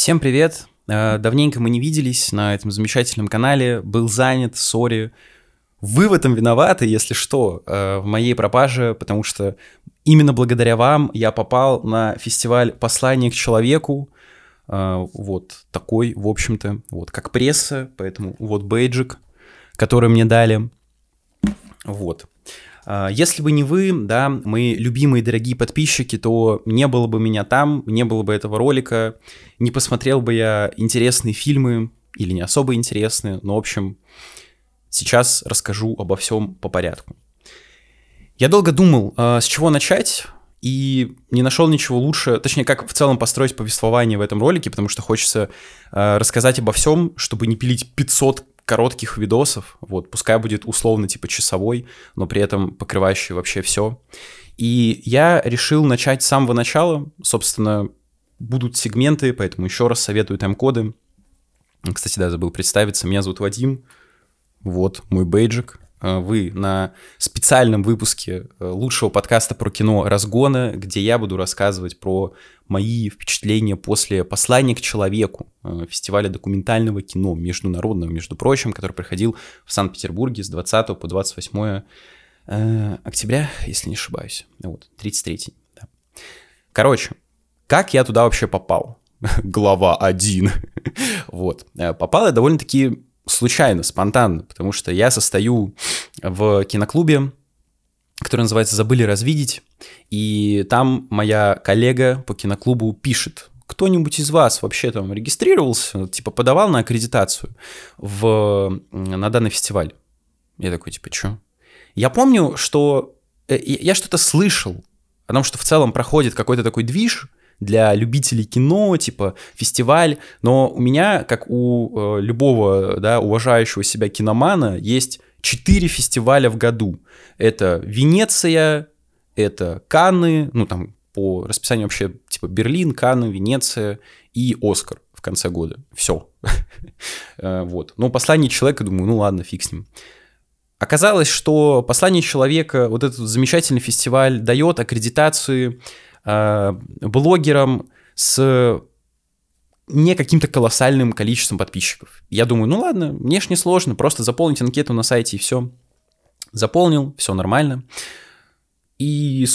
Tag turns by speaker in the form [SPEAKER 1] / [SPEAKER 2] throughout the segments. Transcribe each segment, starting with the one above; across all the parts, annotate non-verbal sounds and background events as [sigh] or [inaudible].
[SPEAKER 1] Всем привет! Э, давненько мы не виделись на этом замечательном канале, был занят, сори. Вы в этом виноваты, если что, э, в моей пропаже, потому что именно благодаря вам я попал на фестиваль «Послание к человеку», э, вот такой, в общем-то, вот как пресса, поэтому вот бейджик, который мне дали, вот. А, если бы не вы, да, мои любимые дорогие подписчики, то не было бы меня там, не было бы этого ролика, не посмотрел бы я интересные фильмы или не особо интересные, но, в общем, сейчас расскажу обо всем по порядку. Я долго думал, а, с чего начать, и не нашел ничего лучше, точнее, как в целом построить повествование в этом ролике, потому что хочется э, рассказать обо всем, чтобы не пилить 500 коротких видосов, вот, пускай будет условно типа часовой, но при этом покрывающий вообще все. И я решил начать с самого начала, собственно, будут сегменты, поэтому еще раз советую тайм-коды. Кстати, да, забыл представиться, меня зовут Вадим, вот мой бейджик, вы на специальном выпуске э, лучшего подкаста про кино «Разгона», где я буду рассказывать про мои впечатления после «Послания к человеку» э, фестиваля документального кино международного, между прочим, который проходил в Санкт-Петербурге с 20 по 28 октября, если не ошибаюсь. Вот, 33 да. Короче, как я туда вообще попал? [laughs] Глава 1. [laughs] вот. Попал я довольно-таки случайно, спонтанно, потому что я состою в киноклубе, который называется «Забыли развидеть», и там моя коллега по киноклубу пишет, кто-нибудь из вас вообще там регистрировался, типа подавал на аккредитацию в, на данный фестиваль? Я такой, типа, что? Я помню, что э, я что-то слышал о том, что в целом проходит какой-то такой движ, для любителей кино, типа фестиваль, но у меня, как у э, любого, да, уважающего себя киномана, есть четыре фестиваля в году. Это Венеция, это Канны, ну там по расписанию вообще типа Берлин, Канны, Венеция и Оскар в конце года. Все. [laughs] Э, вот. Но «Послание человека», думаю, ну ладно, фиг с ним. Оказалось, что «Послание человека», вот этот замечательный фестиваль, дает аккредитации э, блогерам с не каким-то колоссальным количеством подписчиков. Я думаю, ну ладно, мне ж не сложно, просто заполнить анкету на сайте и все. Заполнил, все нормально. И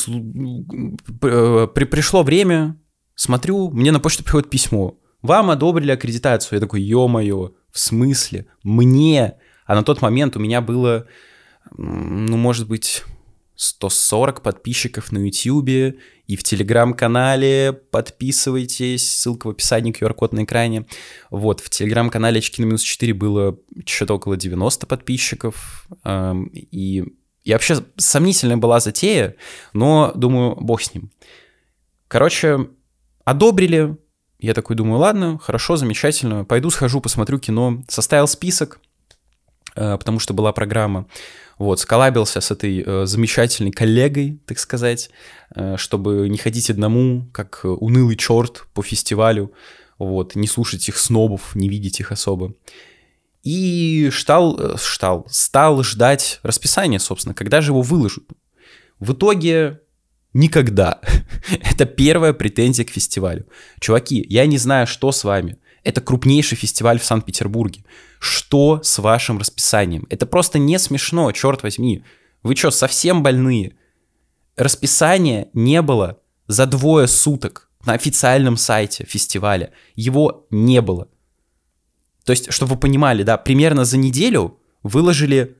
[SPEAKER 1] при, пришло время, смотрю, мне на почту приходит письмо. Вам одобрили аккредитацию. Я такой, ё-моё, в смысле? Мне? А на тот момент у меня было, ну, может быть, 140 подписчиков на YouTube и в Телеграм-канале. Подписывайтесь, ссылка в описании, QR-код на экране. Вот, в Телеграм-канале очки на минус 4 было что-то около 90 подписчиков. И, и вообще сомнительная была затея, но думаю, бог с ним. Короче, одобрили. Я такой думаю, ладно, хорошо, замечательно. Пойду схожу, посмотрю кино. Составил список, э, потому что была программа. Вот, сколабился с этой э, замечательной коллегой, так сказать, э, чтобы не ходить одному, как унылый черт по фестивалю, вот, не слушать их снобов, не видеть их особо. И стал, э, стал, стал ждать расписания, собственно, когда же его выложат. В итоге никогда. [laughs] Это первая претензия к фестивалю. Чуваки, я не знаю, что с вами. Это крупнейший фестиваль в Санкт-Петербурге. Что с вашим расписанием? Это просто не смешно, черт возьми. Вы что, совсем больные? Расписания не было за двое суток на официальном сайте фестиваля. Его не было. То есть, чтобы вы понимали, да, примерно за неделю выложили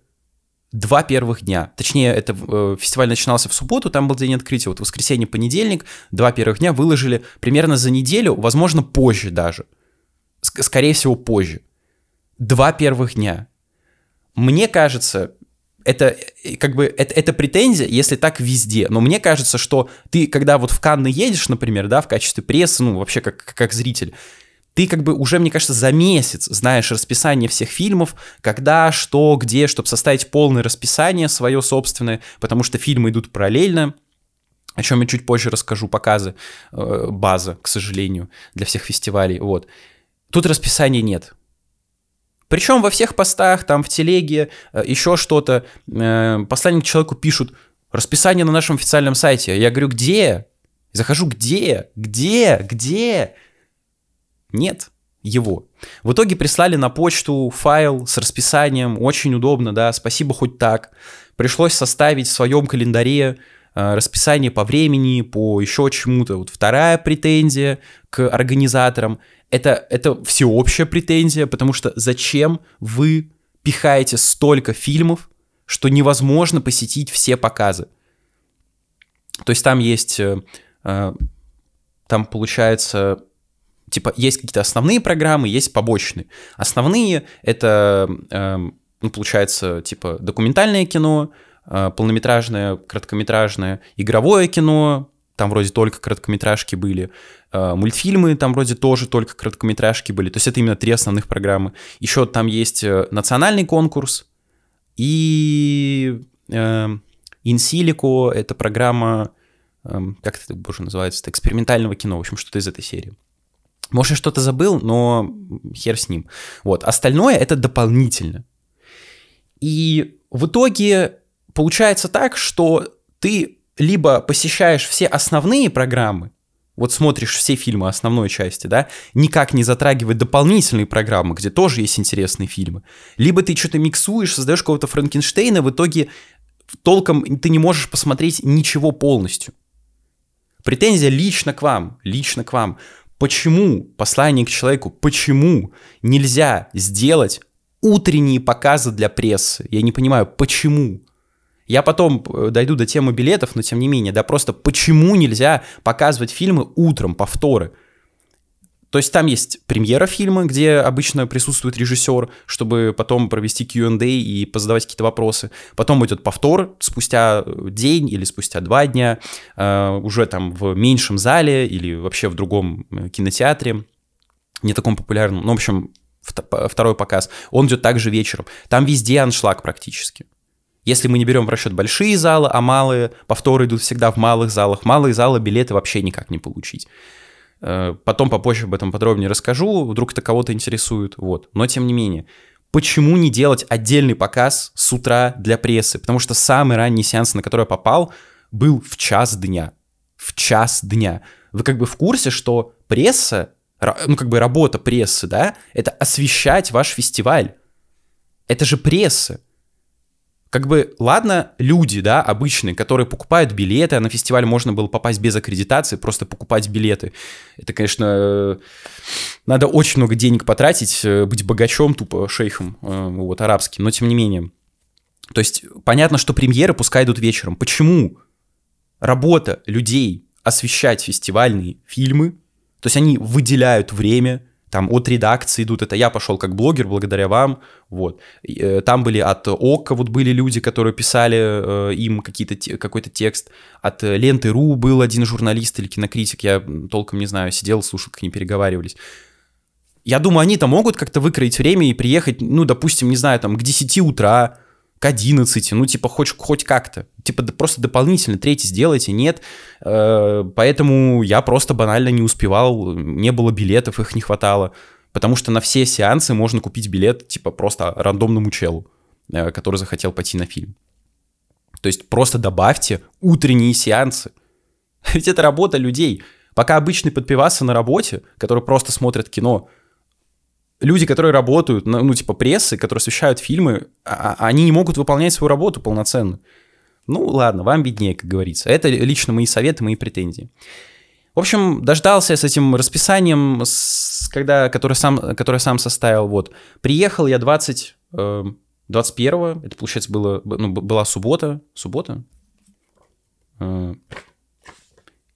[SPEAKER 1] два первых дня. Точнее, это э, фестиваль начинался в субботу, там был день открытия. Вот воскресенье, понедельник, два первых дня выложили примерно за неделю, возможно, позже даже скорее всего, позже. Два первых дня. Мне кажется, это э, как бы это, это претензия, если так везде. Но мне кажется, что ты, когда вот в Канны едешь, например, да, в качестве прессы, ну, вообще как, как зритель, ты как бы уже, мне кажется, за месяц знаешь расписание всех фильмов, когда, что, где, чтобы составить полное расписание свое собственное, потому что фильмы идут параллельно, о чем я чуть позже расскажу, показы, э, база, к сожалению, для всех фестивалей, вот. Тут расписания нет. Причем во всех постах, там в телеге, э, еще что-то, э, посланник человеку пишут расписание на нашем официальном сайте. Я говорю, где? Захожу, где? Где? Где? Нет его. В итоге прислали на почту файл с расписанием, очень удобно, да, спасибо хоть так. Пришлось составить в своем календаре э, расписание по времени, по еще чему-то. Вот вторая претензия к организаторам это, это всеобщая претензия, потому что зачем вы пихаете столько фильмов, что невозможно посетить все показы. То есть там есть, э, э, там получается, типа, есть какие-то основные программы, есть побочные. Основные — это, э, ну, получается, типа, документальное кино, полнометражное, короткометражное, игровое кино, там вроде только короткометражки были, мультфильмы там вроде тоже только короткометражки были, то есть это именно три основных программы. Еще там есть национальный конкурс и Инсилико — это программа, эм, как это, боже, называется, это экспериментального кино, в общем, что-то из этой серии. Может, я что-то забыл, но хер с ним. Вот, остальное — это дополнительно. И в итоге получается так, что ты либо посещаешь все основные программы, вот смотришь все фильмы основной части, да, никак не затрагивая дополнительные программы, где тоже есть интересные фильмы. Либо ты что-то миксуешь, создаешь какого-то Франкенштейна, в итоге толком ты не можешь посмотреть ничего полностью. Претензия лично к вам, лично к вам. Почему, послание к человеку, почему нельзя сделать утренние показы для прессы? Я не понимаю, почему? Я потом э, дойду до темы билетов, но тем не менее, да, просто почему нельзя показывать фильмы утром, повторы? То есть там есть премьера фильма, где обычно присутствует режиссер, чтобы потом провести Q&A и позадавать какие-то вопросы. Потом идет повтор спустя день или спустя два дня, э, уже там в меньшем зале или вообще в другом э, кинотеатре, не таком популярном. Ну, в общем, второй показ. Он идет также вечером. Там везде аншлаг практически. Если мы не берем в расчет большие залы, а малые, повторы идут всегда в малых залах. Малые залы билеты вообще никак не получить. Э, потом попозже об этом подробнее расскажу, вдруг это кого-то интересует, вот. Но тем не менее, почему не делать отдельный показ с утра для прессы? Потому что самый ранний сеанс, на который я попал, был в час дня. В час дня. Вы как бы в курсе, что пресса, ну как бы работа прессы, да, это освещать ваш фестиваль. Это же пресса как бы, ладно, люди, да, обычные, которые покупают билеты, а на фестиваль можно было попасть без аккредитации, просто покупать билеты. Это, конечно, надо очень много денег потратить, э, быть богачом, тупо шейхом, э, вот, арабским, но тем не менее. То есть, понятно, что премьеры пускай идут вечером. Почему работа людей освещать фестивальные фильмы, то есть они выделяют время, там от редакции идут, это я пошел как блогер благодаря вам, вот. Э, там были от ОККО, вот были люди, которые писали э, им какие-то, какой-то текст, от Ленты.ру был один журналист или кинокритик, я толком не знаю, сидел, слушал, как они переговаривались. Я думаю, они-то могут как-то выкроить время и приехать, ну, допустим, не знаю, там, к 10 утра, к 11, ну, типа, хоть, хоть как-то. Типа, просто дополнительно третий сделайте, нет. Э, поэтому я просто банально не успевал, не было билетов, их не хватало. Потому что на все сеансы можно купить билет, типа, просто рандомному челу, э, который захотел пойти на фильм. То есть просто добавьте утренние сеансы. [laughs] Ведь это работа людей. Пока обычный подпивасы на работе, который просто смотрят кино, люди, которые работают, ну, типа прессы, которые освещают фильмы, а, а, они не могут выполнять свою работу полноценно. Ну, ладно, вам виднее, как говорится. Это лично мои советы, мои претензии. В общем, дождался я с этим расписанием, с, когда, который, сам, который сам составил. Вот. Приехал я 20, э, 21 это, получается, было, ну, была суббота. Суббота? Э,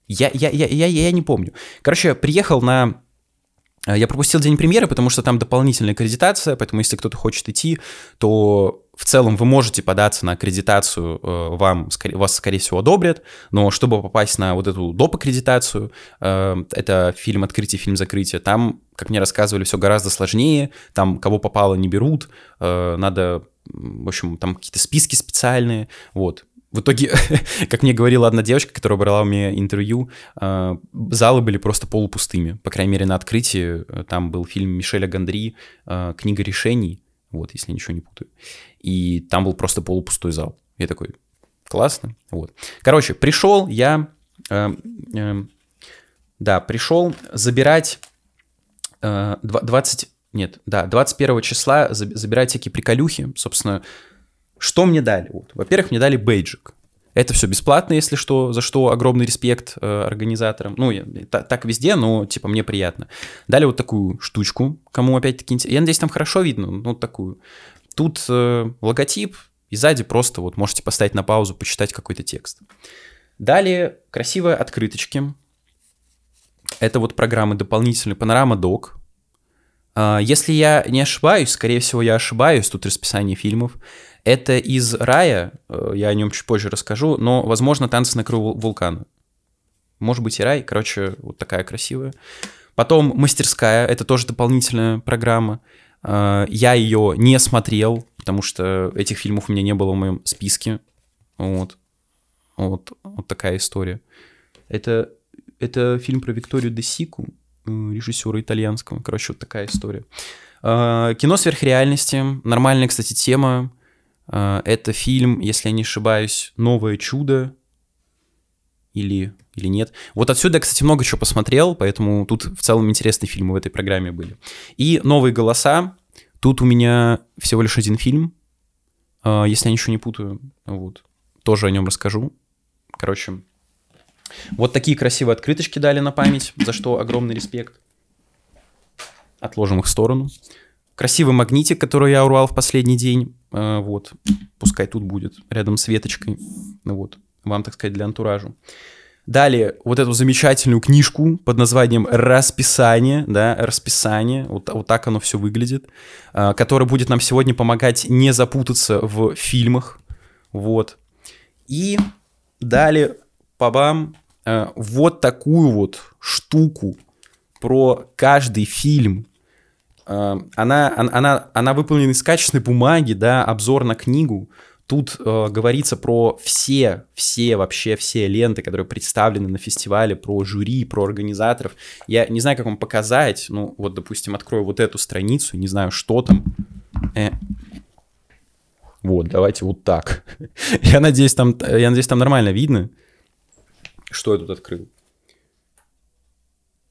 [SPEAKER 1] я, я, я, я, я не помню. Короче, приехал на Э, я пропустил день премьеры, потому что там дополнительная аккредитация, поэтому если кто-то хочет идти, то в целом вы можете податься на аккредитацию, э, вам, вас, скорее всего, одобрят, но чтобы попасть на вот эту доп. аккредитацию, э, это фильм открытие, фильм закрытие, там, как мне рассказывали, все гораздо сложнее, там кого попало не берут, надо, в общем, там какие-то списки специальные, вот, в итоге, [laughs] как мне говорила одна девочка, которая брала у меня интервью, э, залы были просто полупустыми. По крайней мере, на открытии э, там был фильм Мишеля Гандри э, «Книга решений», вот, если ничего не путаю. И там был просто полупустой зал. Я такой, классно, вот. Короче, пришел я, да, пришел забирать 20, нет, да, 21 числа забирать всякие приколюхи, собственно, что мне дали? Вот. Во-первых, мне дали бейджик. Это все бесплатно, если что, за что огромный респект э, организаторам. Ну, я, та, так везде, но, типа, мне приятно. Дали вот такую штучку, кому опять-таки интересно. Я надеюсь, там хорошо видно, ну, такую. Тут э, логотип, и сзади просто вот можете поставить на паузу, почитать какой-то текст. Далее красивые открыточки. Это вот программы дополнительные. Панорама Док. Если я не ошибаюсь, скорее всего, я ошибаюсь, тут расписание фильмов. Это из рая, э, я о нем чуть позже расскажу, но, возможно, танцы на краю вулкана. Может быть, и рай, короче, вот такая красивая. Потом мастерская, это тоже дополнительная программа. А, я ее не смотрел, потому что этих фильмов у меня не было в моем списке. Вот. Вот, вот такая история. Это, это фильм про Викторию де Сику, э, режиссера итальянского. Короче, вот такая история. Кино сверхреальности. Нормальная, кстати, тема. А, это фильм, если я не ошибаюсь, «Новое чудо» или, или нет. Вот отсюда я, кстати, много чего посмотрел, поэтому тут в целом интересные фильмы в этой программе были. И «Новые голоса». Тут у меня всего лишь один фильм, а, если я ничего не путаю. Вот. Тоже о нем расскажу. Короче, вот такие красивые открыточки дали на память, за что огромный респект. Отложим их в сторону. Красивый магнитик, который я урвал в последний день. Э, вот, пускай тут будет, рядом с веточкой. Вот, вам, так сказать, для антуража. Далее, вот эту замечательную книжку под названием «Расписание», да, «Расписание», вот, вот так оно все выглядит, э, которое будет нам сегодня помогать не запутаться в фильмах, вот. И далее, побам, э, вот такую вот штуку про каждый фильм, она, она, она выполнена из качественной бумаги, да, обзор на книгу. Тут э, говорится про все, все вообще, все ленты, которые представлены на фестивале, про жюри, про организаторов. Я не знаю, как вам показать. Ну, вот, допустим, открою вот эту страницу, не знаю, что там. Э. Вот, давайте вот так. [laughs] я надеюсь, там, я надеюсь, там нормально видно, что я тут открыл.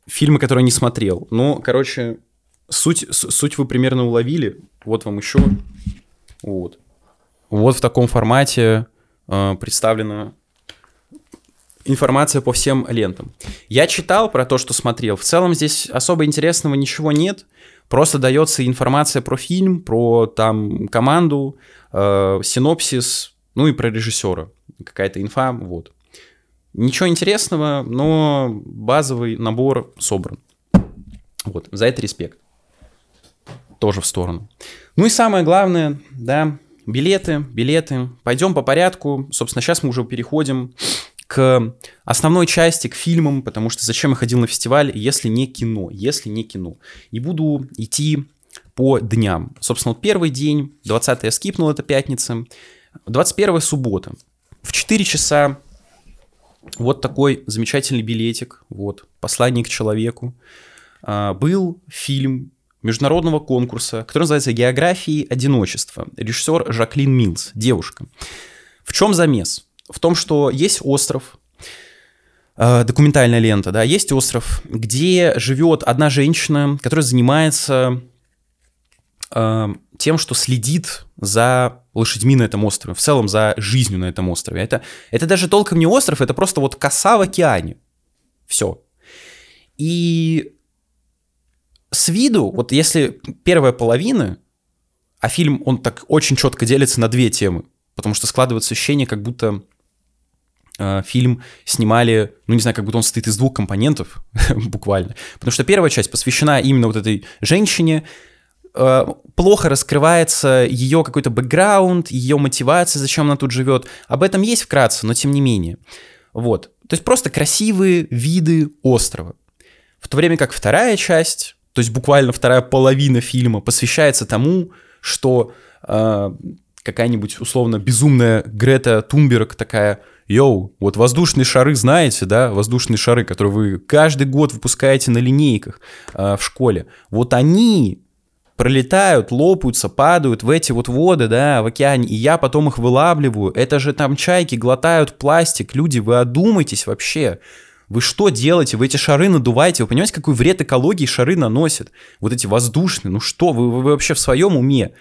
[SPEAKER 1] Фильмы, которые не смотрел. Ну, короче, Суть, суть вы примерно уловили. Вот вам еще. Вот. Вот в таком формате э, представлена информация по всем лентам. Я читал про то, что смотрел. В целом здесь особо интересного ничего нет. Просто дается информация про фильм, про там команду, э, синопсис, ну и про режиссера. Какая-то инфа, вот. Ничего интересного, но базовый набор собран. Вот, за это респект тоже в сторону. Ну и самое главное, да, билеты, билеты. Пойдем по порядку. Собственно, сейчас мы уже переходим к основной части, к фильмам, потому что зачем я ходил на фестиваль, если не кино, если не кино. И буду идти по дням. Собственно, вот первый день, 20 я скипнул, это пятница, 21 суббота. В 4 часа вот такой замечательный билетик, вот, «Послание к человеку». А, был фильм международного конкурса, который называется «Географии одиночества». Режиссер Жаклин Милс, девушка. В чем замес? В том, что есть остров, э, документальная лента, да, есть остров, где живет одна женщина, которая занимается э, тем, что следит за лошадьми на этом острове, в целом за жизнью на этом острове. Это, это даже толком не остров, это просто вот коса в океане. Все. И с виду, вот если первая половина, а фильм, он так очень четко делится на две темы, потому что складывается ощущение, как будто э, фильм снимали, ну не знаю, как будто он состоит из двух компонентов, [laughs] буквально. Потому что первая часть посвящена именно вот этой женщине, э, плохо раскрывается ее какой-то бэкграунд, ее мотивация, зачем она тут живет. Об этом есть вкратце, но тем не менее. Вот. То есть просто красивые виды острова. В то время как вторая часть то есть буквально вторая половина фильма посвящается тому, что э, какая-нибудь условно безумная Грета Тумберг такая, йоу, вот воздушные шары знаете, да, воздушные шары, которые вы каждый год выпускаете на линейках э, в школе, вот они пролетают, лопаются, падают в эти вот воды, да, в океане, и я потом их вылавливаю. Это же там чайки глотают пластик. Люди, вы одумайтесь вообще. Вы что делаете? Вы эти шары надуваете? Вы понимаете, какой вред экологии шары наносят? Вот эти воздушные, ну что, вы, вы вообще в своем уме?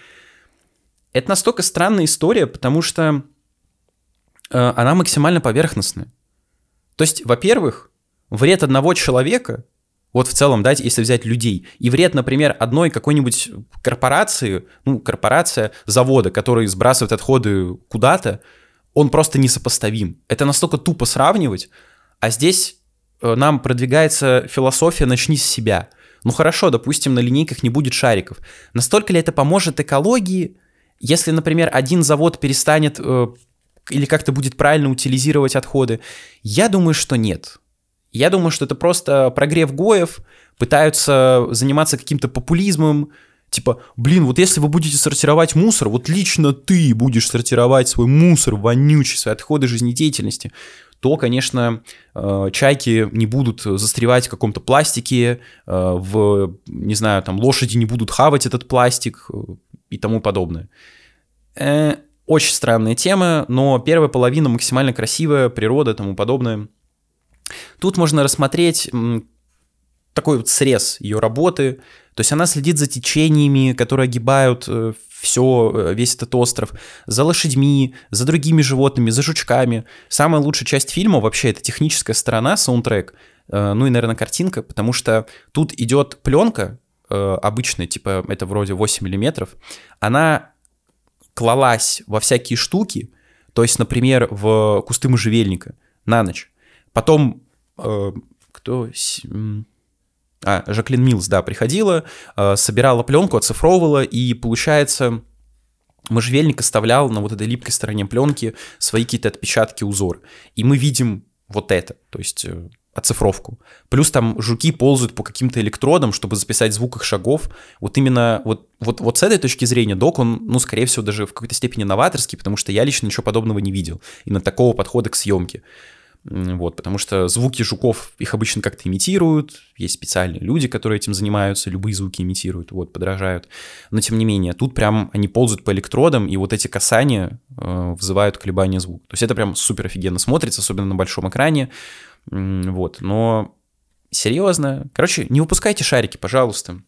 [SPEAKER 1] Это настолько странная история, потому что э, она максимально поверхностная. То есть, во-первых, вред одного человека, вот в целом, да, если взять людей, и вред, например, одной какой-нибудь корпорации, ну, корпорация, завода, который сбрасывает отходы куда-то, он просто несопоставим. Это настолько тупо сравнивать, а здесь нам продвигается философия «начни с себя». Ну хорошо, допустим, на линейках не будет шариков. Настолько ли это поможет экологии, если, например, один завод перестанет э, или как-то будет правильно утилизировать отходы? Я думаю, что нет. Я думаю, что это просто прогрев Гоев, пытаются заниматься каким-то популизмом, типа, блин, вот если вы будете сортировать мусор, вот лично ты будешь сортировать свой мусор вонючий, свои отходы жизнедеятельности, то, конечно, э, чайки не будут застревать в каком-то пластике, э, в, не знаю, там, лошади не будут хавать этот пластик э, и тому подобное. Очень странная тема, но первая половина максимально красивая, природа и тому подобное. Тут можно рассмотреть такой вот срез ее работы. То есть она следит за течениями, которые огибают э, все, э, весь этот остров, за лошадьми, за другими животными, за жучками. Самая лучшая часть фильма вообще это техническая сторона, саундтрек, э, ну и, наверное, картинка, потому что тут идет пленка обычная, типа это вроде 8 миллиметров, она клалась во всякие штуки, то есть, например, в кусты можжевельника на ночь. Потом кто а, Жаклин Милс, да, приходила, э, собирала пленку, оцифровывала, и получается, можжевельник оставлял на вот этой липкой стороне пленки свои какие-то отпечатки, узор. И мы видим вот это, то есть э, оцифровку. Плюс там жуки ползают по каким-то электродам, чтобы записать звук их шагов. Вот именно вот, вот, вот с этой точки зрения док, он, ну, скорее всего, даже в какой-то степени новаторский, потому что я лично ничего подобного не видел. Именно такого подхода к съемке. Вот, потому что звуки жуков, их обычно как-то имитируют, есть специальные люди, которые этим занимаются, любые звуки имитируют, вот, подражают. Но тем не менее, тут прям они ползают по электродам, и вот эти касания э, вызывают колебания звука. То есть это прям супер офигенно смотрится, особенно на большом экране. Вот, но серьезно. Короче, не выпускайте шарики, пожалуйста.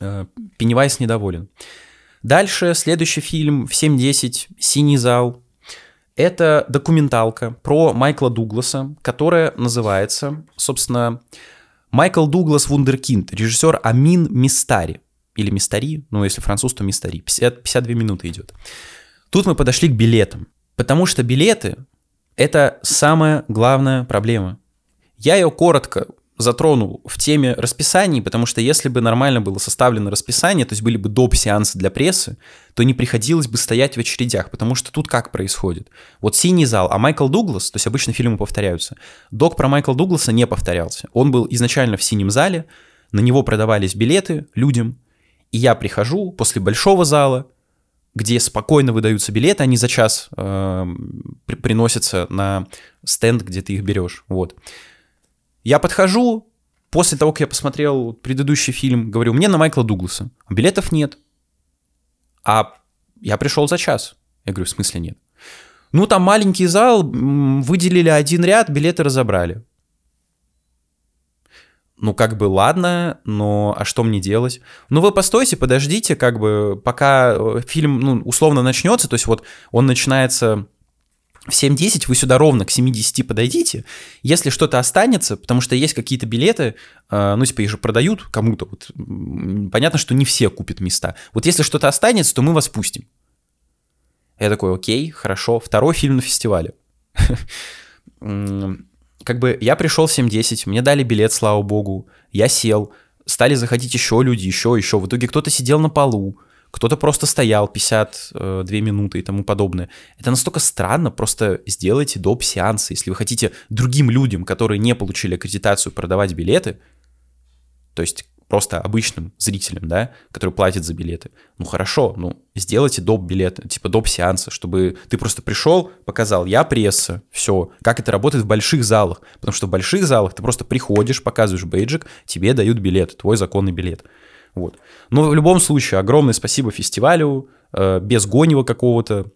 [SPEAKER 1] Э, Пеннивайз недоволен. Дальше, следующий фильм в 7.10 «Синий зал», это документалка про Майкла Дугласа, которая называется, собственно, Майкл Дуглас Вундеркинд, режиссер Амин Мистари. Или Мистари, ну, если француз, то Мистари. 50, 52 минуты идет. Тут мы подошли к билетам. Потому что билеты — это самая главная проблема. Я ее коротко затронул в теме расписаний, потому что если бы нормально было составлено расписание, то есть были бы доп. сеансы для прессы, то не приходилось бы стоять в очередях, потому что тут как происходит? Вот «Синий зал», а Майкл Дуглас, то есть обычно фильмы повторяются, док про Майкла Дугласа не повторялся. Он был изначально в «Синем зале», на него продавались билеты людям, и я прихожу после большого зала, где спокойно выдаются билеты, они за час э, при, приносятся на стенд, где ты их берешь. Вот. Я подхожу, после того, как я посмотрел предыдущий фильм, говорю, мне на Майкла Дугласа. Билетов нет. А я пришел за час. Я говорю, в смысле нет? Ну, там маленький зал, выделили один ряд, билеты разобрали. Ну, как бы, ладно, но а что мне делать? Ну, вы постойте, подождите, как бы, пока э, фильм, ну, условно начнется, то есть вот он начинается в 7.10 вы сюда ровно к 7.10 подойдите. Если что-то останется, потому что есть какие-то билеты, э, ну, типа, их же продают кому-то, вот, понятно, что не все купят места. Вот если что-то останется, то мы вас пустим. Я такой, окей, хорошо. Второй фильм на фестивале. [laughs] Как бы я пришел в 7.10, мне дали билет, слава богу, я сел, стали заходить еще люди, еще, еще. В итоге кто-то сидел на полу, кто-то просто стоял 52 э, минуты и тому подобное. Это настолько странно, просто сделайте доп. сеансы. Если вы хотите другим людям, которые не получили аккредитацию, продавать билеты, то есть просто обычным зрителям, да, которые платят за билеты. Ну хорошо, ну сделайте доп. билеты, типа доп. сеанса, чтобы ты просто пришел, показал, я пресса, все. Как это работает в больших залах. Потому что в больших залах ты просто приходишь, показываешь бейджик, тебе дают билет, твой законный билет. Вот. Но в любом случае, огромное спасибо фестивалю, э, без гонева какого-то.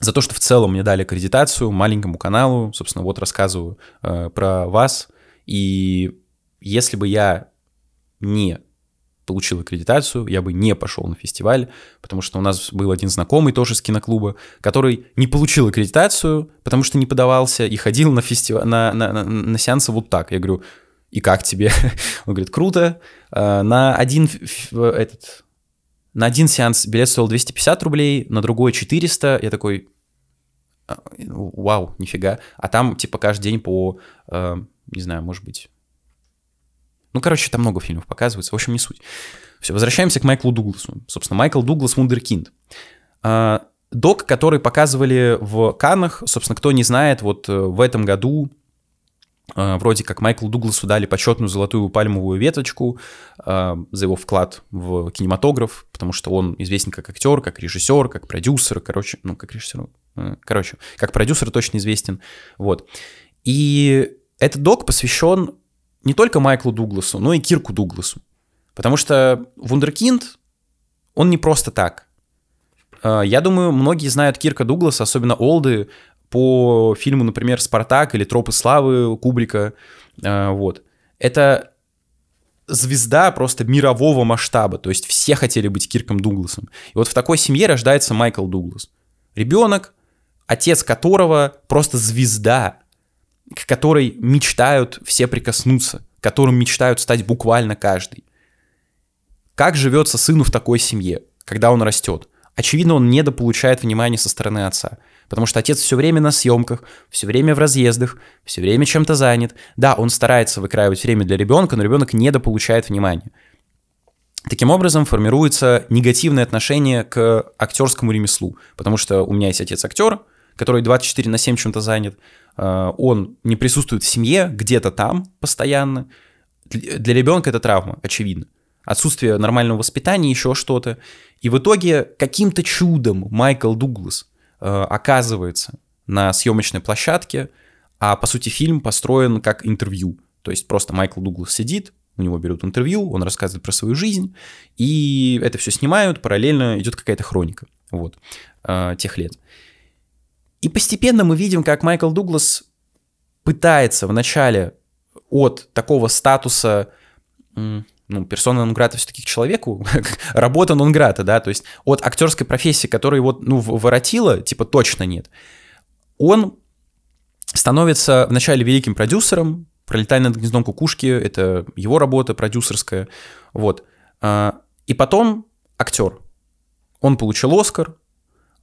[SPEAKER 1] за то, что в целом мне дали аккредитацию маленькому каналу. Собственно, вот рассказываю э, про вас. И если бы я не получил аккредитацию, я бы не пошел на фестиваль, потому что у нас был один знакомый тоже с киноклуба, который не получил аккредитацию, потому что не подавался, и ходил на, фестиваль, на, на, на, на сеансы вот так. Я говорю, и как тебе? [laughs] Он говорит, круто. Э, на один этот на один сеанс билет стоил 250 рублей, на другой 400. Я такой, «А, вау, нифига. А там, типа, каждый день по, э, не знаю, может быть... Ну, короче, там много фильмов показывается. В общем, не суть. Все, возвращаемся к Майклу Дугласу. Собственно, Майкл Дуглас Вундеркинд. Э, док, который показывали в Каннах, собственно, кто не знает, вот э, в этом году вроде как Майклу Дугласу дали почетную золотую пальмовую веточку э, за его вклад в кинематограф, потому что он известен как актер, как режиссер, как продюсер, короче, ну, как режиссер, э, короче, как продюсер точно известен, вот. И этот док посвящен не только Майклу Дугласу, но и Кирку Дугласу, потому что Вундеркинд, он не просто так. Я думаю, многие знают Кирка Дугласа, особенно олды, по фильму, например, «Спартак» или «Тропы славы» Кубрика. А, вот. Это звезда просто мирового масштаба, то есть все хотели быть Кирком Дугласом. И вот в такой семье рождается Майкл Дуглас. Ребенок, отец которого просто звезда, к которой мечтают все прикоснуться, к которым мечтают стать буквально каждый. Как живется сыну в такой семье, когда он растет? Очевидно, он недополучает внимания со стороны отца. Потому что отец все время на съемках, все время в разъездах, все время чем-то занят. Да, он старается выкраивать время для ребенка, но ребенок недополучает внимания. Таким образом формируется негативное отношение к актерскому ремеслу. Потому что у меня есть отец актер, который 24 на 7 чем-то занят. Э, он не присутствует в семье, где-то там постоянно. Для ребенка это травма, очевидно отсутствие нормального воспитания, еще что-то. И в итоге каким-то чудом Майкл Дуглас оказывается на съемочной площадке, а по сути фильм построен как интервью. То есть просто Майкл Дуглас сидит, у него берут интервью, он рассказывает про свою жизнь, и это все снимают, параллельно идет какая-то хроника вот, э, тех лет. И постепенно мы видим, как Майкл Дуглас пытается вначале от такого статуса ну, персона нон-грата все-таки к человеку, [laughs] работа нон-грата, да, то есть от актерской профессии, которая его, ну, воротила, типа, точно нет. Он становится вначале великим продюсером, «Пролетая над гнездом кукушки» — это его работа продюсерская, вот. А, и потом актер. Он получил «Оскар»,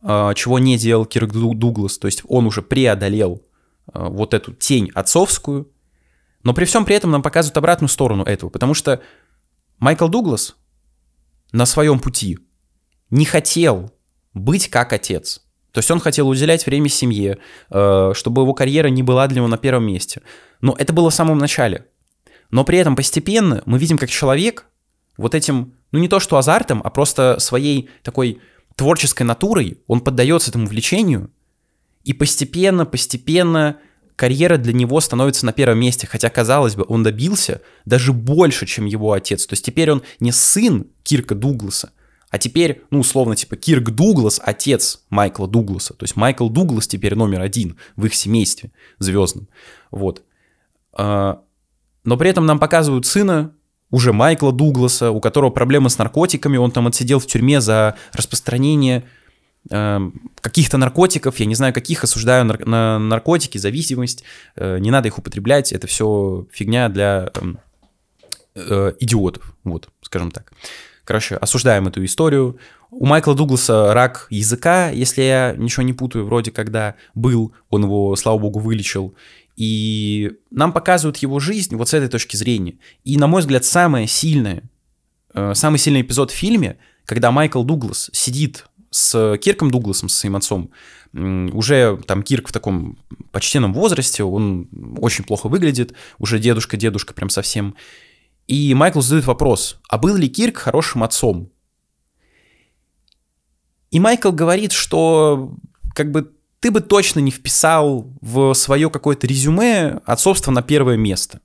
[SPEAKER 1] а, чего не делал Кирк Дуглас, то есть он уже преодолел а, вот эту тень отцовскую, но при всем при этом нам показывают обратную сторону этого, потому что Майкл Дуглас на своем пути не хотел быть как отец. То есть он хотел уделять время семье, э, чтобы его карьера не была для него на первом месте. Но это было в самом начале. Но при этом постепенно мы видим, как человек вот этим, ну не то что азартом, а просто своей такой творческой натурой, он поддается этому влечению, и постепенно, постепенно карьера для него становится на первом месте, хотя, казалось бы, он добился даже больше, чем его отец. То есть теперь он не сын Кирка Дугласа, а теперь, ну, условно, типа Кирк Дуглас, отец Майкла Дугласа. То есть Майкл Дуглас теперь номер один в их семействе звездном. Вот. А, но при этом нам показывают сына уже Майкла Дугласа, у которого проблемы с наркотиками, он там отсидел в тюрьме за распространение каких-то наркотиков, я не знаю каких, осуждаю нар- на наркотики, зависимость, э, не надо их употреблять, это все фигня для эм, э, идиотов, вот, скажем так. Короче, осуждаем эту историю. У Майкла Дугласа рак языка, если я ничего не путаю, вроде когда был, он его, слава богу, вылечил. И нам показывают его жизнь вот с этой точки зрения. И, на мой взгляд, самое сильное, э, самый сильный эпизод в фильме, когда Майкл Дуглас сидит с Кирком Дугласом, с своим отцом, уже там Кирк в таком почтенном возрасте, он очень плохо выглядит, уже дедушка-дедушка прям совсем. И Майкл задает вопрос, а был ли Кирк хорошим отцом? И Майкл говорит, что как бы ты бы точно не вписал в свое какое-то резюме отцовство на первое место.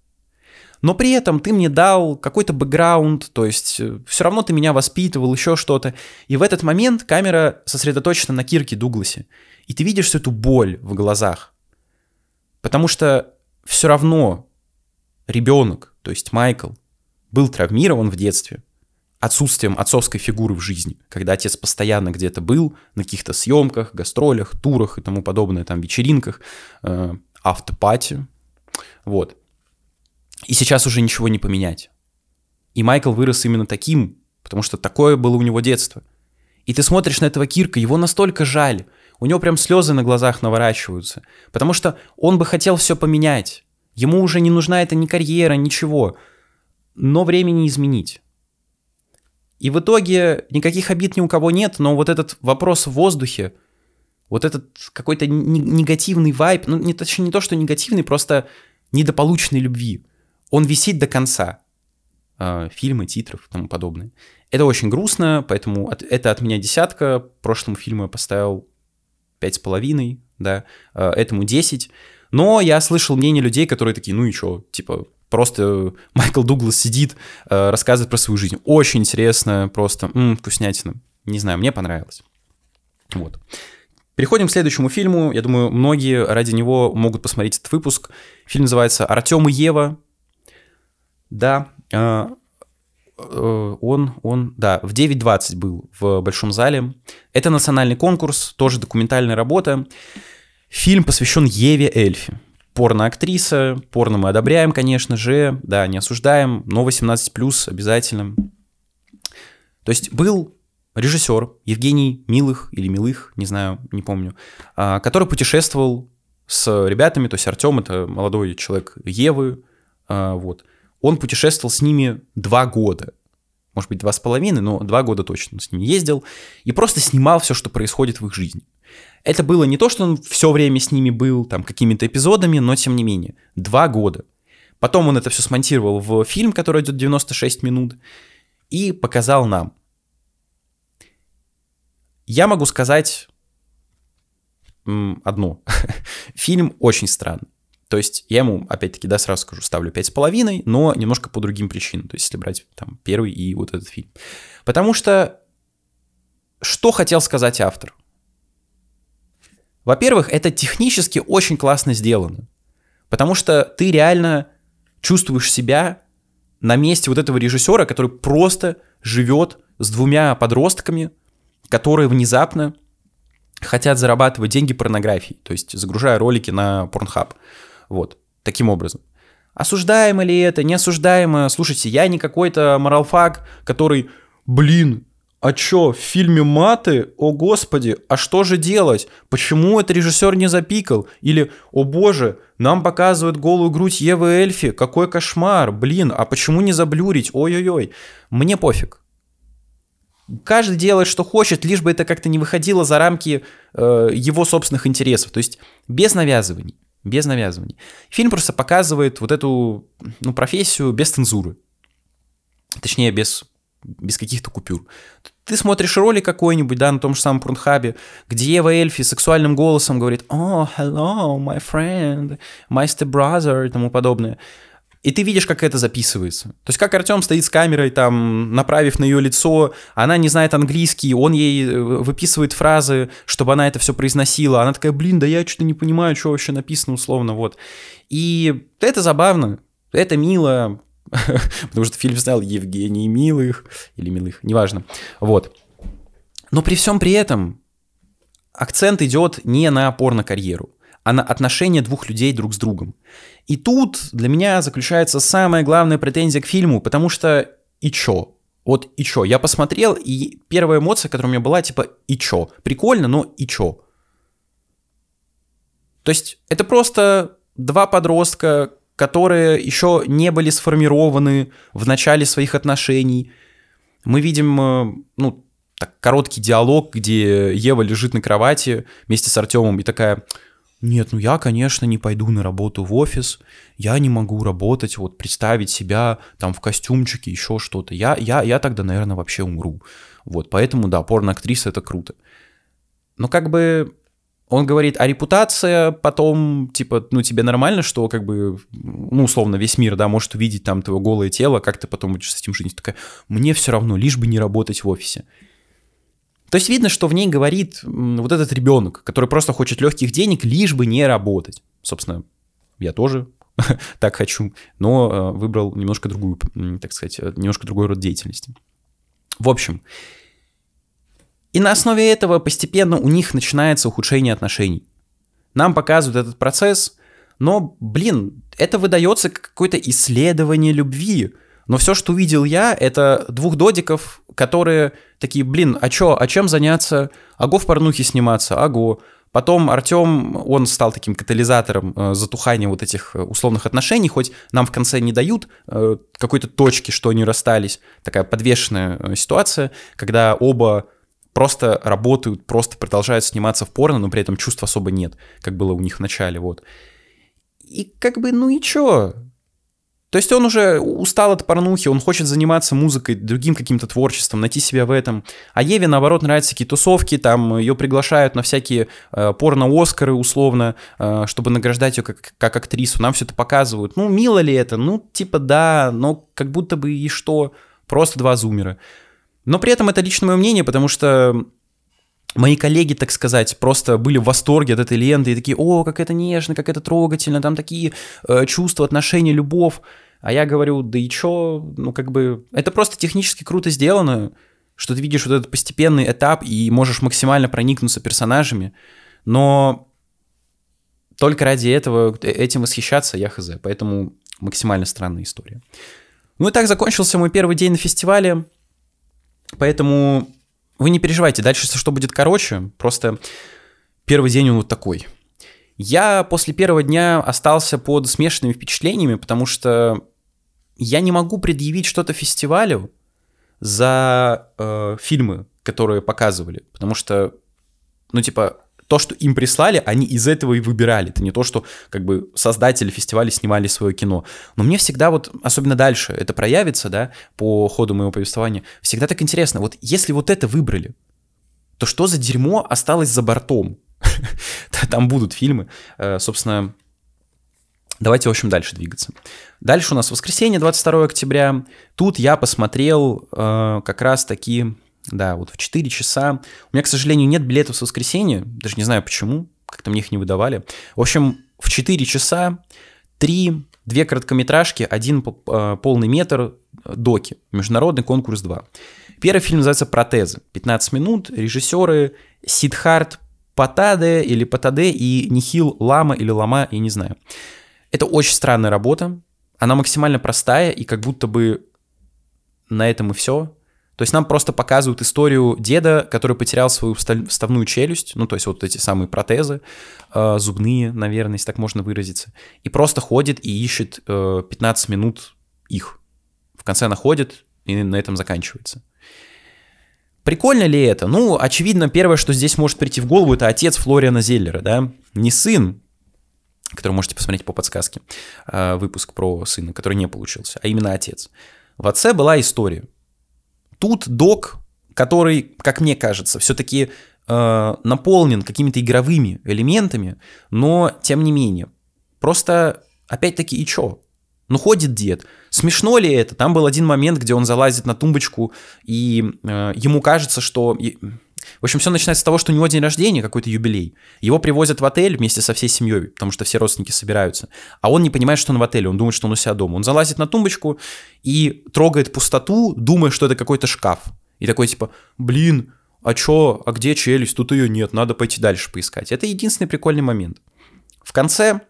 [SPEAKER 1] Но при этом ты мне дал какой-то бэкграунд, то есть э, все равно ты меня воспитывал, еще что-то. И в этот момент камера сосредоточена на Кирке Дугласе. И ты видишь всю эту боль в глазах. Потому что все равно ребенок, то есть Майкл, был травмирован в детстве отсутствием отцовской фигуры в жизни, когда отец постоянно где-то был, на каких-то съемках, гастролях, турах и тому подобное, там, вечеринках, э, автопати, вот. И сейчас уже ничего не поменять. И Майкл вырос именно таким, потому что такое было у него детство. И ты смотришь на этого Кирка, его настолько жаль, у него прям слезы на глазах наворачиваются, потому что он бы хотел все поменять. Ему уже не нужна эта ни карьера, ничего, но времени изменить. И в итоге никаких обид ни у кого нет, но вот этот вопрос в воздухе, вот этот какой-то негативный вайб, ну, не, точнее, не то, что негативный, просто недополученной любви, он висит до конца. Э, фильмы, титров и тому подобное. Это очень грустно, поэтому от, это от меня десятка. Прошлому фильму я поставил пять с половиной, да, э, этому 10. Но я слышал мнение людей, которые такие, ну и что, типа, просто Майкл Дуглас сидит, э, рассказывает про свою жизнь. Очень интересно, просто м-м, вкуснятина. Не знаю, мне понравилось. Вот. Переходим к следующему фильму. Я думаю, многие ради него могут посмотреть этот выпуск. Фильм называется «Артем и Ева». Да, э, э, он, он, да, в 9.20 был в Большом зале. Это национальный конкурс, тоже документальная работа. Фильм посвящен Еве Эльфи. Порно-актриса, порно мы одобряем, конечно же, да, не осуждаем, но 18+, обязательно. То есть был режиссер Евгений Милых или Милых, не знаю, не помню, а, который путешествовал с ребятами, то есть Артем это молодой человек Евы, а, вот. Он путешествовал с ними два года, может быть, два с половиной, но два года точно с ними ездил, и просто снимал все, что происходит в их жизни. Это было не то, что он все время с ними был, там, какими-то эпизодами, но тем не менее, два года. Потом он это все смонтировал в фильм, который идет 96 минут, и показал нам. Я могу сказать одно. [laughs] Фильм очень странный. То есть я ему, опять-таки, да, сразу скажу, ставлю 5,5, но немножко по другим причинам. То есть если брать там первый и вот этот фильм. Потому что что хотел сказать автор? Во-первых, это технически очень классно сделано. Потому что ты реально чувствуешь себя на месте вот этого режиссера, который просто живет с двумя подростками, которые внезапно хотят зарабатывать деньги порнографией, то есть загружая ролики на Pornhub. Вот, таким образом. Осуждаемо ли это, не осуждаемо? Слушайте, я не какой-то моралфак, который, блин, а чё, в фильме маты? О господи, а что же делать? Почему этот режиссер не запикал? Или, о боже, нам показывают голую грудь Евы Эльфи, какой кошмар, блин, а почему не заблюрить? Ой-ой-ой, мне пофиг. Каждый делает, что хочет, лишь бы это как-то не выходило за рамки э, его собственных интересов. То есть без навязываний. Без навязываний. Фильм просто показывает вот эту ну, профессию без цензуры. Точнее, без, без каких-то купюр. Ты смотришь ролик какой-нибудь, да, на том же самом Порнхабе, где Ева Эльфи сексуальным голосом говорит «Oh, hello, my friend, my stepbrother» и тому подобное. И ты видишь, как это записывается. То есть как Артем стоит с камерой, там, направив на ее лицо, она не знает английский, он ей э, выписывает фразы, чтобы она это все произносила. Она такая, блин, да я что-то не понимаю, что вообще написано условно, вот. И это забавно, это мило, [laughs] потому что фильм снял Евгений Милых, или Милых, неважно, вот. Но при всем при этом акцент идет не на порно-карьеру а на отношения двух людей друг с другом. И тут для меня заключается самая главная претензия к фильму, потому что и чё? Вот и чё? Я посмотрел, и первая эмоция, которая у меня была, типа и чё? Прикольно, но и чё? То есть это просто два подростка, которые еще не были сформированы в начале своих отношений. Мы видим, э, ну, так, короткий диалог, где Ева лежит на кровати вместе с Артемом и такая, нет, ну я, конечно, не пойду на работу в офис, я не могу работать, вот представить себя там в костюмчике, еще что-то. Я, я, я тогда, наверное, вообще умру. Вот, поэтому, да, порно-актриса — это круто. Но как бы он говорит, а репутация потом, типа, ну, тебе нормально, что, как бы, ну, условно, весь мир, да, может увидеть там твое голое тело, как ты потом будешь с этим жить? Такая, мне все равно, лишь бы не работать в офисе. То есть видно, что в ней говорит вот этот ребенок, который просто хочет легких денег, лишь бы не работать. Собственно, я тоже [laughs] так хочу, но э, выбрал немножко другую, так сказать, э, немножко другой род деятельности. В общем, и на основе этого постепенно у них начинается ухудшение отношений. Нам показывают этот процесс, но, блин, это выдается как какое-то исследование любви. Но все, что увидел я, это двух додиков, которые такие, блин, а чё, а чем заняться? Аго в порнухе сниматься, аго. Потом Артем, он стал таким катализатором э, затухания вот этих э, условных отношений, хоть нам в конце не дают э, какой-то точки, что они расстались. Такая подвешенная ситуация, когда оба просто работают, просто продолжают сниматься в порно, но при этом чувств особо нет, как было у них в начале, вот. И как бы, ну и чё? То есть он уже устал от порнухи, он хочет заниматься музыкой, другим каким-то творчеством, найти себя в этом. А Еве, наоборот, нравятся такие тусовки, там ее приглашают на всякие э, порно-оскары, условно, э, чтобы награждать ее как, как актрису. Нам все это показывают. Ну, мило ли это? Ну, типа да, но как будто бы и что? Просто два зумера. Но при этом это лично мое мнение, потому что мои коллеги, так сказать, просто были в восторге от этой ленты и такие, о, как это нежно, как это трогательно, там такие э, чувства, отношения, любовь. А я говорю, да и чё, ну как бы, это просто технически круто сделано, что ты видишь вот этот постепенный этап и можешь максимально проникнуться персонажами, но только ради этого этим восхищаться я хз, поэтому максимально странная история. Ну и так закончился мой первый день на фестивале. Поэтому вы не переживайте, дальше что будет короче, просто первый день он вот такой. Я после первого дня остался под смешанными впечатлениями, потому что я не могу предъявить что-то фестивалю за э, фильмы, которые показывали, потому что, ну типа, то, что им прислали, они из этого и выбирали. Это не то, что как бы создатели фестиваля снимали свое кино. Но мне всегда вот, особенно дальше, это проявится, да, по ходу моего повествования, всегда так интересно. Вот если вот это выбрали, то что за дерьмо осталось за бортом? [laughs] Там будут фильмы. Э, собственно, давайте, в общем, дальше двигаться. Дальше у нас воскресенье, 22 октября. Тут я посмотрел э, как раз-таки да, вот в 4 часа. У меня, к сожалению, нет билетов с воскресенья, даже не знаю почему, как-то мне их не выдавали. В общем, в 4 часа три, две короткометражки, один э, полный метр э, доки, международный конкурс 2. Первый фильм называется «Протезы», 15 минут, режиссеры Сидхарт Патаде или Патаде и Нихил Лама или Лама, я не знаю. Это очень странная работа, она максимально простая и как будто бы на этом и все. То есть нам просто показывают историю деда, который потерял свою вставную челюсть, ну, то есть вот эти самые протезы, э, зубные, наверное, если так можно выразиться, и просто ходит и ищет э, 15 минут их. В конце находит, и на этом заканчивается. Прикольно ли это? Ну, очевидно, первое, что здесь может прийти в голову, это отец Флориана Зеллера, да? Не сын, который можете посмотреть по подсказке, э, выпуск про сына, который не получился, а именно отец. В отце была история. Тут док, который, как мне кажется, все-таки э, наполнен какими-то игровыми элементами, но тем не менее. Просто, опять-таки, и чё? Ну, ходит дед. Смешно ли это? Там был один момент, где он залазит на тумбочку, и э, ему кажется, что... В общем, все начинается с того, что у него день рождения, какой-то юбилей. Его привозят в отель вместе со всей семьей, потому что все родственники собираются. А он не понимает, что он в отеле, он думает, что он у себя дома. Он залазит на тумбочку и трогает пустоту, думая, что это какой-то шкаф. И такой типа, блин, а чё, а где челюсть? Тут ее нет, надо пойти дальше поискать. Это единственный прикольный момент. В конце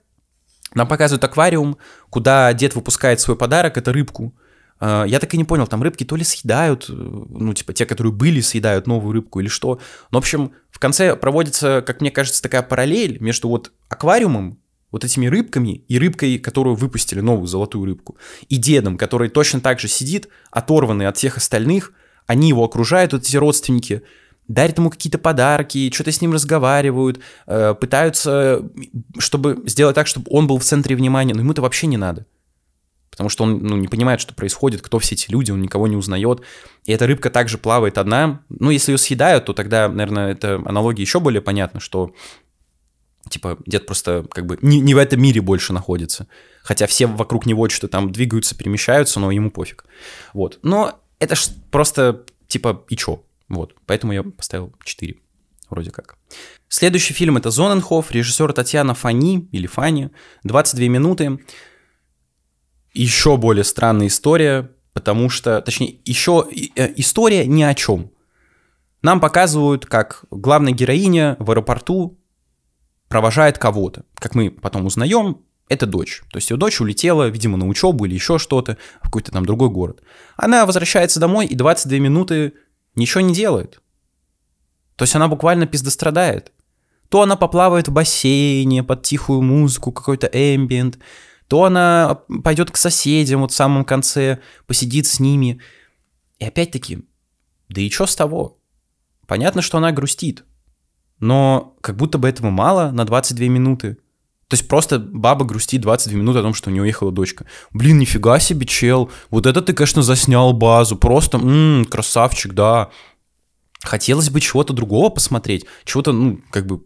[SPEAKER 1] нам показывают аквариум, куда дед выпускает свой подарок, это рыбку. А, я так и не понял, там рыбки то ли съедают, э, ну, типа, те, которые были, съедают новую рыбку или что. Но, в общем, в конце проводится, как мне кажется, такая параллель между вот аквариумом, вот этими рыбками и рыбкой, которую выпустили, новую золотую рыбку, и дедом, который точно так же сидит, оторванный от всех остальных, они его окружают, вот эти родственники, дарят ему какие-то подарки, что-то с ним разговаривают, э, пытаются, чтобы сделать так, чтобы он был в центре внимания, но ему это вообще не надо потому что он ну, не понимает, что происходит, кто все эти люди, он никого не узнает. И эта рыбка также плавает одна. Ну, если ее съедают, то тогда, наверное, эта аналогия еще более понятна, что Типа, дед просто как бы не, не в этом мире больше находится. Хотя все вокруг него что-то там двигаются, перемещаются, но ему пофиг. Вот. Но это ж просто, типа, и чё? Вот. Поэтому я поставил 4. Вроде как. Следующий фильм это Зоненхоф, режиссер Татьяна Фани или Фани, 22 минуты. Еще более странная история, потому что, точнее, еще э, история ни о чем. Нам показывают, как главная героиня в аэропорту провожает кого-то. Как мы потом узнаем, это дочь. То есть ее дочь улетела, видимо, на учебу или еще что-то в какой-то там другой город. Она возвращается домой и 22 минуты ничего не делает. То есть она буквально пиздострадает. То она поплавает в бассейне под тихую музыку, какой-то эмбиент, то она пойдет к соседям вот в самом конце, посидит с ними. И опять-таки, да и что с того? Понятно, что она грустит, но как будто бы этого мало на 22 минуты. То есть просто баба грустит 22 минуты о том, что у нее уехала дочка. Блин, нифига себе, чел. Вот это ты, конечно, заснял базу. Просто, м-м, красавчик, да. Хотелось бы чего-то другого посмотреть. Чего-то, ну, как бы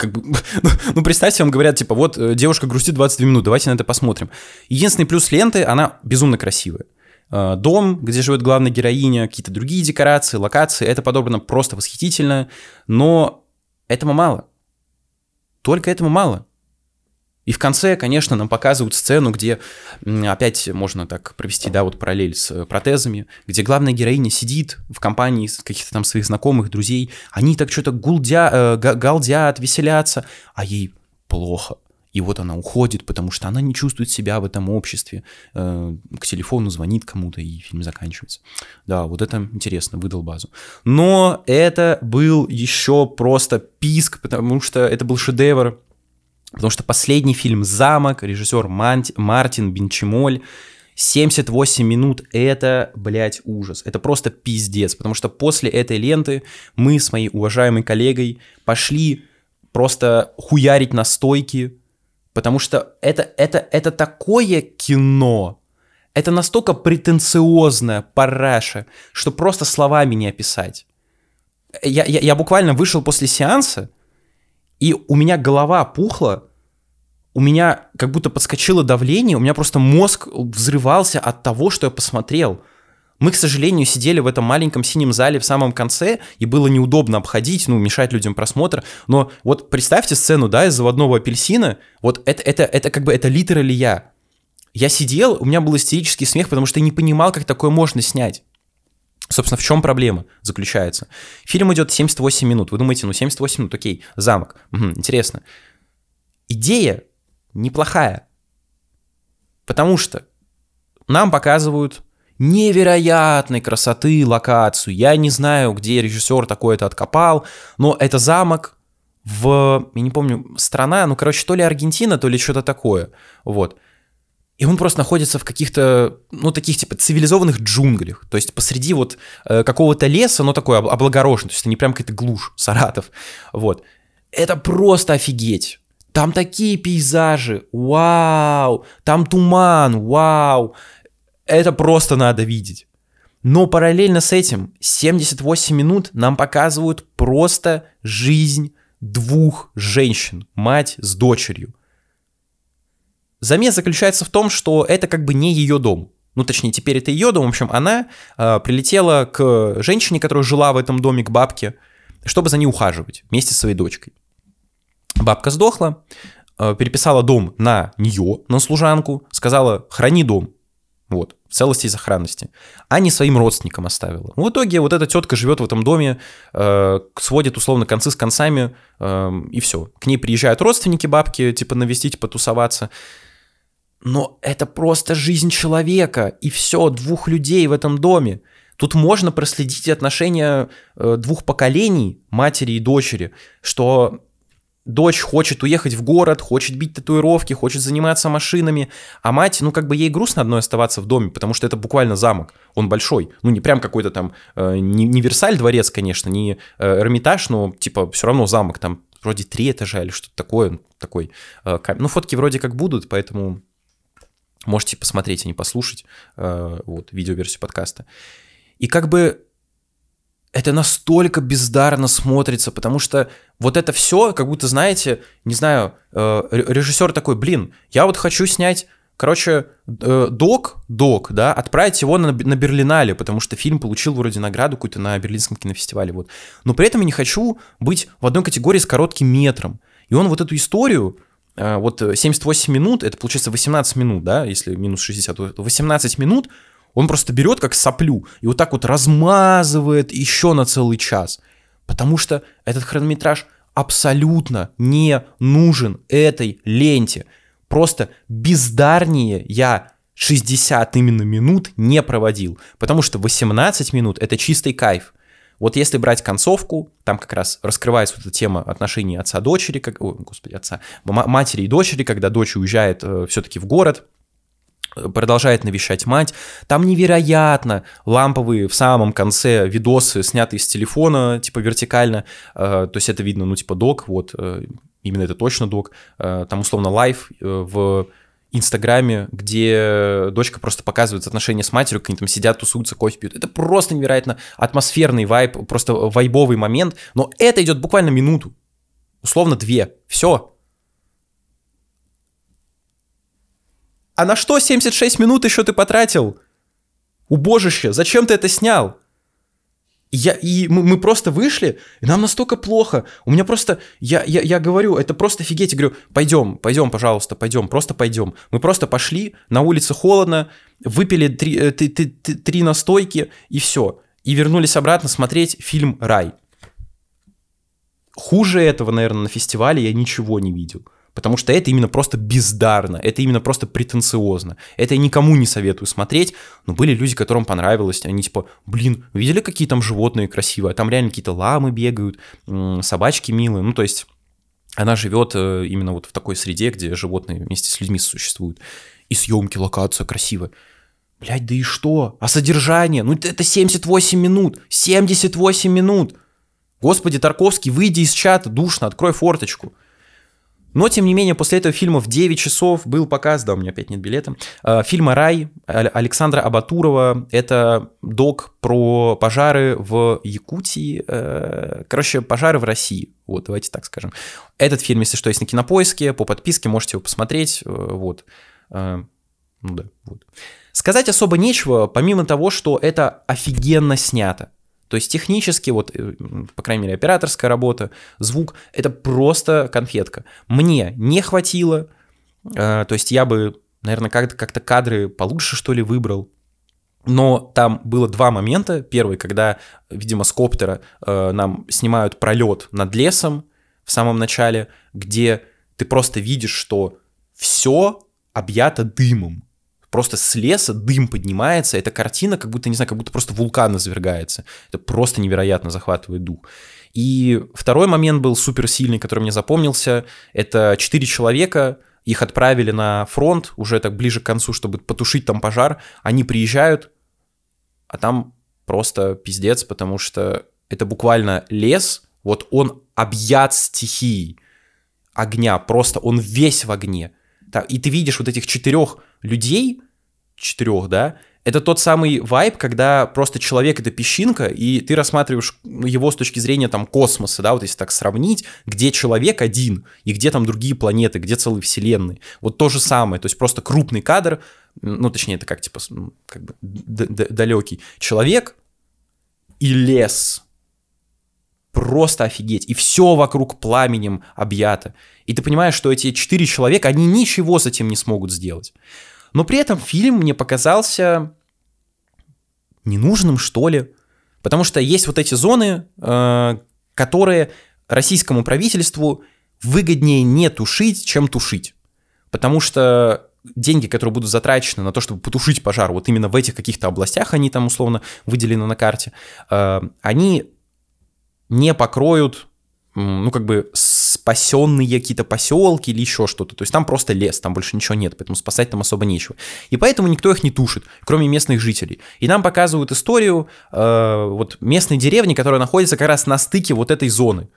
[SPEAKER 1] как бы, [laughs] ну, представьте, вам говорят, типа, вот э, девушка грустит 22 минут, давайте на это посмотрим. Единственный плюс ленты, она безумно красивая. Э, дом, где живет главная героиня, какие-то другие декорации, локации, это подобрано просто восхитительно, но этого мало. Только этого мало. И в конце, конечно, нам показывают сцену, где опять можно так провести, да, вот параллель с э, протезами, где главная героиня сидит в компании каких-то там своих знакомых, друзей, они так что-то гулдя, э, галдят, веселятся, а ей плохо. И вот она уходит, потому что она не чувствует себя в этом обществе. Э, к телефону звонит кому-то, и фильм заканчивается. Да, вот это интересно, выдал базу. Но это был еще просто писк, потому что это был шедевр Потому что последний фильм «Замок», режиссер Манти, Мартин Бенчимоль, 78 минут — это, блядь, ужас. Это просто пиздец, потому что после этой ленты мы с моей уважаемой коллегой пошли просто хуярить на стойки, потому что это, это, это такое кино, это настолько претенциозная параша, что просто словами не описать. Я, я, я буквально вышел после сеанса, и у меня голова пухла, у меня как будто подскочило давление, у меня просто мозг взрывался от того, что я посмотрел. Мы, к сожалению, сидели в этом маленьком синем зале в самом конце, и было неудобно обходить, ну, мешать людям просмотр. Но вот представьте сцену, да, из заводного апельсина, вот это, это, это как бы, это литерали я. Я сидел, у меня был истерический смех, потому что я не понимал, как такое можно снять. Собственно, в чем проблема заключается? Фильм идет 78 минут. Вы думаете, ну 78 минут, окей, замок. Угу, интересно. Идея неплохая. Потому что нам показывают невероятной красоты локацию. Я не знаю, где режиссер такой это откопал, но это замок в, я не помню, страна, ну, короче, то ли Аргентина, то ли что-то такое. Вот. И он просто находится в каких-то, ну, таких, типа, цивилизованных джунглях. То есть посреди вот э, какого-то леса, но такой облагороженный. То есть это не прям какая-то глушь, Саратов. Вот. Это просто офигеть. Там такие пейзажи, вау, там туман, вау. Это просто надо видеть. Но параллельно с этим 78 минут нам показывают просто жизнь двух женщин, мать с дочерью. Замес заключается в том, что это как бы не ее дом. Ну, точнее, теперь это ее дом. В общем, она э, прилетела к женщине, которая жила в этом доме, к бабке, чтобы за ней ухаживать вместе с своей дочкой. Бабка сдохла, э, переписала дом на нее, на служанку, сказала, храни дом, вот, в целости и сохранности, а не своим родственникам оставила. В итоге вот эта тетка живет в этом доме, э, сводит условно концы с концами, э, и все. К ней приезжают родственники бабки, типа навестить, потусоваться. Но это просто жизнь человека, и все, двух людей в этом доме. Тут можно проследить отношения э, двух поколений, матери и дочери, что дочь хочет уехать в город, хочет бить татуировки, хочет заниматься машинами, а мать, ну, как бы ей грустно одной оставаться в доме, потому что это буквально замок, он большой, ну, не прям какой-то там, э, не, не Версаль дворец, конечно, не э, Эрмитаж, но, типа, все равно замок, там вроде три этажа или что-то такое, такой, ну, фотки вроде как будут, поэтому можете посмотреть, а не послушать, э, вот, видеоверсию подкаста. И как бы это настолько бездарно смотрится, потому что вот это все, как будто, знаете, не знаю, э, режиссер такой, блин, я вот хочу снять Короче, э, док, док, да, отправить его на, на Берлинале, потому что фильм получил вроде награду какую-то на Берлинском кинофестивале, вот. Но при этом я не хочу быть в одной категории с коротким метром. И он вот эту историю, вот 78 минут, это получается 18 минут, да, если минус 60, то 18 минут он просто берет как соплю и вот так вот размазывает еще на целый час. Потому что этот хронометраж абсолютно не нужен этой ленте. Просто бездарнее я 60 именно минут не проводил. Потому что 18 минут — это чистый кайф. Вот если брать концовку, там как раз раскрывается вот эта тема отношений отца-дочери, как, о, господи, отца, матери и дочери, когда дочь уезжает э, все-таки в город, продолжает навещать мать. Там невероятно ламповые в самом конце видосы, снятые с телефона, типа вертикально. Э, то есть это видно, ну, типа док, вот, э, именно это точно док. Э, там условно live в Инстаграме, где дочка просто показывает отношения с матерью, как они там сидят, тусуются, кофе пьют. Это просто невероятно атмосферный вайб, просто вайбовый момент. Но это идет буквально минуту, условно две. Все, А на что 76 минут еще ты потратил? Убожище, зачем ты это снял? Я, и мы, мы просто вышли, и нам настолько плохо. У меня просто, я, я, я говорю, это просто офигеть. Я говорю, пойдем, пойдем, пожалуйста, пойдем, просто пойдем. Мы просто пошли, на улице холодно, выпили три, э, три, три, три настойки, и все. И вернулись обратно смотреть фильм «Рай». Хуже этого, наверное, на фестивале я ничего не видел. Потому что это именно просто бездарно, это именно просто претенциозно. Это я никому не советую смотреть, но были люди, которым понравилось, они типа, блин, видели, какие там животные красивые, а там реально какие-то ламы бегают, собачки милые, ну то есть она живет э, именно вот в такой среде, где животные вместе с людьми существуют. И съемки, локация красивая. Блять, да и что? А содержание? Ну это 78 минут. 78 минут. Господи, Тарковский, выйди из чата, душно, открой форточку. Но, тем не менее, после этого фильма в 9 часов был показ, да, у меня опять нет билета, э, фильма «Рай» Александра Абатурова. Это док про пожары в Якутии, э, короче, пожары в России, вот, давайте так скажем. Этот фильм, если что, есть на Кинопоиске, по подписке можете его посмотреть, э, вот. Ну да, вот. Сказать особо нечего, помимо того, что это офигенно снято. То есть технически, вот, э, по крайней мере, операторская работа, звук, это просто конфетка. Мне не хватило, э, то есть я бы, наверное, как-то как кадры получше, что ли, выбрал. Но там было два момента. Первый, когда, видимо, с коптера э, нам снимают пролет над лесом в самом начале, где ты просто видишь, что все объято дымом просто с леса дым поднимается, эта картина как будто, не знаю, как будто просто вулкан извергается. Это просто невероятно захватывает дух. И второй момент был супер сильный, который мне запомнился. Это четыре человека, их отправили на фронт уже так ближе к концу, чтобы потушить там пожар. Они приезжают, а там просто пиздец, потому что это буквально лес, вот он объят стихией огня, просто он весь в огне. И ты видишь вот этих четырех людей, четырех, да, это тот самый вайб, когда просто человек — это песчинка, и ты рассматриваешь его с точки зрения там космоса, да, вот если так сравнить, где человек один, и где там другие планеты, где целые вселенные. Вот то же самое, то есть просто крупный кадр, ну, точнее, это как, типа, как бы далекий человек и лес. Просто офигеть. И все вокруг пламенем объято. И ты понимаешь, что эти четыре человека, они ничего с этим не смогут сделать. Но при этом фильм мне показался ненужным, что ли. Потому что есть вот эти зоны, э, которые российскому правительству выгоднее не тушить, чем тушить. Потому что деньги, которые будут затрачены на то, чтобы потушить пожар, вот именно в этих каких-то областях, они там условно выделены на карте, э, они не покроют, ну, как бы спасенные какие-то поселки или еще что-то. То есть там просто лес, там больше ничего нет, поэтому спасать там особо нечего. И поэтому никто их не тушит, кроме местных жителей. И нам показывают историю э, вот местной деревни, которая находится как раз на стыке вот этой зоны,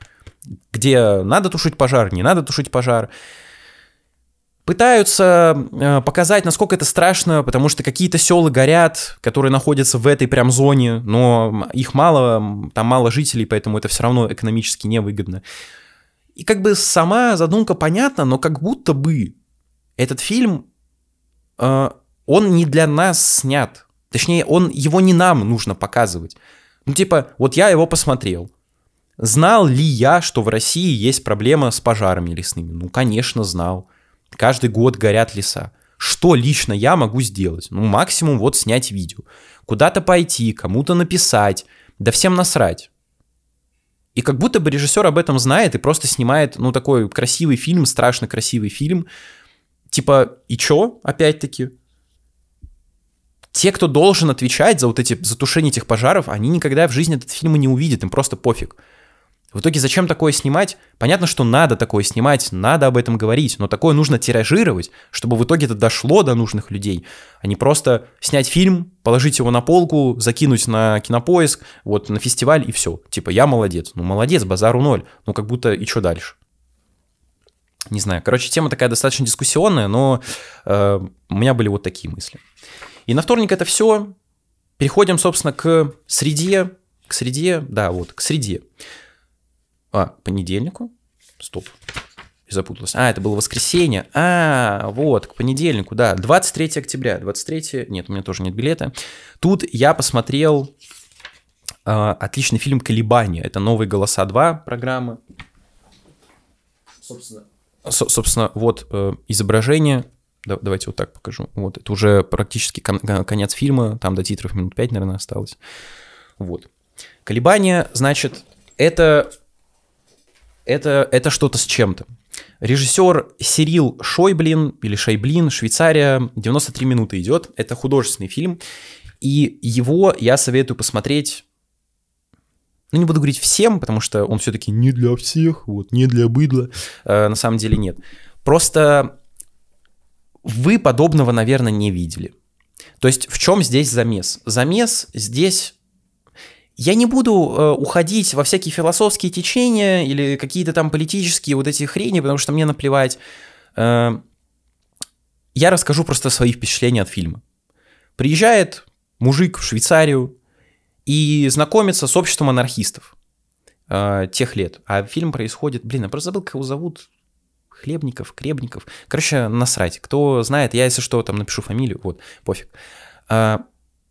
[SPEAKER 1] где надо тушить пожар, не надо тушить пожар. Пытаются э, показать, насколько это страшно, потому что какие-то селы горят, которые находятся в этой прям зоне, но их мало, там мало жителей, поэтому это все равно экономически невыгодно. И как бы сама задумка понятна, но как будто бы этот фильм, э, он не для нас снят. Точнее, он, его не нам нужно показывать. Ну, типа, вот я его посмотрел. Знал ли я, что в России есть проблема с пожарами лесными? Ну, конечно, знал. Каждый год горят леса. Что лично я могу сделать? Ну, максимум вот снять видео. Куда-то пойти, кому-то написать. Да всем насрать. И как будто бы режиссер об этом знает и просто снимает, ну, такой красивый фильм, страшно красивый фильм. Типа, и чё, опять-таки? Те, кто должен отвечать за вот эти, за тушение этих пожаров, они никогда в жизни этот фильм и не увидят, им просто пофиг. В итоге зачем такое снимать? Понятно, что надо такое снимать, надо об этом говорить, но такое нужно тиражировать, чтобы в итоге это дошло до нужных людей, а не просто снять фильм, положить его на полку, закинуть на кинопоиск, вот на фестиваль и все. Типа, я молодец. Ну, молодец, базару ноль. Ну, как будто и что дальше? Не знаю. Короче, тема такая достаточно дискуссионная, но э, у меня были вот такие мысли. И на вторник это все. Переходим, собственно, к среде. К среде, да, вот, к среде. А, понедельнику? Стоп. Запуталась. А, это было воскресенье. А, вот, к понедельнику, да. 23 октября. 23... Нет, у меня тоже нет билета. Тут я посмотрел э, отличный фильм «Колебания». Это «Новые голоса 2» программы. Собственно, Со- собственно вот э, изображение. Да, давайте вот так покажу. Вот, это уже практически кон- конец фильма. Там до титров минут 5, наверное, осталось. Вот. «Колебания», значит, это это, это что-то с чем-то. Режиссер Сирил Шойблин или Шайблин, Швейцария, 93 минуты идет. Это художественный фильм. И его я советую посмотреть ну, не буду говорить всем, потому что он все-таки не для всех, вот, не для быдла. Э, на самом деле нет. Просто вы подобного, наверное, не видели. То есть в чем здесь замес? Замес здесь я не буду э, уходить во всякие философские течения или какие-то там политические вот эти хрени, потому что мне наплевать. Э, я расскажу просто свои впечатления от фильма. Приезжает мужик в Швейцарию и знакомится с обществом анархистов э, тех лет. А фильм происходит... Блин, я просто забыл, как его зовут. Хлебников, Кребников. Короче, насрать. Кто знает, я, если что, там напишу фамилию, вот, пофиг. Э,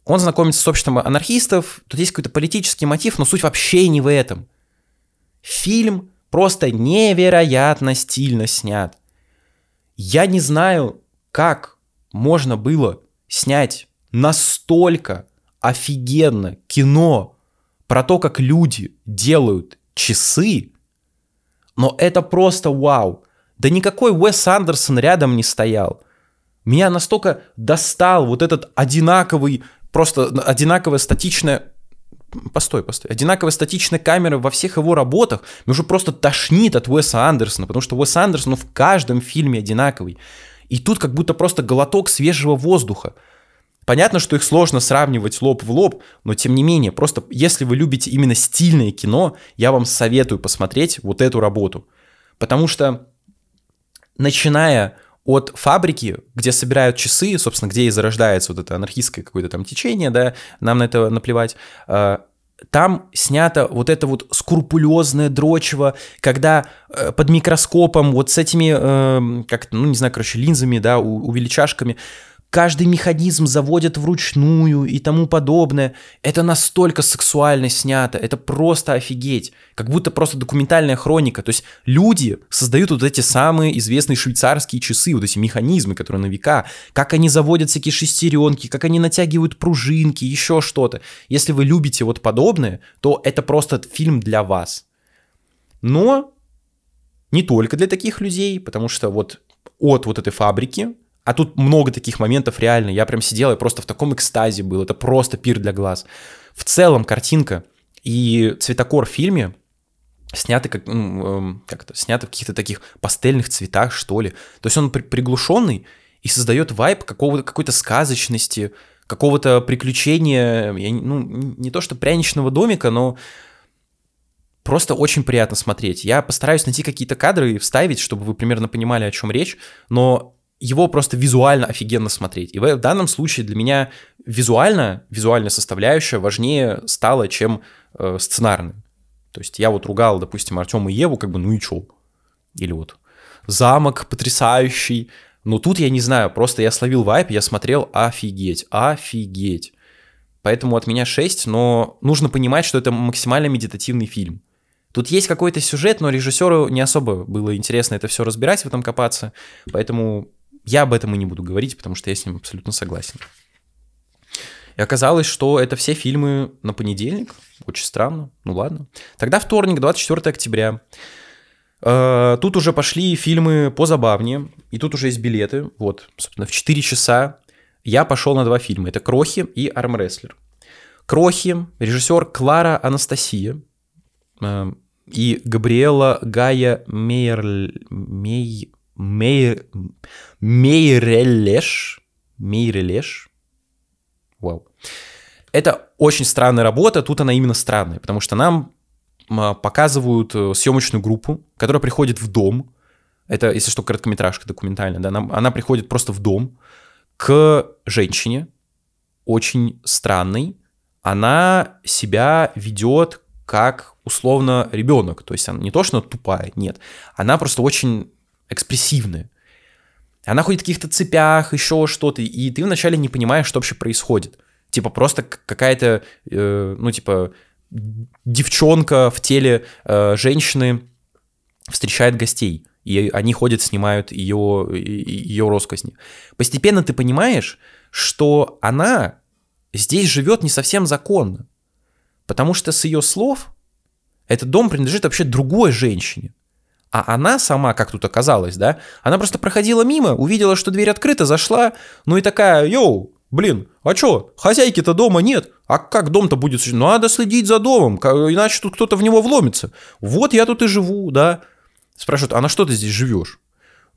[SPEAKER 1] он знакомится с обществом анархистов, тут есть какой-то политический мотив, но суть вообще не в этом. Фильм просто невероятно стильно снят. Я не знаю, как можно было снять настолько офигенно кино про то, как люди делают часы, но это просто вау. Да никакой Уэс Андерсон рядом не стоял. Меня настолько достал вот этот одинаковый просто одинаковая статичная Постой, постой. Одинаковая статичная камера во всех его работах. Мне уже просто тошнит от Уэса Андерсона, потому что Уэс Андерсон ну, в каждом фильме одинаковый. И тут как будто просто глоток свежего воздуха. Понятно, что их сложно сравнивать лоб в лоб, но тем не менее, просто если вы любите именно стильное кино, я вам советую посмотреть вот эту работу. Потому что начиная от фабрики, где собирают часы, собственно, где и зарождается вот это анархистское какое-то там течение, да, нам на это наплевать, а, там снято вот это вот скрупулезное дрочево, когда э, под микроскопом, вот с этими, э, как ну не знаю, короче, линзами, да, увеличашками, каждый механизм заводят вручную и тому подобное. Это настолько сексуально снято, это просто офигеть. Как будто просто документальная хроника. То есть люди создают вот эти самые известные швейцарские часы, вот эти механизмы, которые на века, как они заводят всякие шестеренки, как они натягивают пружинки, еще что-то. Если вы любите вот подобное, то это просто фильм для вас. Но не только для таких людей, потому что вот от вот этой фабрики а тут много таких моментов реально. Я прям сидел и просто в таком экстазе был. Это просто пир для глаз. В целом картинка и цветокор в фильме сняты как, ну, эм, как это, сняты в каких-то таких пастельных цветах, что ли. То есть он при приглушенный и создает вайб какого-то, какой-то сказочности, какого-то приключения, я, ну, не то что пряничного домика, но просто очень приятно смотреть. Я постараюсь найти какие-то кадры и вставить, чтобы вы примерно понимали, о чем речь, но его просто визуально офигенно смотреть. И в данном случае для меня визуально, визуальная составляющая важнее стала, чем э, сценарная. То есть я вот ругал, допустим, Артема и Еву, как бы, ну и чё? Или вот замок потрясающий. Но тут я не знаю, просто я словил вайп, я смотрел офигеть, офигеть. Поэтому от меня 6, но нужно понимать, что это максимально медитативный фильм. Тут есть какой-то сюжет, но режиссеру не особо было интересно это все разбирать, в этом копаться. Поэтому я об этом и не буду говорить, потому что я с ним абсолютно согласен. И оказалось, что это все фильмы на понедельник. Очень странно. Ну ладно. Тогда вторник, 24 октября. Э, тут уже пошли фильмы позабавнее. И тут уже есть билеты. Вот, собственно, в 4 часа я пошел на два фильма. Это «Крохи» и «Армрестлер». «Крохи», режиссер Клара Анастасия э, и Габриэла Гая Мейер... Мей... Мейр... Мейрелеш. Мейрелеш. Вау. Это очень странная работа, тут она именно странная, потому что нам показывают э, съемочную группу, которая приходит в дом. Это, если что, короткометражка документальная, да, она, она приходит просто в дом к женщине, очень странной. Она себя ведет как условно ребенок. То есть она не то, что она тупая, нет. Она просто очень экспрессивная. Она ходит в каких-то цепях, еще что-то, и ты вначале не понимаешь, что вообще происходит. Типа просто какая-то, э, ну типа, девчонка в теле э, женщины встречает гостей, и они ходят, снимают ее, ее роскозни. Постепенно ты понимаешь, что она здесь живет не совсем законно, потому что с ее слов этот дом принадлежит вообще другой женщине. А она сама, как тут оказалось, да, она просто проходила мимо, увидела, что дверь открыта, зашла, ну и такая, йоу, блин, а чё, хозяйки-то дома нет, а как дом-то будет? Надо следить за домом, иначе тут кто-то в него вломится. Вот я тут и живу, да. Спрашивают, а на что ты здесь живешь?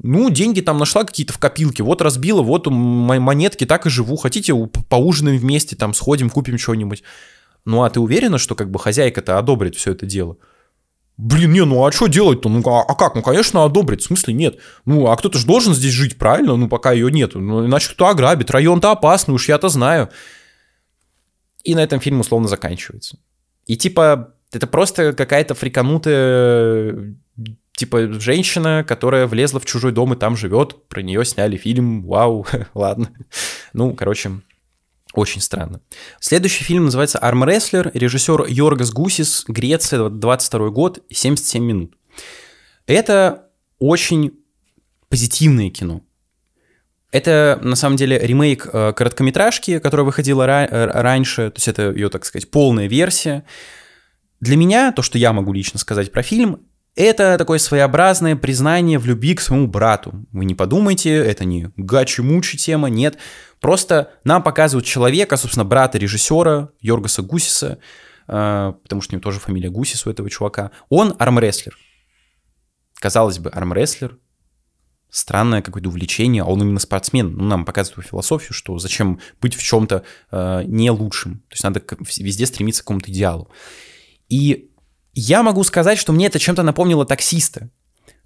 [SPEAKER 1] Ну, деньги там нашла какие-то в копилке, вот разбила, вот монетки, так и живу. Хотите, поужинаем вместе, там сходим, купим что-нибудь. Ну, а ты уверена, что как бы хозяйка-то одобрит все это дело? Блин, не, ну а что делать-то? Ну а, а как? Ну, конечно, одобрить. В смысле нет? Ну, а кто-то же должен здесь жить, правильно? Ну, пока ее нет. Ну, иначе кто ограбит? Район-то опасный, уж я-то знаю. И на этом фильм условно заканчивается. И типа, это просто какая-то фриканутая типа женщина, которая влезла в чужой дом и там живет, про нее сняли фильм, вау, [laughs] ладно. Ну, короче, очень странно. Следующий фильм называется «Армрестлер», режиссер Йоргас Гусис, Греция, 22 год, 77 минут. Это очень позитивное кино. Это, на самом деле, ремейк э, короткометражки, которая выходила ра- э, раньше, то есть это ее, так сказать, полная версия. Для меня, то, что я могу лично сказать про фильм, это такое своеобразное признание в любви к своему брату. Вы не подумайте, это не гачи-мучи тема, нет. Просто нам показывают человека, собственно, брата режиссера Йоргаса Гусиса, э, потому что у него тоже фамилия Гусис у этого чувака. Он армрестлер. Казалось бы, армрестлер, странное какое-то увлечение, а он именно спортсмен. Ну, нам показывают его философию, что зачем быть в чем-то э, не лучшим. То есть надо везде стремиться к какому-то идеалу. И я могу сказать, что мне это чем-то напомнило таксиста.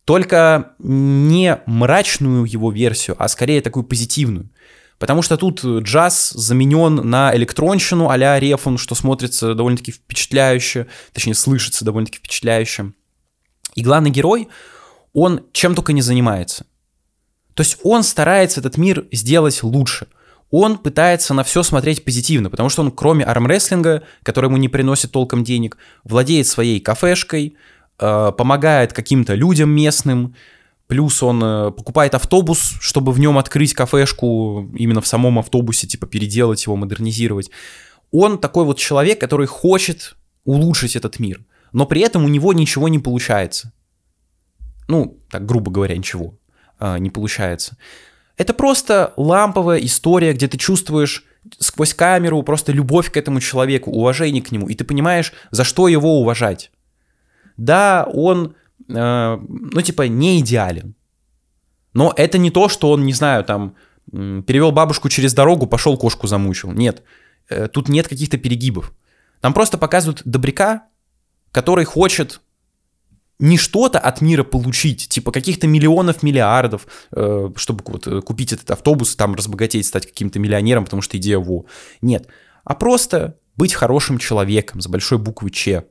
[SPEAKER 1] Только не мрачную его версию, а скорее такую позитивную. Потому что тут джаз заменен на электронщину а-ля Рефун, что смотрится довольно-таки впечатляюще, точнее, слышится довольно-таки впечатляюще. И главный герой, он чем только не занимается. То есть он старается этот мир сделать лучше. Он пытается на все смотреть позитивно, потому что он, кроме армрестлинга, который ему не приносит толком денег, владеет своей кафешкой, э, помогает каким-то людям местным, Плюс он э, покупает автобус, чтобы в нем открыть кафешку, именно в самом автобусе, типа переделать его, модернизировать. Он такой вот человек, который хочет улучшить этот мир, но при этом у него ничего не получается. Ну, так грубо говоря, ничего э, не получается. Это просто ламповая история, где ты чувствуешь сквозь камеру просто любовь к этому человеку, уважение к нему, и ты понимаешь, за что его уважать. Да, он ну, типа, не идеален. Но это не то, что он, не знаю, там, перевел бабушку через дорогу, пошел кошку замучил. Нет, э, тут нет каких-то перегибов. Там просто показывают добряка, который хочет не что-то от мира получить, типа каких-то миллионов, миллиардов, э, чтобы вот э, купить этот автобус, там разбогатеть, стать каким-то миллионером, потому что идея во. Нет, а просто быть хорошим человеком с большой буквы Ч.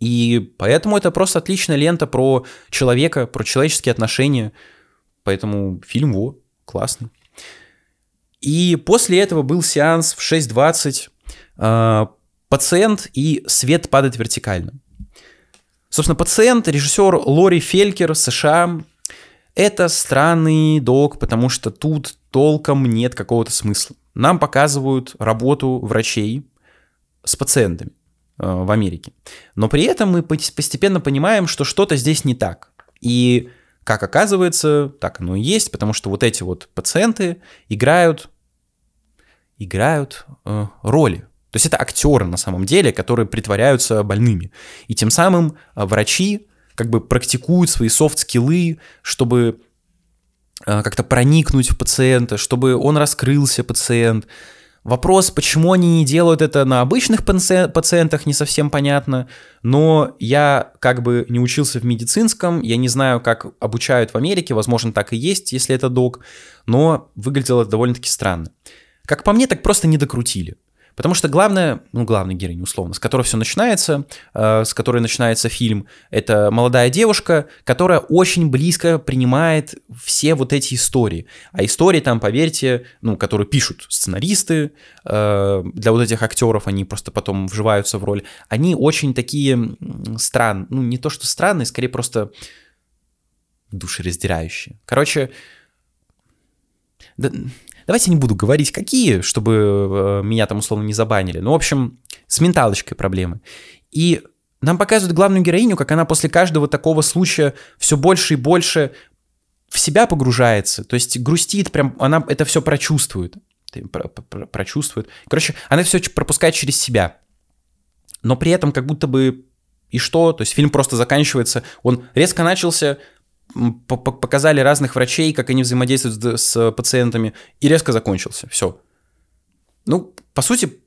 [SPEAKER 1] И поэтому это просто отличная лента про человека, про человеческие отношения. Поэтому фильм во, классный. И после этого был сеанс в 6.20. Э, пациент и свет падает вертикально. Собственно, пациент, режиссер Лори Фелькер, США. Это странный док, потому что тут толком нет какого-то смысла. Нам показывают работу врачей с пациентами в Америке. Но при этом мы постепенно понимаем, что что-то здесь не так. И как оказывается, так оно и есть, потому что вот эти вот пациенты играют, играют э, роли то есть это актеры на самом деле, которые притворяются больными. И тем самым а, врачи как бы практикуют свои софт-скиллы, чтобы а, как-то проникнуть в пациента, чтобы он раскрылся, пациент. Вопрос, почему они не делают это на обычных пациентах, не совсем понятно, но я как бы не учился в медицинском, я не знаю, как обучают в Америке, возможно, так и есть, если это док, но выглядело довольно-таки странно. Как по мне, так просто не докрутили. Потому что главное, ну, главная героиня, условно, с которой все начинается, э, с которой начинается фильм, это молодая девушка, которая очень близко принимает все вот эти истории. А истории там, поверьте, ну, которые пишут сценаристы, э, для вот этих актеров, они просто потом вживаются в роль, они очень такие странные, ну, не то что странные, скорее просто душераздирающие. Короче, да, Давайте не буду говорить, какие, чтобы э, меня там условно не забанили. Ну, в общем, с менталочкой проблемы. И нам показывают главную героиню, как она после каждого такого случая все больше и больше в себя погружается, то есть грустит, прям она это все прочувствует, про, про, прочувствует. Короче, она все пропускает через себя, но при этом как будто бы и что, то есть фильм просто заканчивается, он резко начался, показали разных врачей, как они взаимодействуют с пациентами, и резко закончился. Все. Ну, по сути,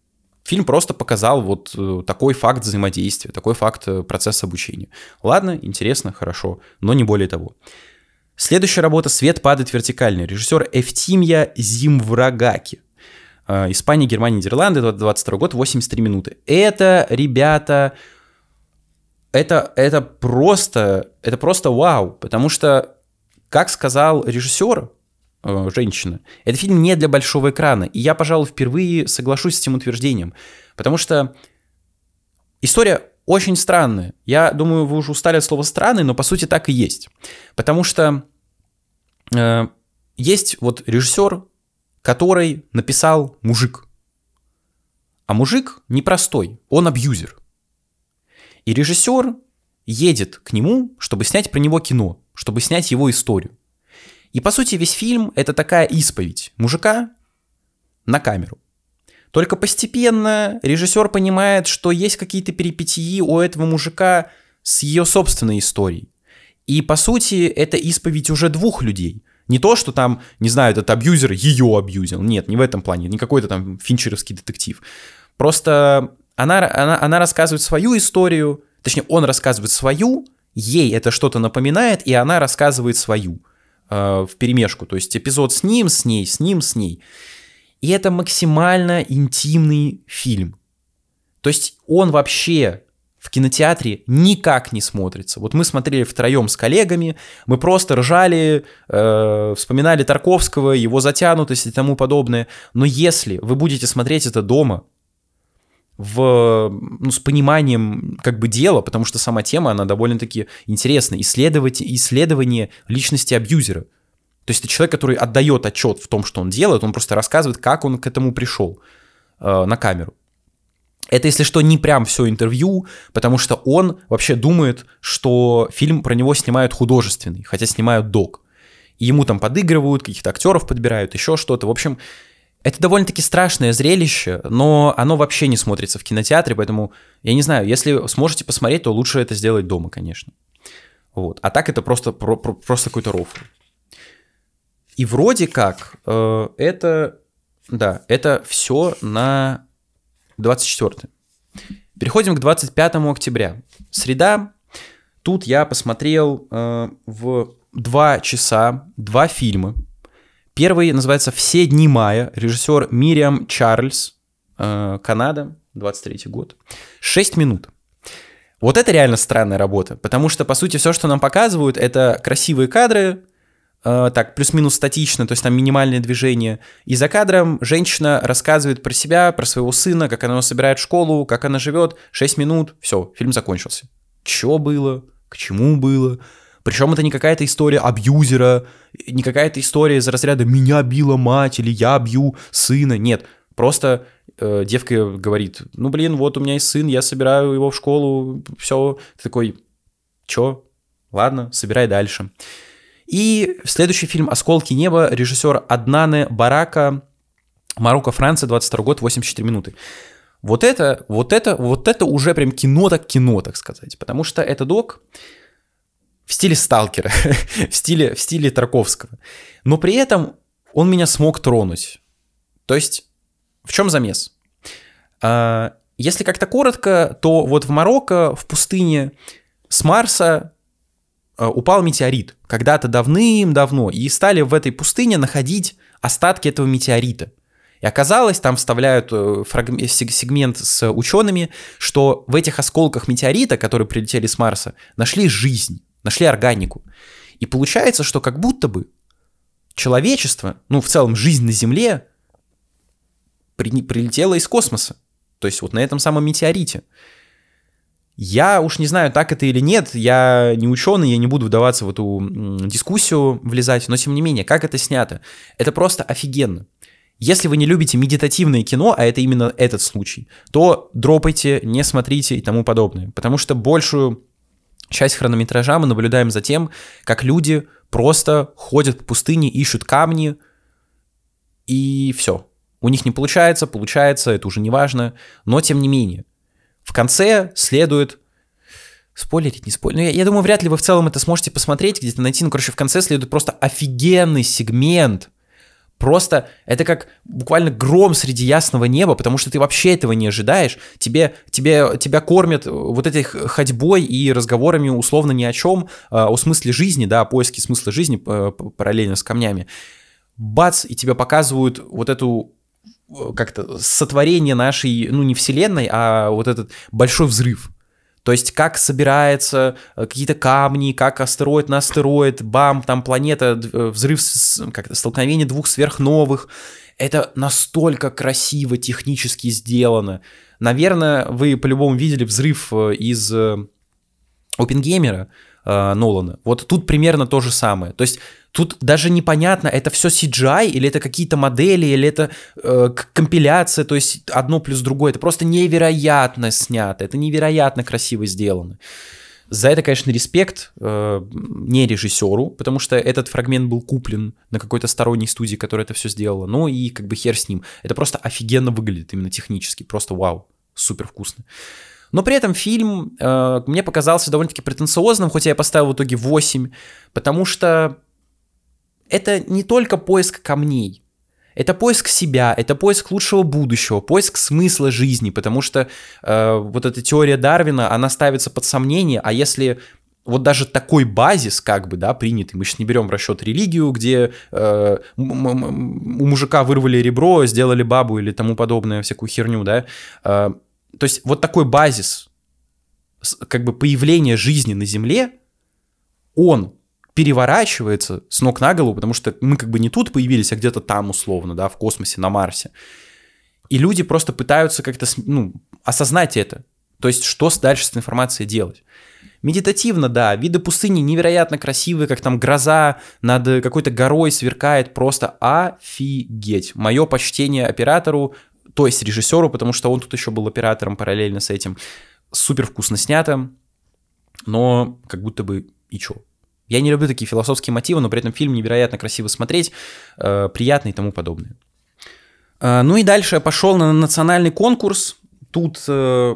[SPEAKER 1] фильм просто показал вот э, такой факт взаимодействия, такой факт э, процесса обучения. Ладно, интересно, хорошо, но не более того. Следующая работа «Свет падает вертикально». Режиссер Эфтимья Зимврагаки. Э, Испания, Германия, Нидерланды, 22 год, 83 минуты. Это, ребята, это, это просто, это просто вау, потому что, как сказал режиссер, э, женщина, этот фильм не для большого экрана, и я, пожалуй, впервые соглашусь с этим утверждением, потому что история очень странная. Я думаю, вы уже устали от слова «странный», но по сути так и есть, потому что э, есть вот режиссер, который написал «Мужик», а мужик непростой, он абьюзер – и режиссер едет к нему, чтобы снять про него кино, чтобы снять его историю. И по сути весь фильм это такая исповедь мужика на камеру. Только постепенно режиссер понимает, что есть какие-то перипетии у этого мужика с ее собственной историей. И по сути это исповедь уже двух людей. Не то, что там, не знаю, этот абьюзер ее абьюзил. Нет, не в этом плане. Не какой-то там финчеровский детектив. Просто она, она, она рассказывает свою историю, точнее, он рассказывает свою, ей это что-то напоминает, и она рассказывает свою э, в перемешку. То есть эпизод с ним, с ней, с ним, с ней. И это максимально интимный фильм. То есть он вообще в кинотеатре никак не смотрится. Вот мы смотрели втроем с коллегами, мы просто ржали, э, вспоминали Тарковского, его затянутость и тому подобное. Но если вы будете смотреть это дома, в, ну, с пониманием как бы дела, потому что сама тема, она довольно-таки интересна. Исследовать, исследование личности абьюзера. То есть это человек, который отдает отчет в том, что он делает, он просто рассказывает, как он к этому пришел э, на камеру. Это, если что, не прям все интервью, потому что он вообще думает, что фильм про него снимают художественный, хотя снимают док. И ему там подыгрывают, каких-то актеров подбирают, еще что-то. В общем, это довольно-таки страшное зрелище, но оно вообще не смотрится в кинотеатре, поэтому, я не знаю, если сможете посмотреть, то лучше это сделать дома, конечно. Вот. А так это просто, про, про, просто какой-то рофл. И вроде как э, это, да, это все на 24. Переходим к 25 октября. Среда. Тут я посмотрел э, в два часа два фильма. Первый называется «Все дни мая», режиссер Мириам Чарльз, э, Канада, 23 год. Шесть минут. Вот это реально странная работа, потому что, по сути, все, что нам показывают, это красивые кадры, э, так, плюс-минус статично, то есть там минимальное движение. И за кадром женщина рассказывает про себя, про своего сына, как она собирает школу, как она живет. 6 минут, все, фильм закончился. Че было, к чему было. Причем это не какая-то история абьюзера, не какая-то история из разряда «меня била мать» или «я бью сына». Нет, просто э, девка говорит, ну, блин, вот у меня есть сын, я собираю его в школу, все. Ты такой, чё? Ладно, собирай дальше. И следующий фильм «Осколки неба», режиссер Аднане Барака, Марокко, Франция, 22 год, 84 минуты. Вот это, вот это, вот это уже прям кино так кино, так сказать. Потому что это док в стиле сталкера, [laughs] в, стиле, в стиле Тарковского. Но при этом он меня смог тронуть. То есть в чем замес? А, если как-то коротко, то вот в Марокко, в пустыне, с Марса а, упал метеорит когда-то давным-давно, и стали в этой пустыне находить остатки этого метеорита. И оказалось, там вставляют э, фрагмент, сегмент с учеными, что в этих осколках метеорита, которые прилетели с Марса, нашли жизнь, нашли органику. И получается, что как будто бы человечество, ну в целом жизнь на Земле, при, прилетела из космоса. То есть вот на этом самом метеорите. Я уж не знаю, так это или нет, я не ученый, я не буду вдаваться в эту дискуссию, влезать, но тем не менее, как это снято? Это просто офигенно. Если вы не любите медитативное кино, а это именно этот случай, то дропайте, не смотрите и тому подобное. Потому что большую часть хронометража мы наблюдаем за тем, как люди просто ходят по пустыне, ищут камни, и все. У них не получается, получается, это уже не важно, но тем не менее. В конце следует Спойлерить, не спойлерить. Ну, я, я думаю, вряд ли вы в целом это сможете посмотреть, где-то найти. Ну, короче, в конце следует просто офигенный сегмент. Просто это как буквально гром среди ясного неба, потому что ты вообще этого не ожидаешь. Тебе, тебе, тебя кормят вот этой ходьбой и разговорами условно ни о чем, а, о смысле жизни, да, о поиске смысла жизни параллельно с камнями. Бац, и тебе показывают вот эту как-то сотворение нашей, ну не вселенной, а вот этот большой взрыв. То есть как собирается э, какие-то камни, как астероид на астероид, бам, там планета, э, взрыв, как-то столкновение двух сверхновых. Это настолько красиво технически сделано. Наверное, вы по-любому видели взрыв э, из Опенгеймера э, Нолана. Вот тут примерно то же самое. То есть Тут даже непонятно, это все CGI, или это какие-то модели, или это э, компиляция, то есть одно плюс другое. Это просто невероятно снято, это невероятно красиво сделано. За это, конечно, респект э, не режиссеру, потому что этот фрагмент был куплен на какой-то сторонней студии, которая это все сделала. Ну и как бы хер с ним. Это просто офигенно выглядит именно технически. Просто вау. Супер вкусно. Но при этом фильм э, мне показался довольно-таки претенциозным, хотя я поставил в итоге 8, потому что это не только поиск камней, это поиск себя, это поиск лучшего будущего, поиск смысла жизни, потому что э, вот эта теория Дарвина, она ставится под сомнение, а если вот даже такой базис, как бы, да, принятый, мы сейчас не берем в расчет религию, где э, у мужика вырвали ребро, сделали бабу или тому подобное, всякую херню, да, э, то есть вот такой базис, как бы появление жизни на Земле, он переворачивается с ног на голову, потому что мы как бы не тут появились, а где-то там условно, да, в космосе, на Марсе. И люди просто пытаются как-то ну, осознать это. То есть, что дальше с информацией делать. Медитативно, да, виды пустыни невероятно красивые, как там гроза над какой-то горой сверкает, просто офигеть. Мое почтение оператору, то есть режиссеру, потому что он тут еще был оператором параллельно с этим. Супер вкусно снято, но как будто бы и чё. Я не люблю такие философские мотивы, но при этом фильм невероятно красиво смотреть, э, приятный и тому подобное. Э, ну и дальше я пошел на национальный конкурс. Тут э,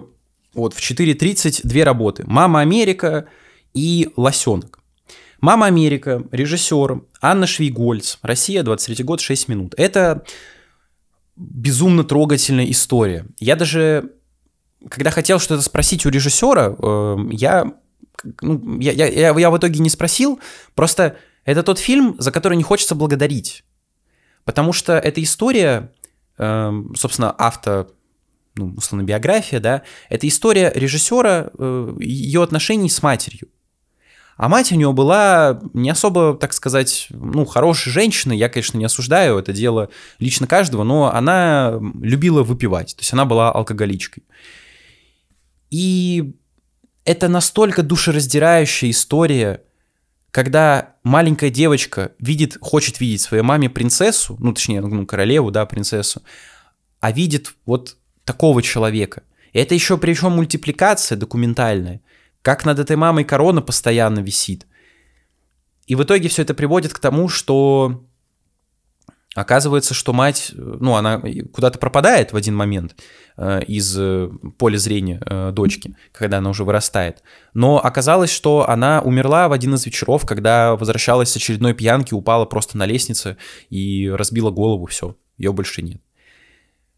[SPEAKER 1] вот в 4.30 две работы. «Мама Америка» и «Лосенок». «Мама Америка», режиссер Анна Швейгольц, Россия, 23 год, 6 минут. Это безумно трогательная история. Я даже, когда хотел что-то спросить у режиссера, э, я ну, я, я, я в итоге не спросил, просто это тот фильм, за который не хочется благодарить. Потому что эта история, э, собственно, авто, ну, условно, биография, да, это история режиссера, э, ее отношений с матерью. А мать у него была не особо, так сказать, ну, хорошей женщиной. Я, конечно, не осуждаю, это дело лично каждого, но она любила выпивать. То есть она была алкоголичкой. И это настолько душераздирающая история, когда маленькая девочка видит, хочет видеть своей маме принцессу, ну, точнее, ну, королеву, да, принцессу, а видит вот такого человека. И это еще причем мультипликация документальная как над этой мамой корона постоянно висит. И в итоге все это приводит к тому, что оказывается, что мать, ну, она куда-то пропадает в один момент э, из э, поля зрения э, дочки, когда она уже вырастает. Но оказалось, что она умерла в один из вечеров, когда возвращалась с очередной пьянки, упала просто на лестнице и разбила голову, все, ее больше нет.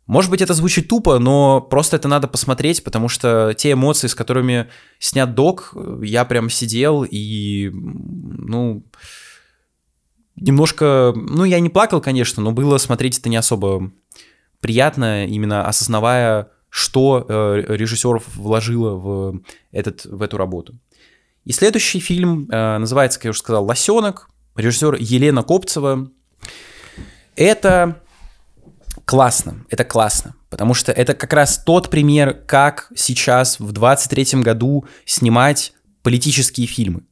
[SPEAKER 1] Может быть, это звучит тупо, но просто это надо посмотреть, потому что те эмоции, с которыми снят док, я прям сидел и, ну, немножко, ну, я не плакал, конечно, но было смотреть это не особо приятно, именно осознавая, что э, режиссер вложила в, этот, в эту работу. И следующий фильм э, называется, как я уже сказал, «Лосенок», режиссер Елена Копцева. Это классно, это классно, потому что это как раз тот пример, как сейчас в 23 году снимать политические фильмы.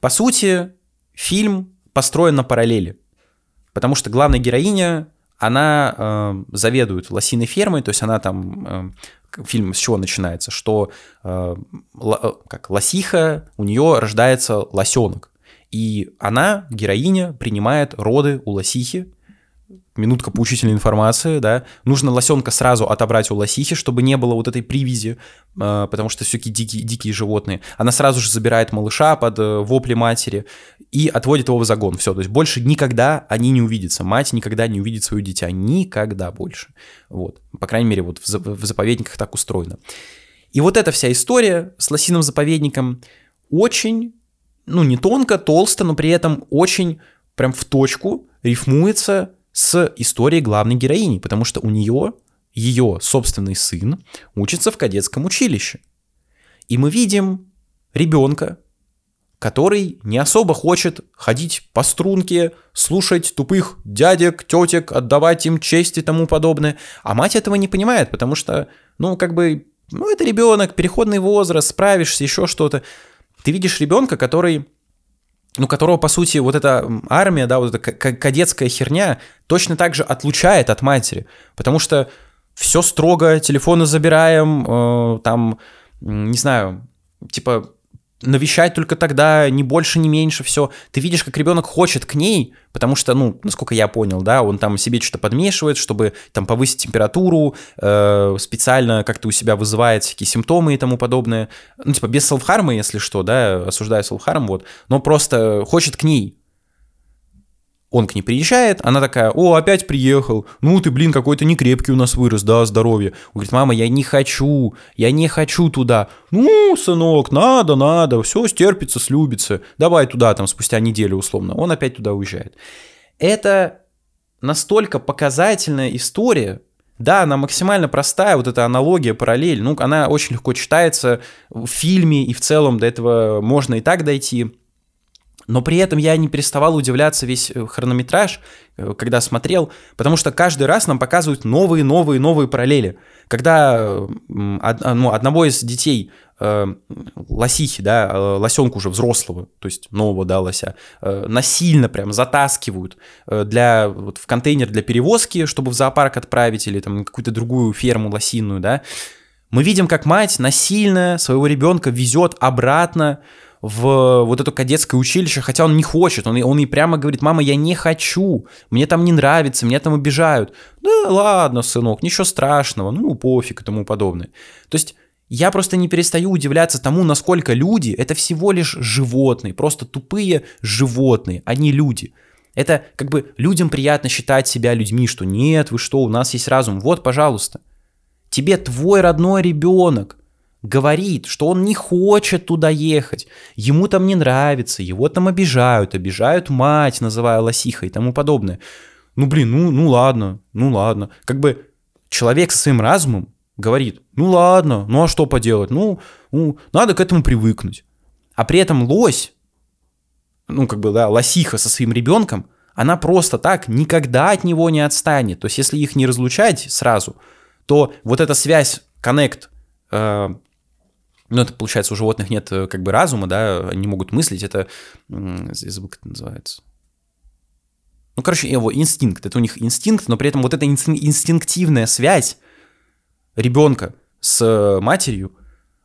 [SPEAKER 1] По сути, фильм построен на параллели, потому что главная героиня, она э, заведует лосиной фермой, то есть она там э, фильм с чего начинается, что э, э как лосиха, у нее рождается лосенок, и она, героиня, принимает роды у лосихи, минутка поучительной информации, да, нужно лосенка сразу отобрать у лосихи, чтобы не было вот этой привязи, э, потому что все-таки дикие, дикие животные. Она сразу же забирает малыша под э, вопли матери и отводит его в загон. Все, то есть больше никогда они не увидятся. Мать никогда не увидит свое дитя. Никогда больше. Вот. По крайней мере, вот в заповедниках так устроено. И вот эта вся история с лосиным заповедником очень, ну, не тонко, толсто, но при этом очень прям в точку рифмуется с историей главной героини, потому что у нее ее собственный сын учится в кадетском училище. И мы видим ребенка, который не особо хочет ходить по струнке, слушать тупых дядек, тетек, отдавать им честь и тому подобное. А мать этого не понимает, потому что, ну, как бы, ну, это ребенок, переходный возраст, справишься, еще что-то. Ты видишь ребенка, который ну, которого, по сути, вот эта армия, да, вот эта кадетская херня точно так же отлучает от матери, потому что все строго, телефоны забираем, э, там, не знаю, типа, навещать только тогда, не больше, не меньше, все. Ты видишь, как ребенок хочет к ней, потому что, ну, насколько я понял, да, он там себе что-то подмешивает, чтобы там повысить температуру, э, специально как-то у себя вызывает всякие симптомы и тому подобное. Ну, типа, без селфхарма, если что, да, осуждаю селфхарм, вот, но просто хочет к ней. Он к ней приезжает, она такая, о, опять приехал, ну ты, блин, какой-то некрепкий у нас вырос, да, здоровье. Он говорит, мама, я не хочу, я не хочу туда. Ну, сынок, надо, надо, все стерпится, слюбится, давай туда, там, спустя неделю условно. Он опять туда уезжает. Это настолько показательная история, да, она максимально простая, вот эта аналогия, параллель, ну, она очень легко читается в фильме, и в целом до этого можно и так дойти. Но при этом я не переставал удивляться весь э, хронометраж, э, когда смотрел, потому что каждый раз нам показывают новые, новые, новые параллели. Когда э, ну, одного из детей лосихи, да, лосенку уже взрослого, то есть нового, да, лося, насильно прям затаскивают для, вот, в контейнер для перевозки, чтобы в зоопарк отправить или там какую-то другую ферму лосиную, да, мы видим, как мать насильно своего ребенка везет обратно в вот это кадетское училище, хотя он не хочет, он, он и прямо говорит, мама, я не хочу, мне там не нравится, меня там обижают. Да ладно, сынок, ничего страшного, ну пофиг и тому подобное. То есть я просто не перестаю удивляться тому, насколько люди — это всего лишь животные, просто тупые животные, а не люди. Это как бы людям приятно считать себя людьми, что нет, вы что, у нас есть разум. Вот, пожалуйста. Тебе твой родной ребенок говорит, что он не хочет туда ехать, ему там не нравится, его там обижают, обижают мать, называя лосихой и тому подобное. Ну, блин, ну, ну ладно, ну ладно. Как бы человек со своим разумом говорит, ну ладно, ну а что поделать, ну, ну надо к этому привыкнуть. А при этом лось, ну как бы, да, лосиха со своим ребенком, она просто так никогда от него не отстанет. То есть если их не разлучать сразу, то вот эта связь, коннект, э, ну это получается у животных нет э, как бы разума, да, они могут мыслить, это, я забыл, как это называется. Ну, короче, его инстинкт, это у них инстинкт, но при этом вот эта инстинктивная связь ребенка с э, матерью,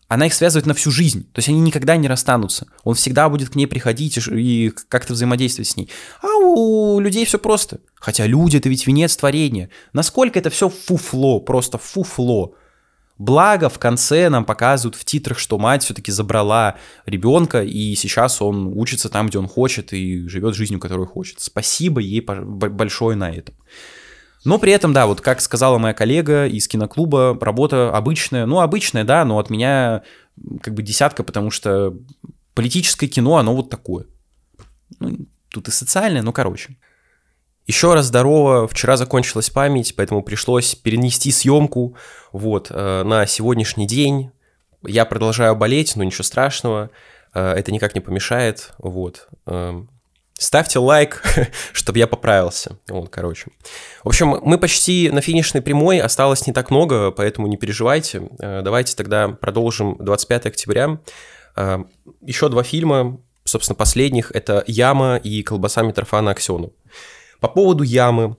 [SPEAKER 1] она их связывает на всю жизнь. То есть они никогда не расстанутся. Он всегда будет к ней приходить и как-то взаимодействовать с ней. А у людей все просто. Хотя люди это ведь венец творения. Насколько это все фуфло, просто фуфло. Благо, в конце нам показывают в титрах, что мать все-таки забрала ребенка, и сейчас он учится там, где он хочет, и живет жизнью, которую хочет. Спасибо ей большое на этом. Но при этом, да, вот как сказала моя коллега из киноклуба, работа обычная, ну, обычная, да, но от меня как бы десятка, потому что политическое кино, оно вот такое. Ну, тут и социальное, ну, короче. Еще раз здорово, вчера закончилась память, поэтому пришлось перенести съемку вот, э, на сегодняшний день. Я продолжаю болеть, но ничего страшного, э, это никак не помешает, вот. Эм, ставьте лайк, [laughs] чтобы я поправился. Вот, короче. В общем, мы почти на финишной прямой, осталось не так много, поэтому не переживайте. Э, давайте тогда продолжим 25 октября. Еще два фильма, собственно, последних, это «Яма» и «Колбаса Митрофана Аксену». По поводу «Ямы»,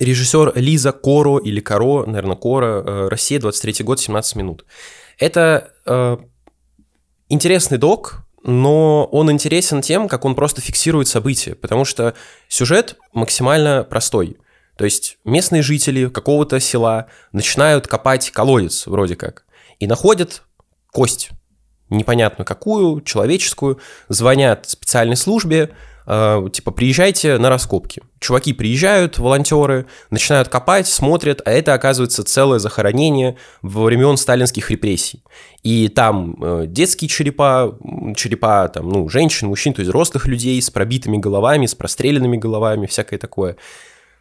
[SPEAKER 1] режиссер Лиза Коро или Коро, наверное, Коро, э, Россия, 23 год, 17 минут. Это интересный док, но он интересен тем, как он просто фиксирует события, потому что сюжет максимально простой. То есть местные жители какого-то села начинают копать колодец вроде как и находят кость, непонятно какую, человеческую, звонят специальной службе, э, типа, приезжайте на раскопки. Чуваки приезжают, волонтеры, начинают копать, смотрят, а это, оказывается, целое захоронение во времен сталинских репрессий. И там э, детские черепа, черепа там, ну, женщин, мужчин, то есть взрослых людей с пробитыми головами, с простреленными головами, всякое такое.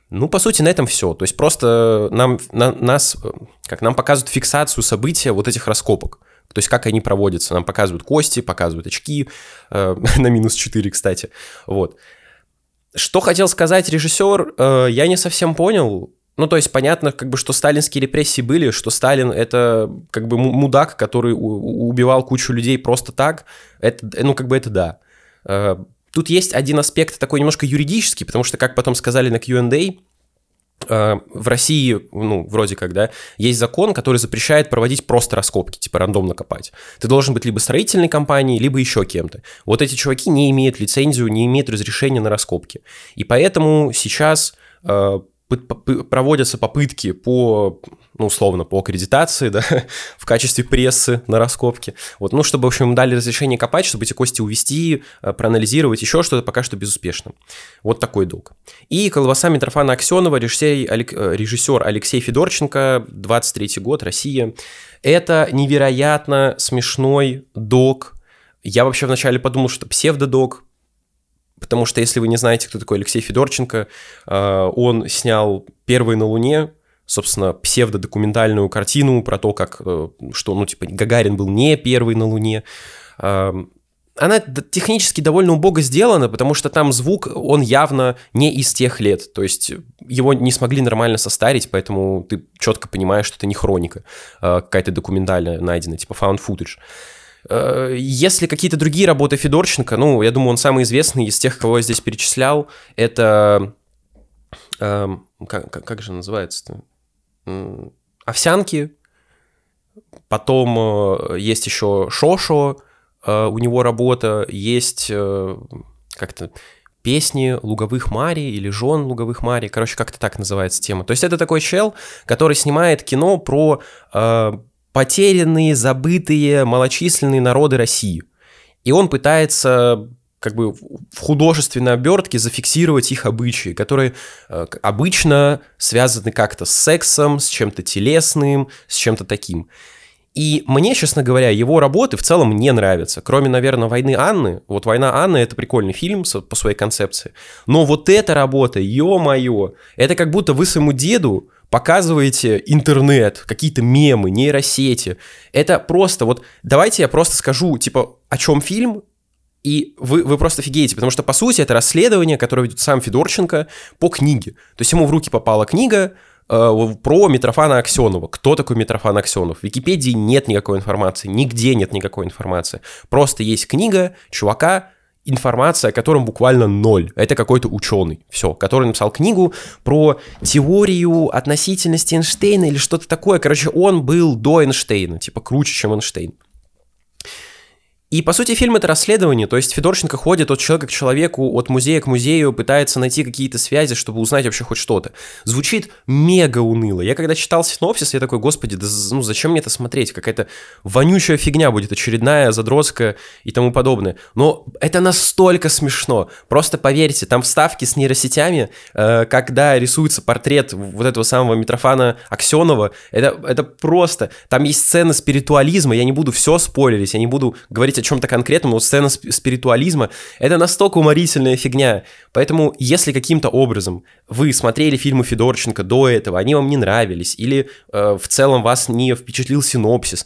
[SPEAKER 1] Ну, по сути, на этом все. То есть просто нам, на, нас, э, как нам показывают фиксацию события вот этих раскопок. То есть как они проводятся. Нам показывают кости, показывают очки, э, [laughs] на минус 4, кстати. Вот. Что хотел сказать режиссер, э, я не совсем понял. Ну, то есть понятно, как бы, что сталинские репрессии были, что Сталин это как бы мудак, который убивал кучу людей просто так. Это, ну, как бы это да. Э, тут есть один аспект такой немножко юридический, потому что, как потом сказали на Q&A, в России, ну, вроде как, да, есть закон, который запрещает проводить просто раскопки, типа рандомно копать. Ты должен быть либо строительной компанией, либо еще кем-то. Вот эти чуваки не имеют лицензию, не имеют разрешения на раскопки. И поэтому сейчас э, проводятся попытки по, ну, условно, по аккредитации, [laughs] да, в качестве прессы на раскопке. Вот, ну, чтобы, в общем, дали разрешение копать, чтобы эти кости увести, э, проанализировать, еще что-то, пока что безуспешно. Вот такой долг. И «Колбаса Митрофана Аксенова», режиссер, э, режиссер Алексей Федорченко, 23 год, Россия. Это невероятно смешной док. Я вообще вначале подумал, что псевдодок, Потому что, если вы не знаете, кто такой Алексей Федорченко, э, он снял «Первый на Луне», собственно, псевдодокументальную картину про то, как, э, что, ну, типа, Гагарин был не первый на Луне. Эм, она технически довольно убого сделана, потому что там звук, он явно не из тех лет. То есть его не смогли нормально состарить, поэтому ты четко понимаешь, что это не хроника, э, какая-то документальная найдена, типа found footage. Э, если какие-то другие работы Федорченко, ну, я думаю, он самый известный из тех, кого я здесь перечислял, это... Э, как, как же называется-то? Овсянки. Потом э, есть еще Шошо, э, у него работа. Есть как-то песни луговых мари или жен луговых мари. Короче, как-то так называется тема. То есть это такой чел, который снимает кино про потерянные, забытые, малочисленные народы России. И он пытается как бы в художественной обертке зафиксировать их обычаи, которые э, обычно связаны как-то с сексом, с чем-то телесным, с чем-то таким.
[SPEAKER 2] И мне, честно говоря, его работы в целом не нравятся. Кроме, наверное, «Войны Анны». Вот «Война Анны» — это прикольный фильм по своей концепции. Но вот эта работа, ё-моё, это как будто вы своему деду показываете интернет, какие-то мемы, нейросети. Это просто вот... Давайте я просто скажу, типа, о чем фильм, и вы, вы просто офигеете, потому что, по сути, это расследование, которое ведет сам Федорченко по книге. То есть ему в руки попала книга, э, про Митрофана Аксенова. Кто такой Митрофан Аксенов? В Википедии нет никакой информации, нигде нет никакой информации. Просто есть книга чувака, информация о котором буквально ноль. Это какой-то ученый, все, который написал книгу про теорию относительности Эйнштейна или что-то такое. Короче, он был до Эйнштейна, типа круче, чем Эйнштейн. И, по сути, фильм — это расследование, то есть Федорченко ходит от человека к человеку, от музея к музею, пытается найти какие-то связи, чтобы узнать вообще хоть что-то. Звучит мега уныло. Я когда читал синопсис, я такой, господи, да ну зачем мне это смотреть? Какая-то вонючая фигня будет, очередная, задротская и тому подобное. Но это настолько смешно. Просто поверьте, там вставки с нейросетями, э, когда рисуется портрет вот этого самого Митрофана Аксенова, это, это просто... Там есть сцены спиритуализма, я не буду все спойлерить, я не буду говорить о чем-то конкретном, но вот сцена спиритуализма — это настолько уморительная фигня. Поэтому, если каким-то образом вы смотрели фильмы Федорченко до этого, они вам не нравились, или э, в целом вас не впечатлил синопсис,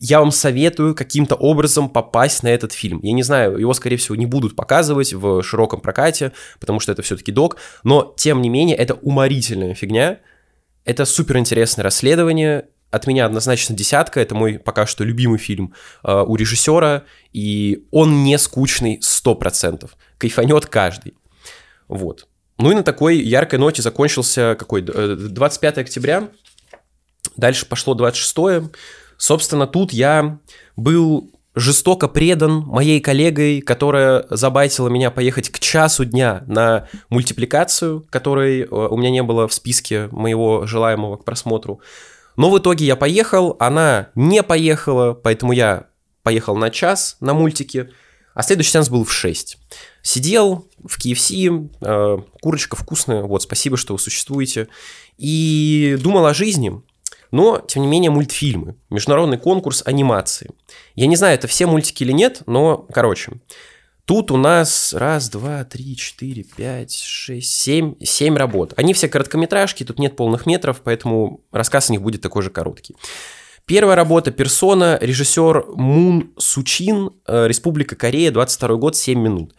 [SPEAKER 2] я вам советую каким-то образом попасть на этот фильм. Я не знаю, его, скорее всего, не будут показывать в широком прокате, потому что это все-таки док, но, тем не менее, это уморительная фигня, это суперинтересное расследование, от меня однозначно десятка, это мой пока что любимый фильм э, у режиссера, и он не скучный 100%, кайфанет каждый. Вот. Ну и на такой яркой ноте закончился какой 25 э, октября, дальше пошло 26 Собственно, тут я был жестоко предан моей коллегой, которая забайтила меня поехать к часу дня на мультипликацию, которой э, у меня не было в списке моего желаемого к просмотру. Но в итоге я поехал, она не поехала, поэтому я поехал на час на мультике, а следующий сеанс был в 6. Сидел в KFC, э, курочка вкусная, вот, спасибо, что вы существуете, и думал о жизни, но, тем не менее, мультфильмы, международный конкурс анимации. Я не знаю, это все мультики или нет, но, короче, Тут у нас раз, два, три, четыре, пять, шесть, семь, семь работ. Они все короткометражки, тут нет полных метров, поэтому рассказ о них будет такой же короткий. Первая работа «Персона», режиссер Мун Сучин, э, Республика Корея, 22 год, 7 минут.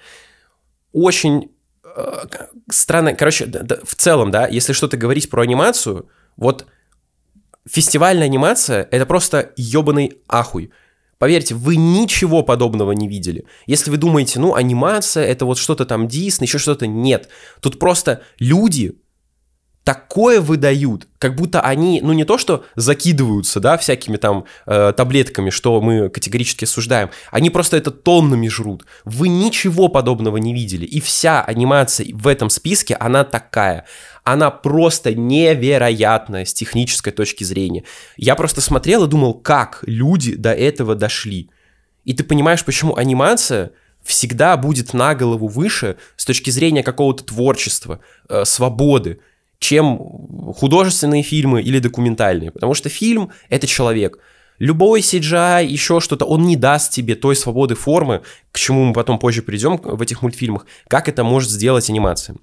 [SPEAKER 2] Очень э, странно, короче, в целом, да, если что-то говорить про анимацию, вот фестивальная анимация — это просто ебаный ахуй. Поверьте, вы ничего подобного не видели. Если вы думаете, ну, анимация, это вот что-то там Дисней, еще что-то, нет. Тут просто люди такое выдают, как будто они, ну не то что закидываются, да, всякими там э, таблетками, что мы категорически осуждаем, они просто это тоннами жрут. Вы ничего подобного не видели, и вся анимация в этом списке, она такая. Она просто невероятная с технической точки зрения. Я просто смотрел и думал, как люди до этого дошли. И ты понимаешь, почему анимация всегда будет на голову выше с точки зрения какого-то творчества, э, свободы чем художественные фильмы или документальные. Потому что фильм — это человек. Любой CGI, еще что-то, он не даст тебе той свободы формы, к чему мы потом позже придем в этих мультфильмах, как это может сделать анимация.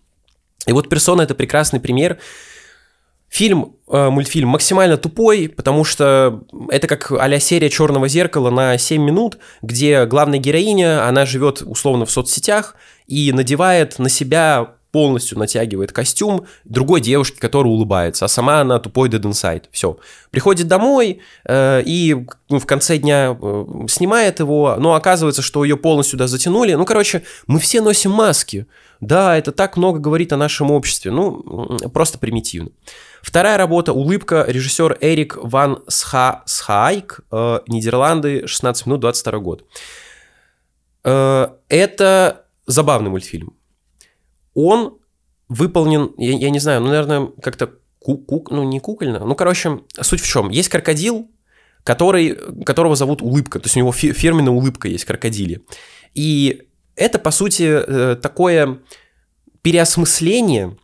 [SPEAKER 2] И вот «Персона» — это прекрасный пример. Фильм, э, мультфильм максимально тупой, потому что это как а серия «Черного зеркала» на 7 минут, где главная героиня, она живет условно в соцсетях и надевает на себя полностью натягивает костюм другой девушки, которая улыбается, а сама она тупой dead inside. Все. Приходит домой э, и ну, в конце дня э, снимает его, но оказывается, что ее полностью сюда затянули. Ну, короче, мы все носим маски. Да, это так много говорит о нашем обществе. Ну, просто примитивно. Вторая работа «Улыбка», режиссер Эрик Ван Сха, Схайк, э, Нидерланды, 16 минут, 22 год. Э, это забавный мультфильм он выполнен, я, я не знаю, ну, наверное, как-то ку ку ну, не кукольно, ну, короче, суть в чем. Есть крокодил, который, которого зовут Улыбка, то есть у него фи фирменная улыбка есть, крокодили. И это, по сути, э, такое переосмысление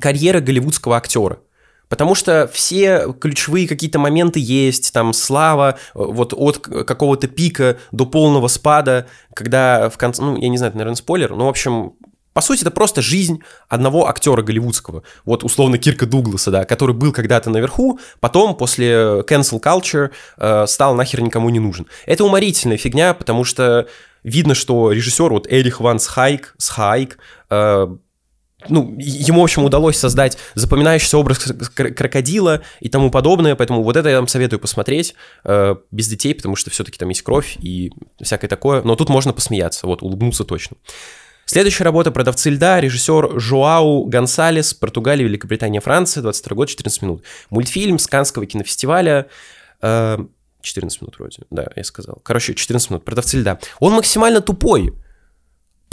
[SPEAKER 2] карьеры голливудского актера. Потому что все ключевые какие-то моменты есть, там слава, э, вот от какого-то пика до полного спада, когда в конце, ну, я не знаю, это, наверное, спойлер, но, в общем, по сути, это просто жизнь одного актера голливудского. Вот условно Кирка Дугласа, да, который был когда-то наверху, потом после cancel culture э, стал нахер никому не нужен. Это уморительная фигня, потому что видно, что режиссер, вот Эрих Ван Схайк, Схайк, э, ну, ему, в общем, удалось создать запоминающийся образ крокодила и тому подобное, поэтому вот это я вам советую посмотреть э, без детей, потому что все-таки там есть кровь и всякое такое, но тут можно посмеяться, вот, улыбнуться точно. Следующая работа «Продавцы льда», режиссер Жуау Гонсалес, Португалия, Великобритания, Франция, 22 год, 14 минут. Мультфильм с Канского кинофестиваля, 14 э, минут вроде, да, я сказал. Короче, 14 минут, «Продавцы льда». Он максимально тупой,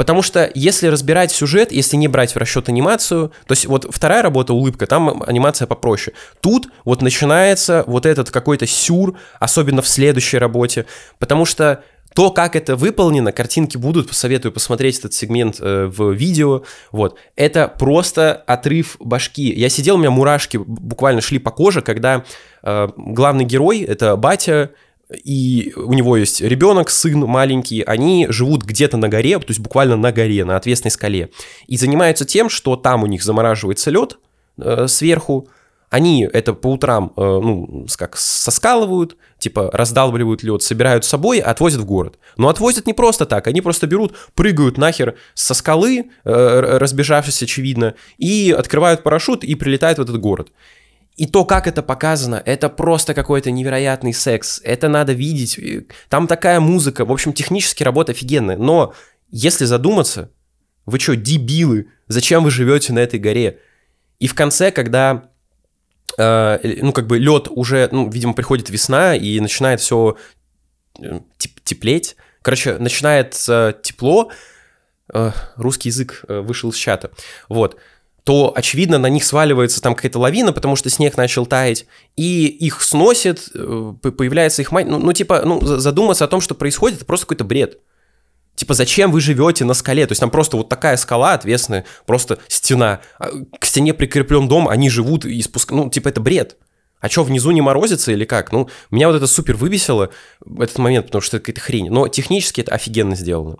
[SPEAKER 2] Потому что если разбирать сюжет, если не брать в расчет анимацию, то есть вот вторая работа «Улыбка», там анимация попроще. Тут вот начинается вот этот какой-то сюр, особенно в следующей работе, потому что то, как это выполнено, картинки будут, посоветую посмотреть этот сегмент э, в видео, вот, это просто отрыв башки. Я сидел, у меня мурашки буквально шли по коже, когда э, главный герой, это батя, и у него есть ребенок, сын маленький, они живут где-то на горе, то есть буквально на горе, на отвесной скале, и занимаются тем, что там у них замораживается лед э, сверху, они это по утрам, э, ну, как соскалывают, типа раздалбливают лед, собирают с собой, отвозят в город. Но отвозят не просто так, они просто берут, прыгают нахер со скалы, э, разбежавшись, очевидно, и открывают парашют и прилетают в этот город. И то, как это показано, это просто какой-то невероятный секс. Это надо видеть. Там такая музыка. В общем, технически работа офигенная. Но если задуматься, вы что, дебилы? Зачем вы живете на этой горе? И в конце, когда ну, как бы лед уже, ну, видимо, приходит весна, и начинает все э, теплеть. Короче, начинается тепло, э, русский язык вышел из чата, вот, то, очевидно, на них сваливается там какая-то лавина, потому что снег начал таять, и их сносит, появляется их мать, ну, ну, типа, ну, задуматься о том, что происходит, это просто какой-то бред. Типа, зачем вы живете на скале? То есть там просто вот такая скала ответственная, просто стена. А к стене прикреплен дом, они живут и спускают. Ну, типа, это бред. А что, внизу не морозится или как? Ну, меня вот это супер выбесило, этот момент, потому что это какая-то хрень. Но технически это офигенно сделано.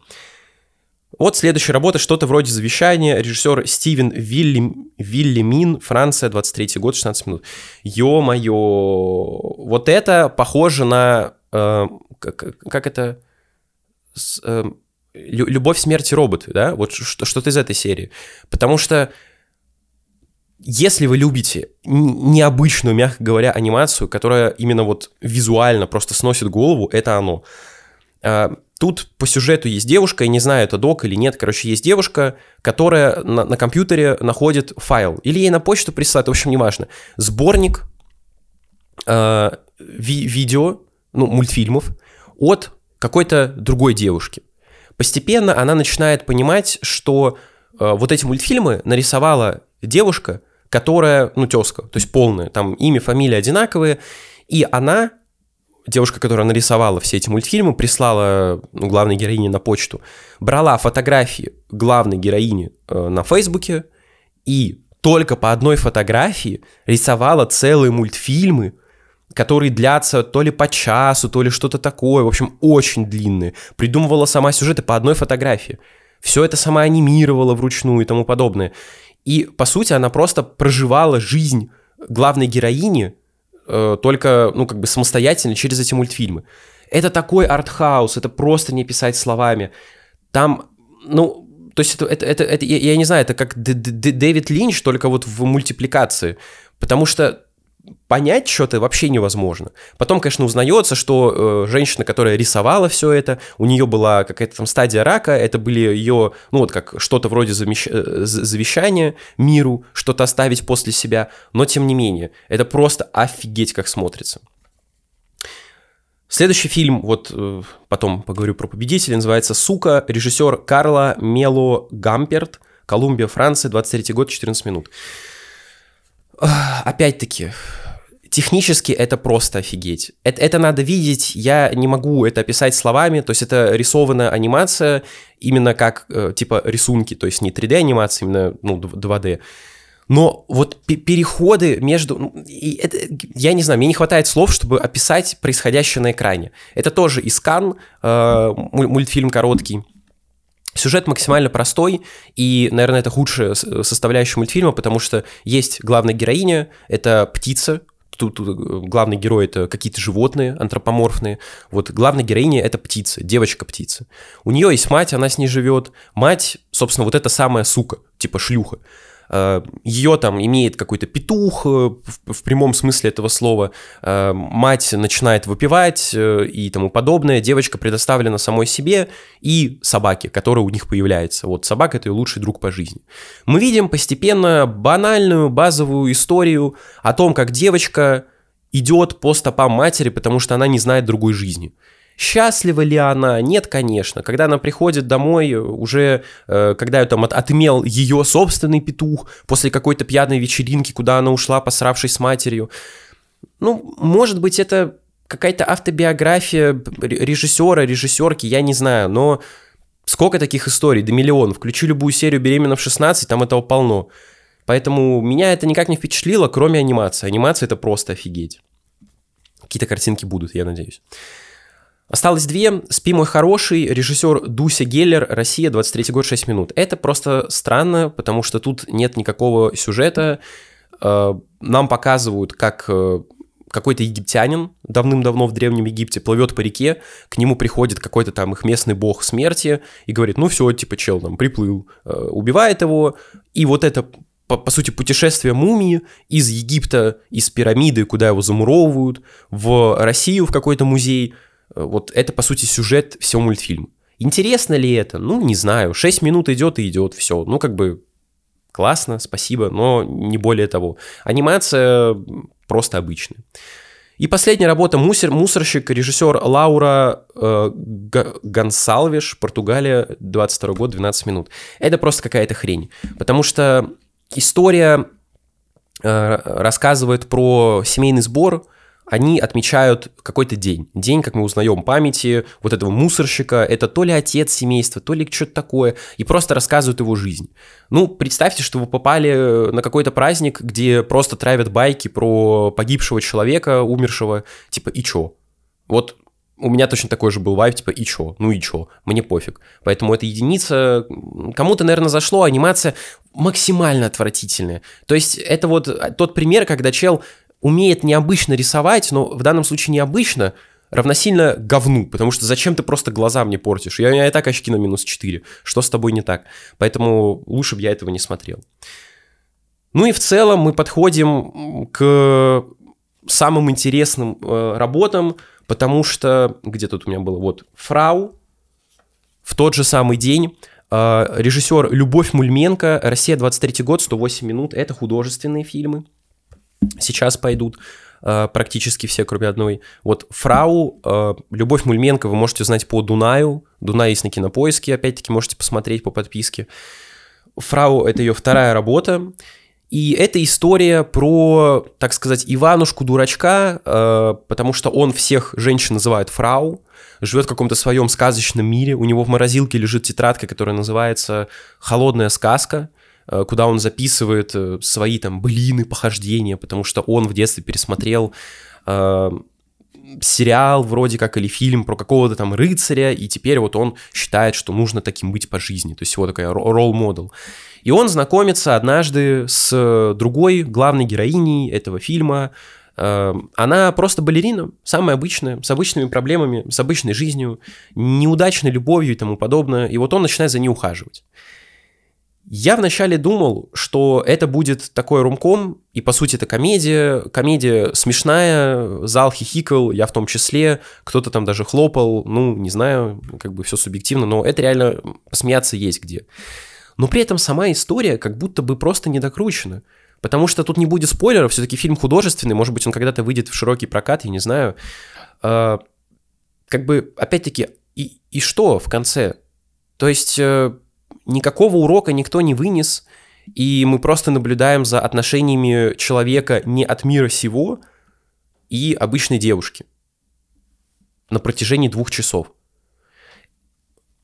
[SPEAKER 2] Вот следующая работа, что-то вроде завещания. Режиссер Стивен Вилли, Виллимин, Франция, 23 год, 16 минут. Ё-моё. Вот это похоже на... Э, как, как это... С, э, любовь, смерти роботы, да, вот что-то из этой серии. Потому что если вы любите необычную, мягко говоря, анимацию, которая именно вот визуально просто сносит голову, это оно. А, тут по сюжету есть девушка, я не знаю, это док или нет, короче, есть девушка, которая на, на компьютере находит файл, или ей на почту присылают, в общем, неважно, сборник э, ви видео, ну, мультфильмов от какой-то другой девушки. Постепенно она начинает понимать, что э, вот эти мультфильмы нарисовала девушка, которая, ну, тезка, то есть полная, там имя, фамилия одинаковые, и она, девушка, которая нарисовала все эти мультфильмы, прислала ну, главной героине на почту, брала фотографии главной героини э, на Фейсбуке и только по одной фотографии рисовала целые мультфильмы которые длятся то ли по часу, то ли что-то такое, в общем, очень длинные. Придумывала сама сюжеты по одной фотографии. Все это сама анимировала вручную и тому подобное. И, по сути, она просто проживала жизнь главной героини э, только, ну, как бы самостоятельно через эти мультфильмы. Это такой артхаус, это просто не писать словами. Там, ну, то есть это, это, это, это я, я не знаю, это как Дэвид Линч, только вот в мультипликации. Потому что понять что-то вообще невозможно. Потом, конечно, узнается, что э, женщина, которая рисовала все это, у нее была какая-то там стадия рака, это были ее, ну вот как что-то вроде замещ... Э, завещания миру, что-то оставить после себя, но тем не менее, это просто офигеть как смотрится. Следующий фильм, вот э, потом поговорю про победителя, называется «Сука», режиссер Карла Мело Гамперт, Колумбия, Франция, 23 год, 14 минут [sighs] опять-таки, технически это просто офигеть. Это, это надо видеть, я не могу это описать словами, то есть это рисованная анимация, именно как, э, типа, рисунки, то есть не 3D-анимация, именно, ну, 2D. Но вот переходы между... Ну, и это, я не знаю, мне не хватает слов, чтобы описать происходящее на экране. Это тоже Искан, э, мультфильм короткий. Сюжет максимально простой, и, наверное, это худшая составляющая мультфильма, потому что есть главная героиня, это птица, тут, э, главный герой это какие-то животные антропоморфные. Вот главная героиня это птица, девочка-птица. У нее есть мать, она с ней живет. Мать, собственно, вот эта самая сука, типа шлюха. Э, ее там имеет какой-то петух э, в, прямом смысле этого слова, э, мать начинает выпивать и тому подобное, девочка предоставлена самой себе и собаке, которая у них появляется. Вот собака — это ее лучший друг по жизни. Мы видим постепенно банальную базовую историю о том, как девочка идет по стопам матери, потому что она не знает другой жизни. Счастлива ли она? Нет, конечно. Когда она приходит домой, уже э, когда там от, отымел ее собственный петух после какой-то пьяной вечеринки, куда она ушла, посравшись с матерью. Ну, может быть, это какая-то автобиография режиссера, режиссерки, я не знаю, но сколько таких историй, до миллионов. Включи любую серию «Беременна в 16», там этого полно. Поэтому меня это никак не впечатлило, кроме анимации. Анимация — это просто офигеть. Какие-то картинки будут, я надеюсь. Осталось две. «Спи, мой хороший», режиссер Дуся Геллер, Россия, 23 год, 6 минут. Это просто странно, потому что тут нет никакого сюжета. Э, нам показывают, как э, какой-то египтянин давным-давно в Древнем Египте плывет по реке, к нему приходит какой-то там их местный бог смерти и говорит, ну все, типа, чел там приплыл, э, убивает его, и вот это по, по сути, путешествие мумии из Египта, из пирамиды, куда его замуровывают, в Россию, в какой-то музей – вот это, по сути, сюжет всего мультфильма. Интересно ли это? Ну, не знаю. 6 минут идет и идет, все. Ну, как бы классно, спасибо, но не более того. Анимация просто обычная. И последняя работа «Мусор, «Мусорщик», режиссер Лаура э, Гонсалвиш, Португалия, 22 год, 12 минут. Это просто какая-то хрень, потому что история э, рассказывает про семейный сбор, они отмечают какой-то день. День, как мы узнаем, памяти вот этого мусорщика. Это то ли отец семейства, то ли что-то такое. И просто рассказывают его жизнь. Ну, представьте, что вы попали на какой-то праздник, где просто травят байки про погибшего человека, умершего. Типа, и чё? Вот у меня точно такой же был вайп, типа, и чё? Ну и чё? Мне пофиг. Поэтому эта единица... Кому-то, наверное, зашло, анимация максимально отвратительная. То есть это вот тот пример, когда чел умеет необычно рисовать, но в данном случае необычно, равносильно говну, потому что зачем ты просто глаза мне портишь? Я, я и так очки на минус 4. Что с тобой не так? Поэтому лучше бы я этого не смотрел. Ну и в целом мы подходим к самым интересным э, работам, потому что, где тут у меня было, вот, Фрау, в тот же самый день, э, режиссер Любовь Мульменко, Россия, 23 год, 108 минут, это художественные фильмы, сейчас пойдут э, практически все, кроме одной. Вот Фрау, э, Любовь Мульменко вы можете узнать по Дунаю. Дунай есть на Кинопоиске, опять-таки можете посмотреть по подписке. Фрау — это ее вторая работа. И это история про, так сказать, Иванушку-дурачка, э, потому что он всех женщин называет фрау, живет в каком-то своем сказочном мире. У него в морозилке лежит тетрадка, которая называется «Холодная сказка». Э, куда он записывает э, свои там блины, похождения, потому что он в детстве пересмотрел э, сериал вроде как или фильм про какого-то там рыцаря, и теперь вот он считает, что нужно таким быть по жизни, то есть его такая ролл-модел. И он знакомится однажды с другой главной героиней этого фильма, она просто балерина, самая обычная, с обычными проблемами, с обычной жизнью, неудачной любовью и тому подобное. И вот он начинает за ней ухаживать. Я вначале думал, что это будет такой румком, и по сути это комедия, комедия смешная, зал хихикал, я в том числе, кто-то там даже хлопал, ну, не знаю, как бы все субъективно, но это реально смеяться есть где. Но при этом сама история как будто бы просто недокручена. Потому что тут не будет спойлеров, все-таки фильм художественный, может быть, он когда-то выйдет в широкий прокат, я не знаю. А, как бы, опять-таки, и, и что в конце? То есть э, никакого урока никто не вынес, и мы просто наблюдаем за отношениями человека не от мира сего и обычной девушки на протяжении двух часов.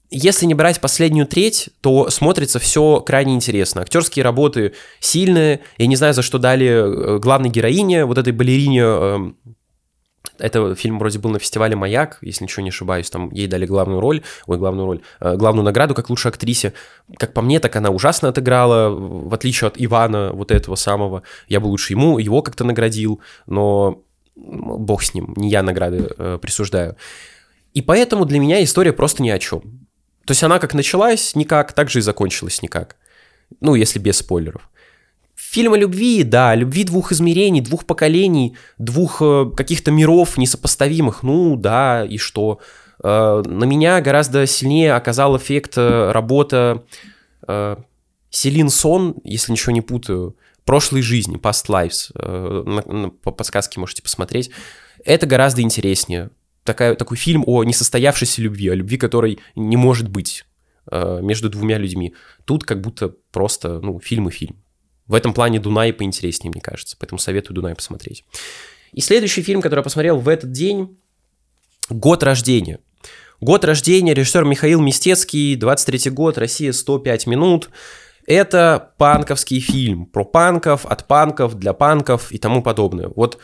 [SPEAKER 2] если не брать последнюю треть, то смотрится все крайне интересно. Актерские работы сильные. Я не знаю, за что дали э, главной героине, вот этой балерине. Это фильм вроде был на фестивале «Маяк», если ничего не ошибаюсь, там ей дали главную роль, ой, главную роль, э, главную награду как лучшей актрисе. Как по мне, так она ужасно отыграла, в отличие от Ивана, вот этого самого. Я бы лучше ему, его как-то наградил, но бог с ним, не я награды э, присуждаю. И поэтому для меня история просто ни о чем. То есть она как началась никак, так же и закончилась никак. Ну, если без спойлеров. Фильм о любви, да, любви двух измерений, двух поколений, двух э, каких-то миров несопоставимых, ну да, и что. Э, на меня гораздо сильнее оказал эффект э, работа Селин Сон, если ничего не путаю, прошлой жизни, Past Lives, по подсказке можете посмотреть. Это гораздо интереснее такая, такой фильм о несостоявшейся любви, о любви, которой не может быть между двумя людьми. Тут как будто просто, ну, фильм и фильм. В этом плане Дунай поинтереснее, мне кажется, поэтому советую Дунай посмотреть. И следующий фильм, который я посмотрел в этот день, «Год рождения». «Год рождения», режиссер Михаил Мистецкий, 23 год, Россия, 105 минут. Это панковский фильм про панков, от панков, для панков и тому подобное. Вот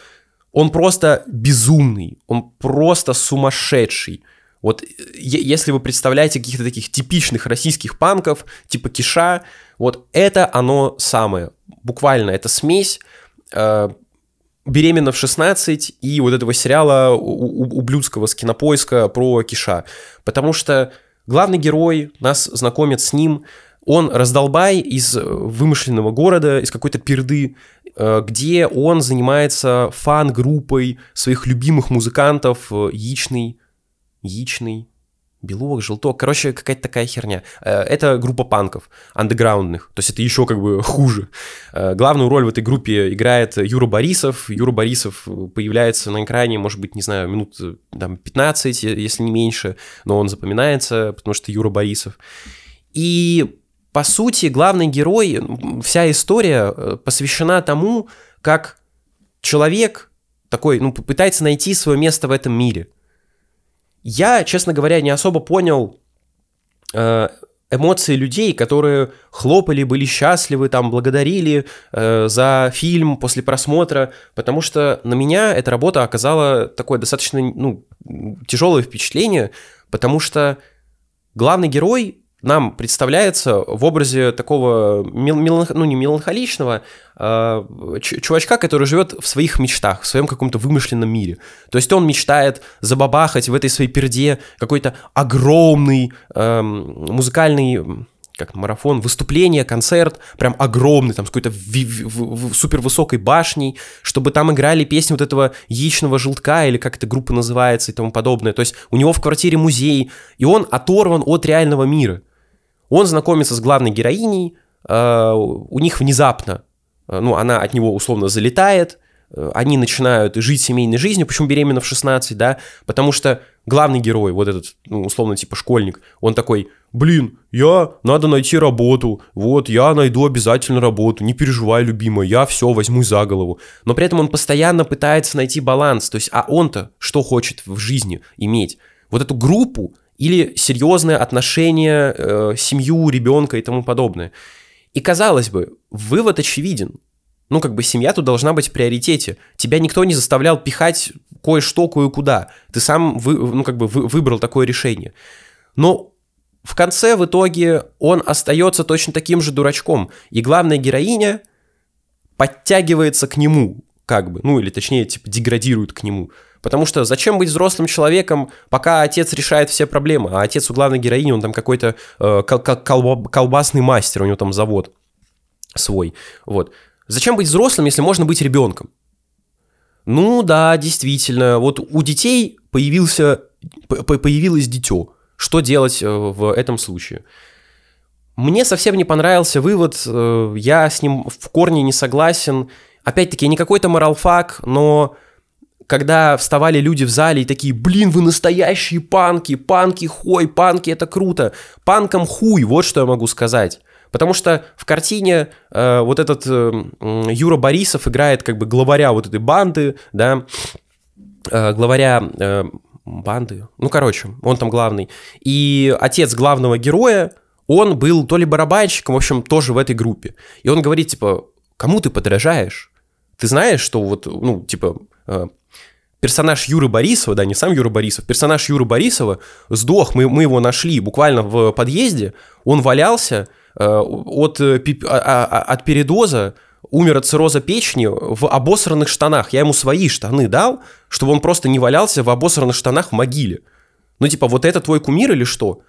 [SPEAKER 2] он просто безумный, он просто сумасшедший. Вот если вы представляете каких-то таких типичных российских панков, типа Киша, вот это оно самое. Буквально это смесь э, «Беременна в 16» и вот этого сериала ублюдского с кинопоиска про Киша. Потому что главный герой, нас знакомит с ним, он раздолбай из вымышленного города, из какой-то перды, Э, где он занимается фан-группой своих любимых музыкантов, э, яичный, яичный, белок, желток, короче, какая-то такая херня. Э, это группа панков, андеграундных, то есть это еще как бы [laughs] хуже. Главную роль в этой группе играет Юра Борисов. Юра Борисов появляется на экране, может быть, не знаю, минут там, 15, если не меньше, но он запоминается, потому что Юра Борисов. И по сути, главный герой, вся история э, посвящена тому, как человек такой, ну, пытается найти свое место в этом мире. Я, честно говоря, не особо понял э, эмоции людей, которые хлопали, были счастливы, там, благодарили э, за фильм после просмотра, потому что на меня эта работа оказала такое достаточно, ну, тяжелое впечатление, потому что главный герой нам представляется в образе такого, меланх... ну не меланхоличного, а чувачка, который живет в своих мечтах, в своем каком-то вымышленном мире. То есть он мечтает забабахать в этой своей перде какой-то огромный э, музыкальный как марафон, выступление, концерт, прям огромный, там, с какой-то супер высокой башней, чтобы там играли песни вот этого яичного желтка, или как эта группа называется и тому подобное. То есть у него в квартире музей, и он оторван от реального мира. Он знакомится с главной героиней, э, у них внезапно, э, ну, она от него условно залетает, э, они начинают жить семейной жизнью, почему беременна в 16, да, потому что главный герой, вот этот, ну, условно, типа школьник, он такой, блин, я, надо найти работу, вот, я найду обязательно работу, не переживай, любимая, я все возьму за голову. Но при этом он постоянно пытается найти баланс, то есть, а он-то что хочет в жизни иметь? Вот эту группу, или серьезное отношение, э, семью, ребенка и тому подобное. И казалось бы, вывод очевиден. Ну, как бы семья тут должна быть в приоритете. Тебя никто не заставлял пихать кое-что кое-куда. Ты сам вы, ну, как бы вы, выбрал такое решение. Но в конце, в итоге, он остается точно таким же дурачком. И главная героиня подтягивается к нему, как бы, ну, или точнее, типа, деградирует к нему. Потому что зачем быть взрослым человеком, пока отец решает все проблемы, а отец у главной героини, он там какой-то э, кол- колбасный мастер, у него там завод свой. Вот. Зачем быть взрослым, если можно быть ребенком? Ну да, действительно, вот у детей появился, появилось дитё. Что делать э, в этом случае? Мне совсем не понравился вывод, э, я с ним в корне не согласен. Опять-таки, не какой-то моралфак, но когда вставали люди в зале и такие, блин, вы настоящие панки, панки хой, панки это круто, панкам хуй, вот что я могу сказать. Потому что в картине э, вот этот э, Юра Борисов играет как бы главаря вот этой банды, да, э, главаря э, банды. Ну, короче, он там главный. И отец главного героя, он был то ли барабанщиком, в общем, тоже в этой группе. И он говорит, типа, кому ты подражаешь? Ты знаешь, что вот, ну, типа, э, персонаж Юры Борисова, да, не сам Юра Борисов, персонаж Юры Борисова сдох, мы, мы его нашли буквально в подъезде, он валялся э, от, э, а, а, а, от передоза, умер от цирроза печени в обосранных штанах. Я ему свои штаны дал, чтобы он просто не валялся в обосранных штанах в могиле. Ну, типа, вот это твой кумир или что?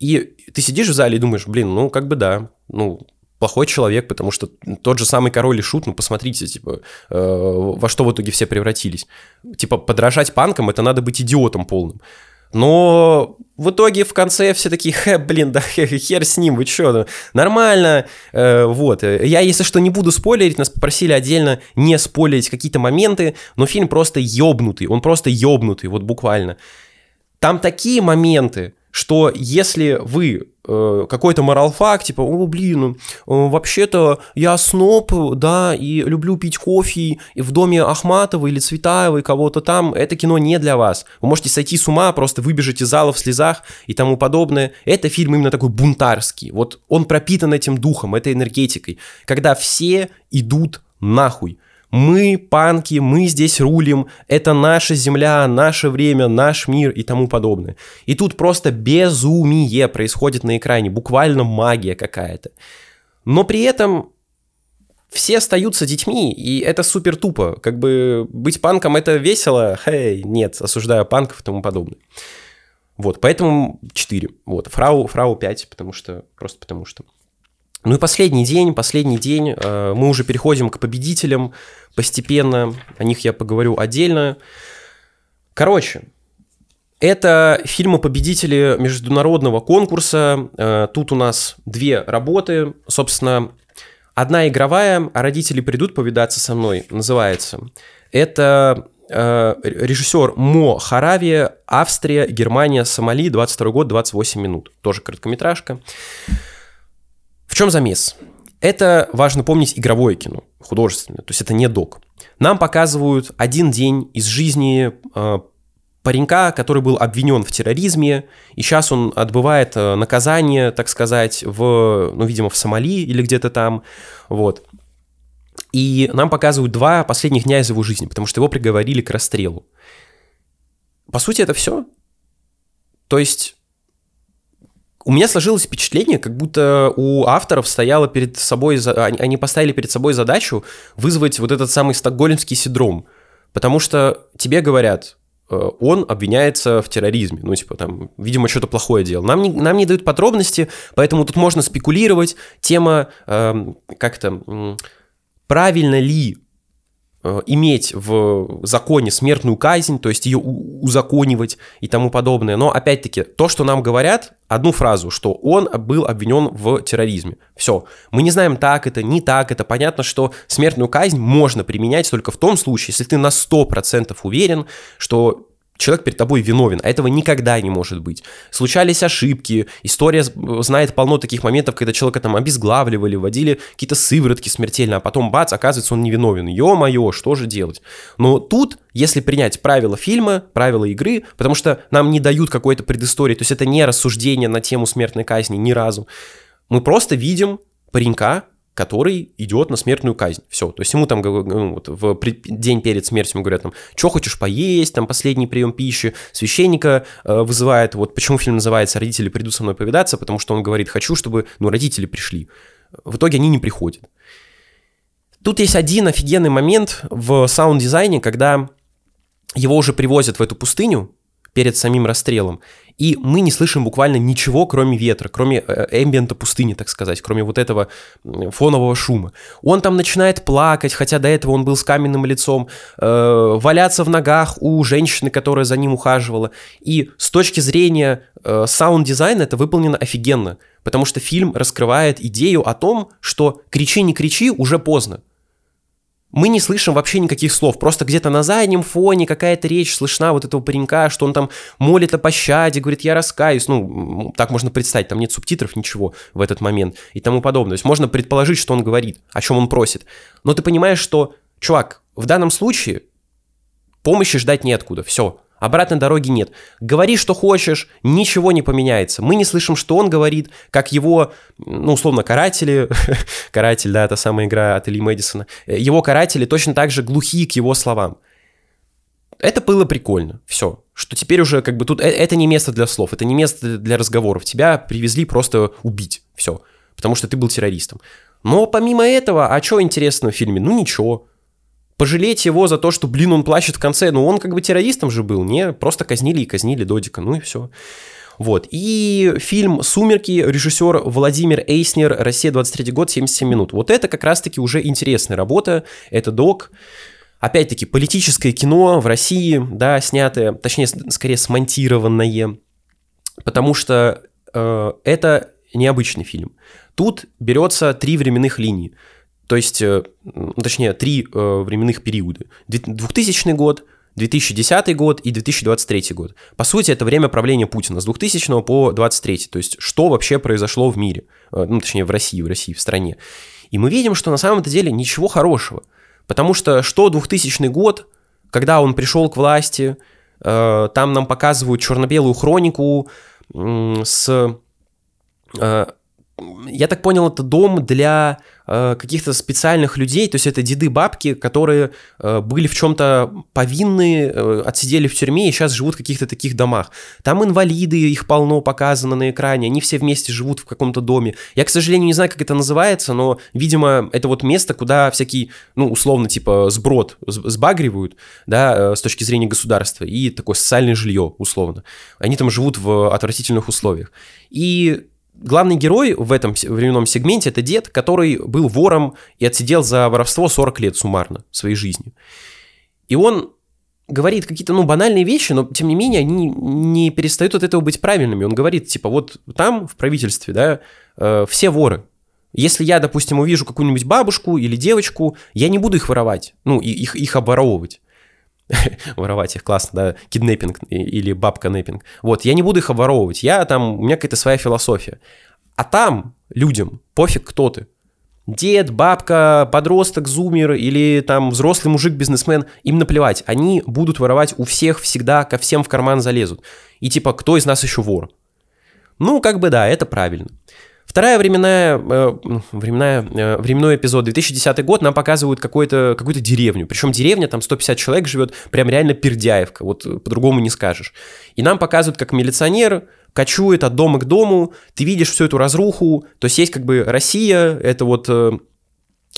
[SPEAKER 2] И ты сидишь в зале и думаешь, блин, ну, как бы да, ну, плохой человек, потому что тот же самый король и шут, ну посмотрите, типа, э, во что в итоге все превратились. Типа, подражать панкам это надо быть идиотом полным. Но в итоге в конце все такие, Хэ, блин, да хер с ним, вы чё, нормально, э, вот. Я, если что, не буду спойлерить, нас попросили отдельно не спойлерить какие-то моменты, но фильм просто ёбнутый, он просто ёбнутый, вот буквально. Там такие моменты, что если вы э, какой-то моралфак, типа, о, блин, э, вообще-то я сноб, да, и люблю пить кофе и в доме Ахматова или Цветаева и кого-то там, это кино не для вас. Вы можете сойти с ума, просто выбежать из зала в слезах и тому подобное. Это фильм именно такой бунтарский. Вот он пропитан этим духом, этой энергетикой, когда все идут нахуй. Мы панки, мы здесь рулим, это наша земля, наше время, наш мир и тому подобное. И тут просто безумие происходит на экране, буквально магия какая-то. Но при этом все остаются детьми, и это супер тупо. Как бы быть панком это весело, хей, нет, осуждаю панков и тому подобное. Вот, поэтому 4. Вот, фрау, фрау 5, потому что, просто потому что. Ну и последний день, последний день, э, мы уже переходим к победителям постепенно, о них я поговорю отдельно. Короче, это фильмы-победители международного конкурса. Э, тут у нас две работы. Собственно, одна игровая, а родители придут повидаться со мной, называется. Это э, режиссер Мо Харави, Австрия, Германия, Сомали, 22 год, 28 минут. Тоже короткометражка. Чем замес? Это, важно помнить, игровое кино, художественное, то есть это не док. Нам показывают один день из жизни э, паренька, который был обвинен в терроризме, и сейчас он отбывает э, наказание, так сказать, в, ну, видимо, в Сомали или где-то там, вот. И нам показывают два последних дня из его жизни, потому что его приговорили к расстрелу. По сути, это все. То есть у меня сложилось впечатление, как будто у авторов стояло перед собой, они поставили перед собой задачу вызвать вот этот самый стокгольмский синдром. Потому что тебе говорят, э, он обвиняется в терроризме. Ну, типа, там, видимо, что-то плохое делал. Нам не, нам не дают подробности, поэтому тут можно спекулировать. Тема, э, как-то, правильно ли иметь в законе смертную казнь, то есть ее узаконивать и тому подобное. Но опять-таки, то, что нам говорят, одну фразу, что он был обвинен в терроризме. Все. Мы не знаем, так это, не так это. Понятно, что смертную казнь можно применять только в том случае, если ты на 100% уверен, что человек перед тобой виновен, а этого никогда не может быть. Случались ошибки, история знает полно таких моментов, когда человека там обезглавливали, вводили какие-то сыворотки смертельно, а потом бац, оказывается, он невиновен. Ё-моё, что же делать? Но тут, если принять правила фильма, правила игры, потому что нам не дают какой-то предыстории, то есть это не рассуждение на тему смертной казни ни разу, мы просто видим паренька, который идет на смертную казнь. Все. То есть ему там ну, вот, в день перед смертью ему говорят, там, что хочешь поесть, там последний прием пищи. Священника э, вызывает, вот почему фильм называется «Родители придут со мной повидаться», потому что он говорит, хочу, чтобы ну, родители пришли. В итоге они не приходят. Тут есть один офигенный момент в саунд-дизайне, когда его уже привозят в эту пустыню перед самим расстрелом, и мы не слышим буквально ничего, кроме ветра, кроме э, эмбиента пустыни, так сказать, кроме вот этого фонового шума. Он там начинает плакать, хотя до этого он был с каменным лицом, э, валяться в ногах у женщины, которая за ним ухаживала. И с точки зрения э, саунд-дизайна это выполнено офигенно, потому что фильм раскрывает идею о том, что кричи, не кричи, уже поздно мы не слышим вообще никаких слов, просто где-то на заднем фоне какая-то речь слышна вот этого паренька, что он там молит о пощаде, говорит, я раскаюсь, ну, так можно представить, там нет субтитров, ничего в этот момент и тому подобное. То есть можно предположить, что он говорит, о чем он просит. Но ты понимаешь, что, чувак, в данном случае помощи ждать неоткуда, все. Обратной дороги нет. Говори, что хочешь, ничего не поменяется. Мы не слышим, что он говорит, как его, ну, условно, каратели, [laughs] каратель, да, это самая игра от Ильи Мэдисона, его каратели точно так же глухие к его словам. Это было прикольно, все. Что теперь уже как бы тут... Э, это не место для слов, это не место для разговоров. Тебя привезли просто убить, все. Потому что ты был террористом. Но помимо этого, а что интересного в фильме? Ну ничего пожалеть его за то, что, блин, он плачет в конце. Ну, он как бы террористом же был, не? Просто казнили и казнили Додика, ну и все. Вот. И фильм «Сумерки», режиссер Владимир Эйснер, Россия, 23 год, 77 минут. Вот это как раз-таки уже интересная работа. Это док. Опять-таки, политическое кино в России, да, снятое, точнее, скорее смонтированное, потому что э, это необычный фильм. Тут берется три временных линии. То есть, э, точнее, три э, временных периода. 2000 год, 2010 год и 2023 год. По сути, это время правления Путина с 2000 по 2023. То есть, что вообще произошло в мире, э, ну, точнее, в России, в России, в стране. И мы видим, что на самом-то деле ничего хорошего. Потому что что 2000 год, когда он пришел к власти, там нам показывают черно-белую хронику с... Я так понял, это дом для Э, каких-то специальных людей, то есть это деды-бабки, которые э, были в чем-то повинны, э, отсидели в тюрьме и сейчас живут в каких-то таких домах. Там инвалиды, их полно показано на экране, они все вместе живут в каком-то доме. Я, к сожалению, не знаю, как это называется, но, видимо, это вот место, куда всякие, ну, условно, типа, сброд сбагривают, да, с точки зрения государства, и такое социальное жилье, условно. Они там живут в отвратительных условиях. И главный герой в этом временном сегменте это дед, который был вором и отсидел за воровство 40 лет суммарно своей жизни. И он говорит какие-то, ну, банальные вещи, но, тем не менее, они не перестают от этого быть правильными. Он говорит, типа, вот там, в правительстве, да, э, все воры. Если я, допустим, увижу какую-нибудь бабушку или девочку, я не буду их воровать, ну, их, их обворовывать. [laughs] воровать их, классно, да, киднеппинг или бабка-неппинг. Вот, я не буду их обворовывать, я там, у меня какая-то своя философия. А там людям пофиг, кто ты. Дед, бабка, подросток, зумер или там взрослый мужик-бизнесмен, им наплевать. Они будут воровать у всех всегда, ко всем в карман залезут. И типа, кто из нас еще вор? Ну, как бы да, это правильно. Вторая временная, э, временная, э, временной эпизод, 2010 год, нам показывают какую-то какую деревню. Причем деревня, там 150 человек живет, прям реально пердяевка, вот по-другому не скажешь. И нам показывают, как милиционер кочует от дома к дому, ты видишь всю эту разруху, то есть есть как бы Россия, это вот э,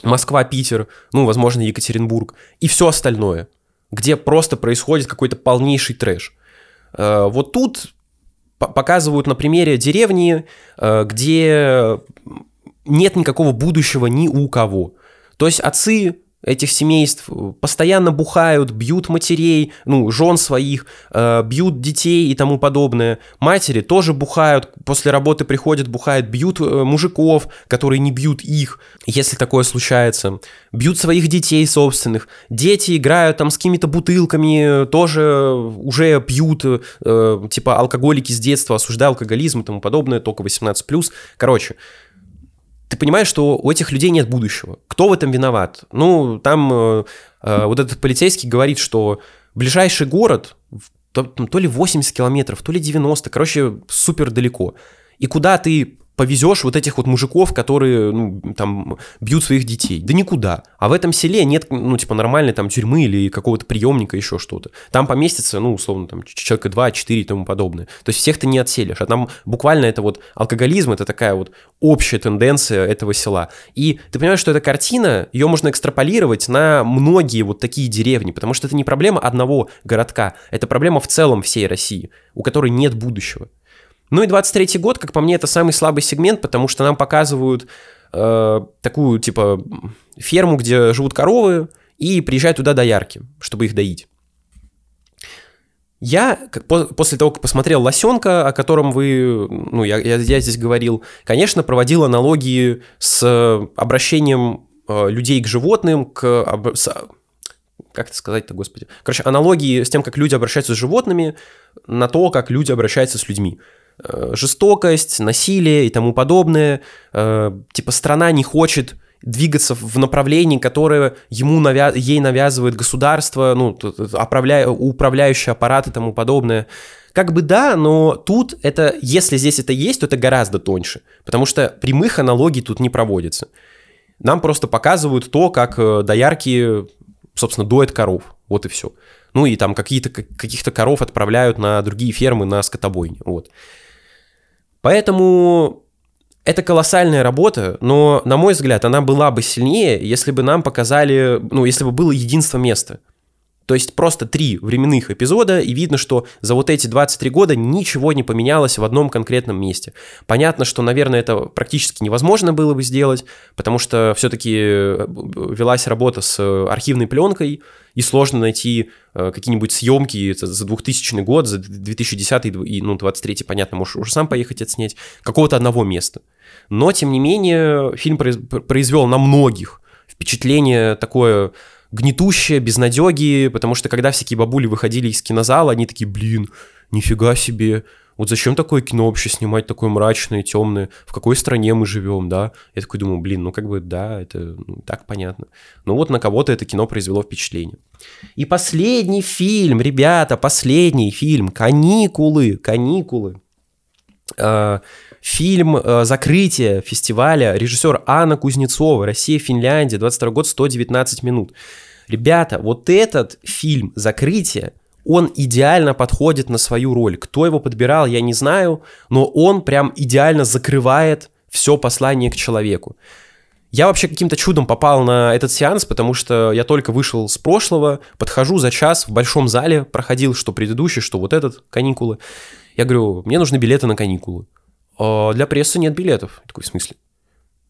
[SPEAKER 2] Москва, Питер, ну, возможно, Екатеринбург, и все остальное, где просто происходит какой-то полнейший трэш. Э, вот тут показывают на примере деревни, э, где нет никакого будущего ни у кого. То есть отцы этих семейств постоянно бухают, бьют матерей, ну, жен своих, э, бьют детей и тому подобное. Матери тоже бухают, после работы приходят, бухают, бьют э, мужиков, которые не бьют их, если такое случается. Бьют своих детей собственных. Дети играют там с какими-то бутылками, тоже уже пьют, э, типа алкоголики с детства, осуждают алкоголизм и тому подобное, только 18+. Короче, ты понимаешь, что у этих людей нет будущего. Кто в этом виноват? Ну, там э, э, вот этот полицейский говорит, что ближайший город то, то ли 80 километров, то ли 90, короче, супер далеко. И куда ты повезешь вот этих вот мужиков, которые, ну, там, бьют своих детей? Да никуда. А в этом селе нет, ну, типа, нормальной там тюрьмы или какого-то приемника, еще что-то. Там поместится, ну, условно, там, человека 2-4 и тому подобное. То есть всех ты не отселишь. А там буквально это вот алкоголизм, это такая вот общая тенденция этого села. И ты понимаешь, что эта картина, ее можно экстраполировать на многие вот такие деревни, потому что это не проблема одного городка, это проблема в целом всей России, у которой нет будущего. Ну и 23-й год, как по мне, это самый слабый сегмент, потому что нам показывают э, такую, типа, ферму, где живут коровы, и приезжают туда доярки, чтобы их доить. Я, после того, как посмотрел «Лосенка», о котором вы, ну, я, я, я здесь говорил, конечно, проводил аналогии с обращением э, людей к животным, к... Об, с, как это сказать-то, господи? Короче, аналогии с тем, как люди обращаются с животными, на то, как люди обращаются с людьми. Э, жестокость, насилие и тому подобное. Э, типа страна не хочет двигаться в направлении, которое ему навя... ей навязывает государство, ну, управля... управляющий аппарат и тому подобное. Как бы да, но тут это, если здесь это есть, то это гораздо тоньше, потому что прямых аналогий тут не проводится. Нам просто показывают то, как э, доярки, собственно, доят коров, вот и все. Ну и там какие-то, каких-то коров отправляют на другие фермы, на скотобойни, вот. Поэтому это колоссальная работа, но, на мой взгляд, она была бы сильнее, если бы нам показали, ну, если бы было единство места. То есть просто три временных эпизода, и видно, что за вот эти 23 года ничего не поменялось в одном конкретном месте. Понятно, что, наверное, это практически невозможно было бы сделать, потому что все-таки э, велась работа с архивной пленкой, и сложно найти э, какие-нибудь съемки за 2000 год, за 2010 и, ну, 23 понятно, можешь уже сам поехать отснять, какого-то одного места. Но, тем не менее, фильм произвел на многих впечатление такое гнетущее, безнадеги, потому что когда всякие бабули выходили из кинозала, они такие, блин, нифига себе, вот зачем такое кино вообще снимать, такое мрачное, темное, в какой стране мы живем, да? Я такой думаю, блин, ну как бы, да, это ну, так понятно. Но вот на кого-то это кино произвело впечатление. И последний фильм, ребята, последний фильм, «Каникулы», «Каникулы». А, фильм э, «Закрытие» фестиваля, режиссер Анна Кузнецова, Россия, Финляндия, 22 год, 119 минут. Ребята, вот этот фильм «Закрытие», он идеально подходит на свою роль. Кто его подбирал, я не знаю, но он прям идеально закрывает все послание к человеку. Я вообще каким-то чудом попал на этот сеанс, потому что я только вышел с прошлого, подхожу за час в большом зале, проходил что предыдущий, что вот этот, каникулы. Я говорю, мне нужны билеты на каникулы а для прессы нет билетов. Я такой, в смысле?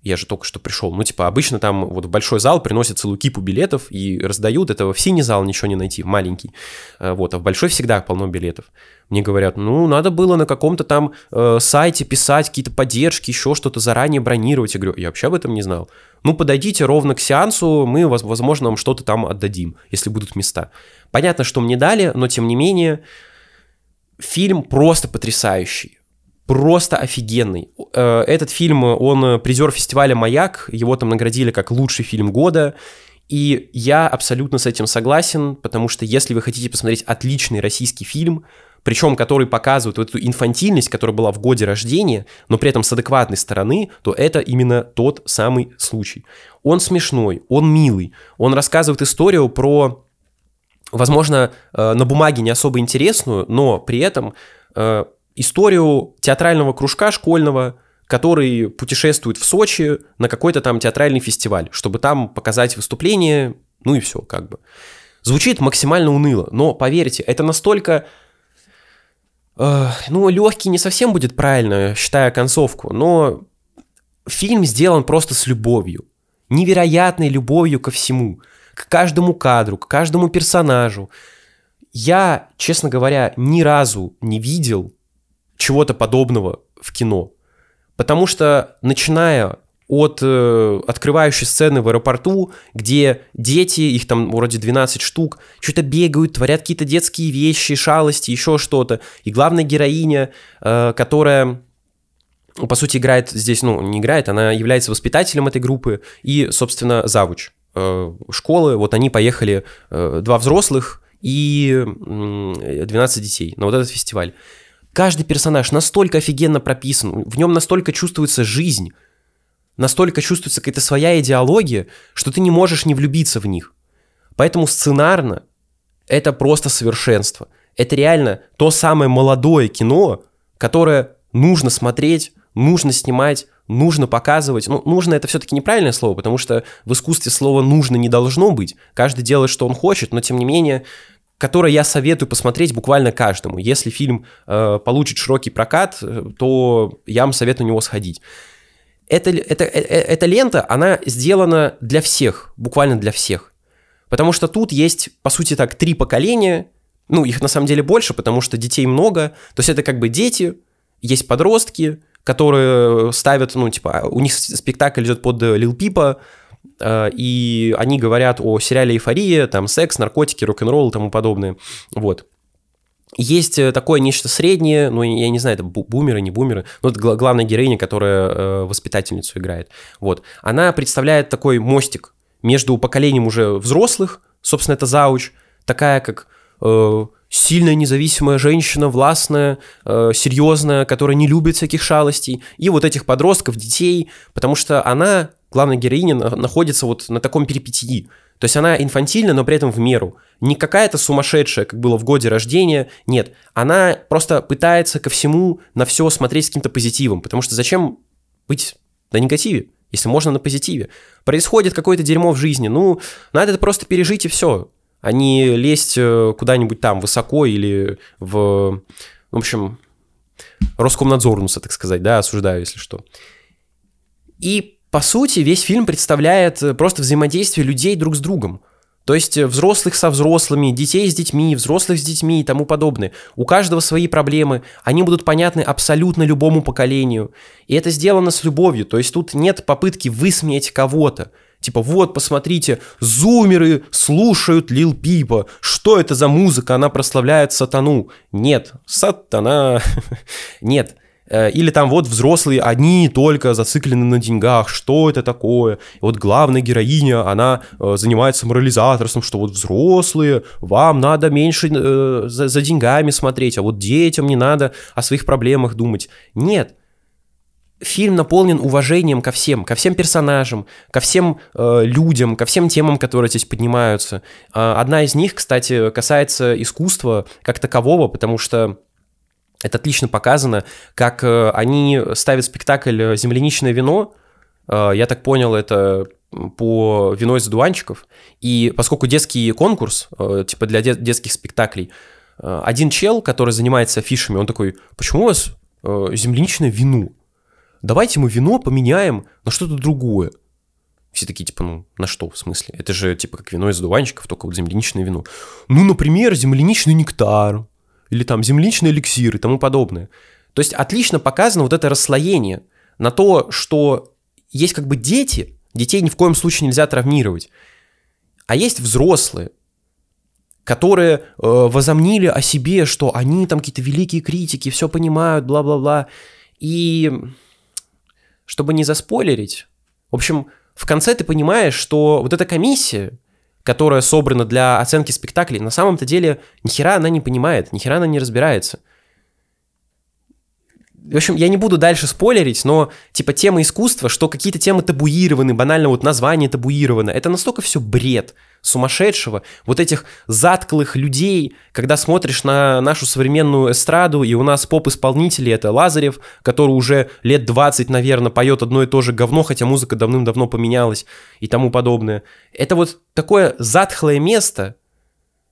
[SPEAKER 2] Я же только что пришел. Ну, типа, обычно там вот в большой зал приносят целую кипу билетов и раздают. Это в синий зал ничего не найти, в маленький. А, вот, а в большой всегда полно билетов. Мне говорят, ну, надо было на каком-то там э, сайте писать какие-то поддержки, еще что-то заранее бронировать. Я говорю, я вообще об этом не знал. Ну, подойдите ровно к сеансу, мы, возможно, вам что-то там отдадим, если будут места. Понятно, что мне дали, но тем не менее, фильм просто потрясающий просто офигенный. Э, этот фильм, он призер фестиваля «Маяк», его там наградили как лучший фильм года, и я абсолютно с этим согласен, потому что если вы хотите посмотреть отличный российский фильм, причем который показывает вот эту инфантильность, которая была в годе рождения, но при этом с адекватной стороны, то это именно тот самый случай. Он смешной, он милый, он рассказывает историю про, возможно, э, на бумаге не особо интересную, но при этом э, историю театрального кружка школьного, который путешествует в Сочи на какой-то там театральный фестиваль, чтобы там показать выступление, ну и все, как бы. Звучит максимально уныло, но поверьте, это настолько... Э, ну, легкий не совсем будет правильно, считая концовку, но фильм сделан просто с любовью. Невероятной любовью ко всему. К каждому кадру, к каждому персонажу. Я, честно говоря, ни разу не видел чего-то подобного в кино. Потому что, начиная от э, открывающей сцены в аэропорту, где дети, их там вроде 12 штук, что-то бегают, творят какие-то детские вещи, шалости, еще что-то. И главная героиня, э, которая по сути, играет здесь, ну, не играет, она является воспитателем этой группы и, собственно, завуч школы. Вот они поехали, э, два взрослых и э, 12 детей на вот этот фестиваль. Каждый персонаж настолько офигенно прописан, в нем настолько чувствуется жизнь, настолько чувствуется какая-то своя идеология, что ты не можешь не влюбиться в них. Поэтому сценарно это просто совершенство. Это реально то самое молодое кино, которое нужно смотреть, нужно снимать, нужно показывать. Ну, нужно это все-таки неправильное слово, потому что в искусстве слова нужно не должно быть. Каждый делает, что он хочет, но тем не менее который я советую посмотреть буквально каждому. Если фильм э, получит широкий прокат, э, то я вам советую на него сходить. Эта, эта, э, э, эта лента, она сделана для всех, буквально для всех. Потому что тут есть, по сути так, три поколения, ну, их на самом деле больше, потому что детей много. То есть это как бы дети, есть подростки, которые ставят, ну, типа, у них спектакль идет под Лил Пипа, Э, и они говорят о сериале «Эйфория», там секс, наркотики, рок-н-ролл и тому подобное. Вот. есть э, такое нечто среднее, ну, я не знаю, это бумеры, не бумеры, но это главная героиня, которая э, воспитательницу играет. Вот. Она представляет такой мостик между поколением уже взрослых, собственно, это зауч, такая как э, сильная независимая женщина, властная, э, серьезная, которая не любит всяких шалостей, и вот этих подростков, детей, потому что она, главная героиня, находится вот на таком перипетии. То есть она инфантильна, но при этом в меру. Не какая-то сумасшедшая, как было в годе рождения, нет. Она просто пытается ко всему, на все смотреть с каким-то позитивом, потому что зачем быть на негативе? если можно на позитиве. Происходит какое-то дерьмо в жизни, ну, надо это просто пережить и все, а не лезть э, куда-нибудь там высоко или в, в общем, Роскомнадзорнуса, так сказать, да, осуждаю, если что. И, по сути, весь фильм представляет э, просто взаимодействие людей друг с другом. То есть э, взрослых со взрослыми, детей с детьми, взрослых с детьми и тому подобное. У каждого свои проблемы, они будут понятны абсолютно любому поколению. И это сделано с любовью, то есть тут нет попытки высмеять кого-то. Типа, вот, посмотрите, зумеры слушают Лил Пипа. Что это за музыка? Она прославляет сатану. Нет, сатана... [laughs] Нет, Э, или там вот взрослые, одни только зациклены на деньгах, что это такое? И вот главная героиня, она э, занимается морализаторством, что вот взрослые, вам надо меньше э, за, за деньгами смотреть, а вот детям не надо о своих проблемах думать. Нет, фильм наполнен уважением ко всем, ко всем персонажам, ко всем э, людям, ко всем темам, которые здесь поднимаются. Э, одна из них, кстати, касается искусства как такового, потому что это отлично показано, как э, они ставят спектакль «Земляничное вино». Э, я так понял, это по вино из одуванчиков. И поскольку детский конкурс, э, типа для детских спектаклей, один чел, который занимается афишами, он такой, почему у вас земляничное вино? Давайте мы вино поменяем на что-то другое. Все такие, типа, ну, на что, в смысле? Это же, типа, как вино из одуванчиков, только вот земляничное вино. Ну, например, земляничный нектар или там земляничный эликсир и тому подобное. То есть отлично показано вот это расслоение на то, что есть как бы дети, детей ни в коем случае нельзя травмировать, а есть взрослые, которые э, возомнили о себе, что они там какие-то великие критики, все понимают, бла-бла-бла. И чтобы не заспойлерить, в общем, в конце ты понимаешь, что вот эта комиссия, которая собрана для оценки спектаклей, на самом-то деле ни хера она не понимает, ни хера она не разбирается. В общем, я не буду дальше спойлерить, но типа тема искусства, что какие-то темы табуированы, банально вот название табуировано, это настолько все бред сумасшедшего, вот этих затклых людей, когда смотришь на нашу современную эстраду, и у нас поп-исполнители, это Лазарев, который уже лет 20, наверное, поет одно и то же говно, хотя музыка давным-давно поменялась и тому подобное. Это вот такое затхлое место,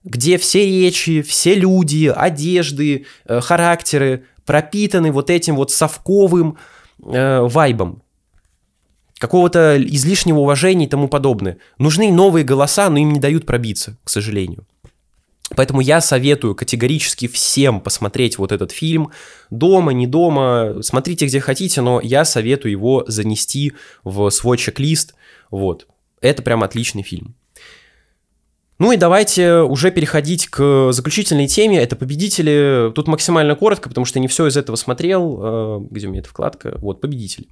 [SPEAKER 2] где все речи, все люди, одежды, э, характеры пропитаны вот этим вот совковым э, вайбом какого-то излишнего уважения и тому подобное. Нужны новые голоса, но им не дают пробиться, к сожалению. Поэтому я советую категорически всем посмотреть вот этот фильм. Дома, не дома, смотрите где хотите, но я советую его занести в свой чек-лист. Вот. Это прям отличный фильм. Ну и давайте уже переходить к заключительной теме. Это победители. Тут максимально коротко, потому что не все из этого смотрел. Э, где у меня эта вкладка? Вот, победитель.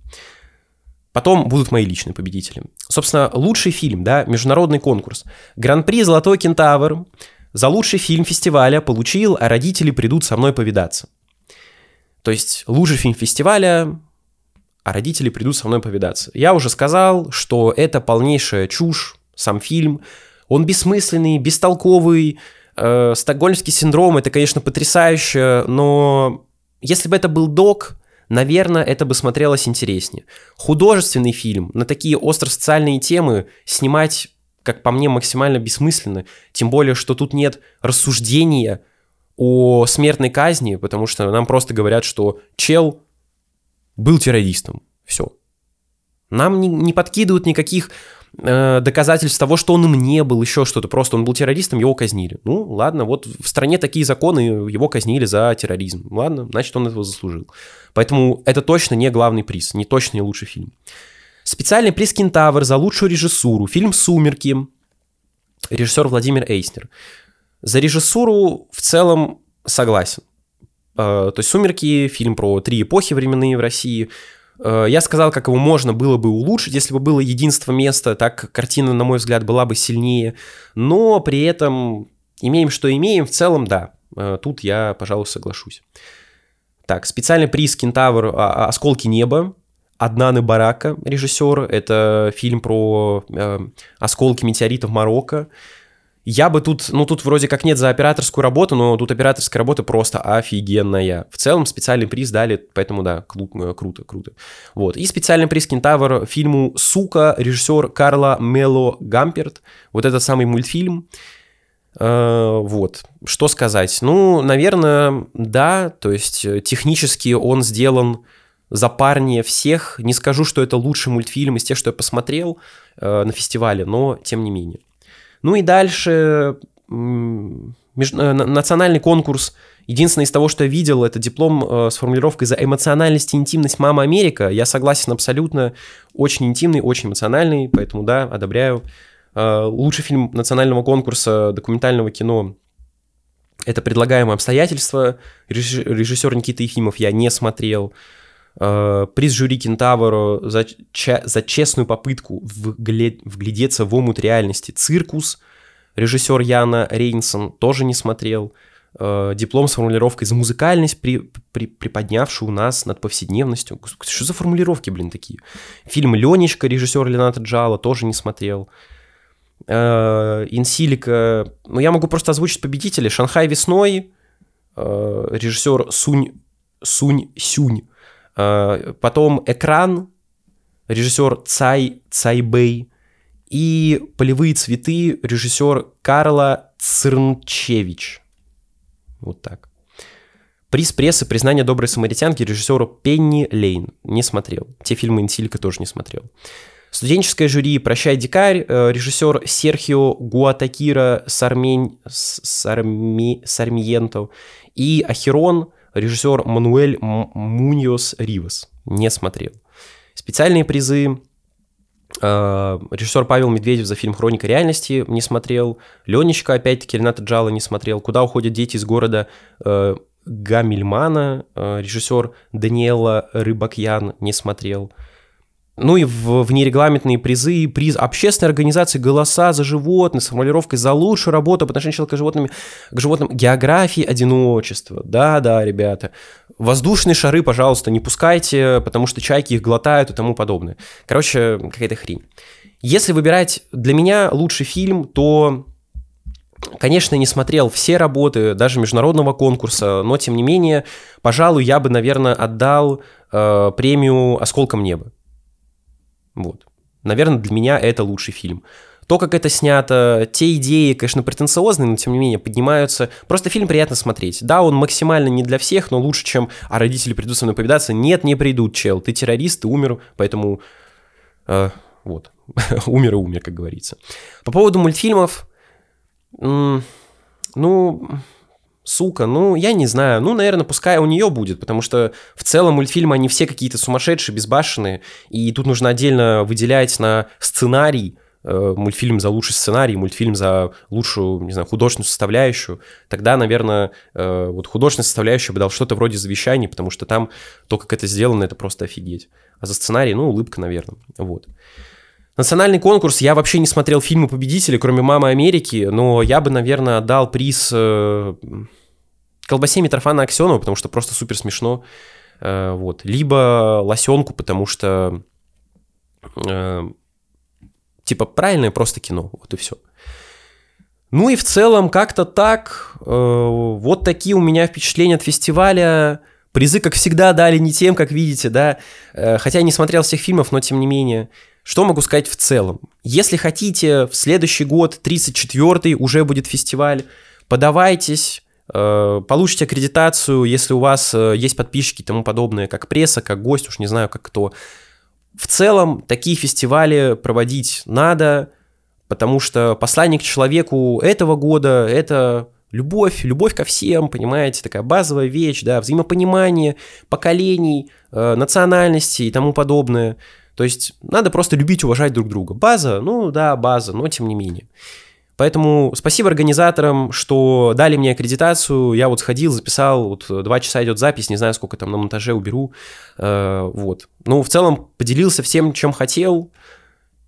[SPEAKER 2] Потом будут мои личные победители. Собственно, лучший фильм, да, международный конкурс. Гран-при «Золотой кентавр» за лучший фильм фестиваля получил «А родители придут со мной повидаться». То есть лучший фильм фестиваля, а родители придут со мной повидаться. Я уже сказал, что это полнейшая чушь, сам фильм – он бессмысленный, бестолковый. Э, Стокгольмский синдром это, конечно, потрясающе, но если бы это был док, наверное, это бы смотрелось интереснее. Художественный фильм на такие остро-социальные темы снимать, как по мне, максимально бессмысленно. Тем более, что тут нет рассуждения о смертной казни, потому что нам просто говорят, что чел был террористом. Все. Нам не, не подкидывают никаких э, доказательств того, что он им не был, еще что-то. Просто он был террористом, его казнили. Ну, ладно, вот в стране такие законы, его казнили за терроризм. Ладно, значит, он этого заслужил. Поэтому это точно не главный приз, не точно не лучший фильм. Специальный приз «Кентавр» за лучшую режиссуру. Фильм «Сумерки». Режиссер Владимир Эйснер. За режиссуру в целом Согласен. Э, то есть «Сумерки» — фильм про три эпохи временные в России. Э, я сказал, как его можно было бы улучшить, если бы было единство места, так картина, на мой взгляд, была бы сильнее. Но при этом имеем, что имеем, в целом, да. Э, тут я, пожалуй, соглашусь. Так, специальный приз «Кентавр. А, Осколки неба». Аднаны Барака, режиссер. Это фильм про э, осколки метеоритов Марокко. Я бы тут, ну тут вроде как нет за операторскую работу, но тут операторская работа просто офигенная. В целом специальный приз дали, поэтому да, кру- круто, круто. Вот. И специальный приз Кентавр фильму «Сука», режиссер Карла Мело Гамперт. Вот этот самый мультфильм. Э, вот. Что сказать? Ну, наверное, да, то есть э, технически он сделан запарнее всех. Не скажу, что это лучший мультфильм из тех, что я посмотрел э, на фестивале, но тем не менее. Ну и дальше. Э, национальный конкурс. Единственное из того, что я видел, это диплом э, с формулировкой за эмоциональность и интимность «Мама Америка». Я согласен абсолютно. Очень интимный, очень эмоциональный, поэтому да, одобряю. Э, лучший фильм национального конкурса документального кино это «Предлагаемые обстоятельства». Режиссер Никита Ефимов я не смотрел. Э, приз жюри Кентавр за, за честную попытку вглед, вглядеться в омут реальности. «Циркус», режиссер Яна Рейнсон, тоже не смотрел. Э, диплом с формулировкой за музыкальность, при, при, приподнявшую нас над повседневностью. Что за формулировки, блин, такие? Фильм «Ленечка», режиссер Лената Джала, тоже не смотрел. Э, Инсилика, ну я могу просто озвучить победителей. «Шанхай весной», режиссер Сунь, Сунь Сюнь, потом «Экран», режиссер Цай Цайбэй, и «Полевые цветы», режиссер Карла Цирнчевич. Вот так. Приз прессы «Признание доброй самаритянки» режиссеру Пенни Лейн. Не смотрел. Те фильмы Инсилька тоже не смотрел. Студенческое жюри «Прощай, дикарь», э, режиссер Серхио Гуатакира Сармень, Сарми, Сармиенто и Ахирон, режиссер Мануэль Муньос Ривас. Не смотрел. Специальные призы. Э, режиссер Павел Медведев за фильм «Хроника реальности» не смотрел. Ленечка, опять-таки, Рената Джала не смотрел. «Куда уходят дети из города» э, Гамильмана, э, режиссер Даниэла Рыбакьян не смотрел. Ну и в, в нерегламентные призы, приз общественной организации «Голоса за животных» с формулировкой «За лучшую работу по отношению человека к животным, к животным географии одиночества». Да-да, ребята. Воздушные шары, пожалуйста, не пускайте, потому что чайки их глотают и тому подобное. Короче, какая-то хрень. Если выбирать для меня лучший фильм, то Конечно, не смотрел все работы, даже международного конкурса, но тем не менее, пожалуй, я бы, наверное, отдал э, премию «Осколком неба». Вот. Наверное, для меня это лучший фильм. То, как это снято, те идеи, конечно, претенциозные, но тем не менее поднимаются. Просто фильм приятно смотреть. Да, он максимально не для всех, но лучше, чем «А родители придут со мной повидаться». Нет, не придут, чел. Ты террорист, ты умер, поэтому... Э, вот. [laughs] умер и умер, как говорится. По поводу мультфильмов... ну, сука, ну, я не знаю, ну, наверное, пускай у нее будет, потому что в целом мультфильмы, они все какие-то сумасшедшие, безбашенные, и тут нужно отдельно выделять на сценарий, э, мультфильм за лучший сценарий, мультфильм за лучшую, не знаю, художественную составляющую, тогда, наверное, э, вот художественная составляющая бы дал что-то вроде завещаний, потому что там то, как это сделано, это просто офигеть. А за сценарий, ну, улыбка, наверное, вот. Национальный конкурс, я вообще не смотрел фильмы победителей, кроме «Мамы Америки», но я бы, наверное, отдал приз э, колбасе Митрофана Аксенова, потому что просто супер смешно. Э, вот. Либо лосенку, потому что э, типа правильное просто кино, вот и все. Ну и в целом как-то так, э, вот такие у меня впечатления от фестиваля. Призы, как всегда, дали не тем, как видите, да. Э, хотя я не смотрел всех фильмов, но тем не менее. Что могу сказать в целом? Если хотите, в следующий год, 34-й, уже будет фестиваль, подавайтесь, э, получите аккредитацию, если у вас э, есть подписчики и тому подобное, как пресса, как гость, уж не знаю, как кто. В целом, такие фестивали проводить надо, потому что посланник человеку этого года — это любовь, любовь ко всем, понимаете, такая базовая вещь, да, взаимопонимание поколений, э, национальностей и тому подобное – то есть надо просто любить, уважать друг друга. База, ну да, база, но тем не менее. Поэтому спасибо организаторам, что дали мне аккредитацию. Я вот сходил, записал, вот два часа идет запись, не знаю, сколько там на монтаже уберу. Э, вот. Ну, в целом, поделился всем, чем хотел.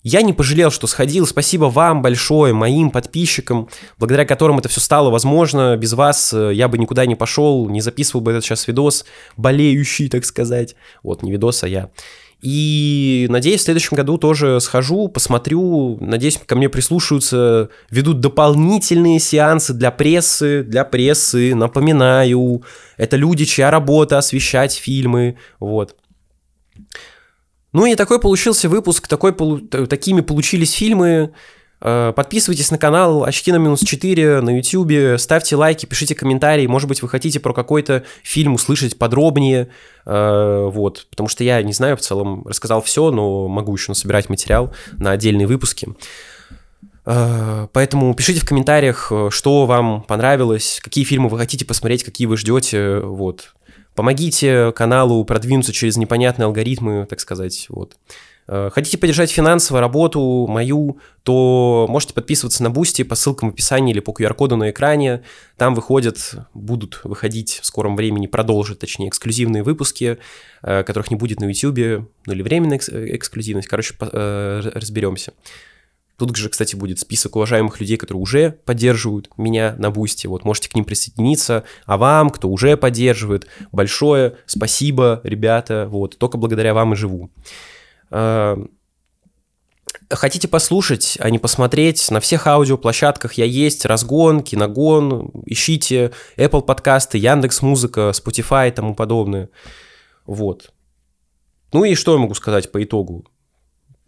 [SPEAKER 2] Я не пожалел, что сходил. Спасибо вам большое, моим подписчикам, благодаря которым это все стало возможно. Без вас э, я бы никуда не пошел, не записывал бы этот сейчас видос, болеющий, так сказать. Вот, не видос, а я. И надеюсь, в следующем году тоже схожу, посмотрю. Надеюсь, ко мне прислушаются, ведут дополнительные сеансы для прессы, для прессы. Напоминаю, это люди, чья работа освещать фильмы. Вот. Ну и такой получился выпуск, такой, такими получились фильмы. Э, подписывайтесь на канал Очки на минус 4 на YouTube, ставьте лайки, пишите комментарии. Может быть, вы хотите про какой-то фильм услышать подробнее. Э, вот, потому что я не знаю, в целом рассказал все, но могу еще насобирать материал на отдельные выпуски. Э, поэтому пишите в комментариях, что вам понравилось, какие фильмы вы хотите посмотреть, какие вы ждете. Вот. Помогите каналу продвинуться через непонятные алгоритмы, так сказать. Вот. Э, хотите поддержать финансово работу мою, то можете подписываться на Boosty по ссылкам в описании или по QR-коду на экране. Там выходят, будут выходить в скором времени, продолжат, точнее, эксклюзивные выпуски, э, которых не будет на YouTube, ну или временная э, эксклюзивность. Короче, разберемся. Тут же, кстати, будет список уважаемых людей, которые уже поддерживают меня на Boosty. Вот можете к ним присоединиться. А вам, кто уже поддерживает, большое спасибо, ребята. Вот только благодаря вам и живу. Эм, хотите послушать, а не посмотреть, на всех аудиоплощадках я есть, Разгон, Киногон, ищите Apple подкасты, Яндекс Музыка, Spotify и тому подобное. Вот. Ну и что я могу сказать по итогу?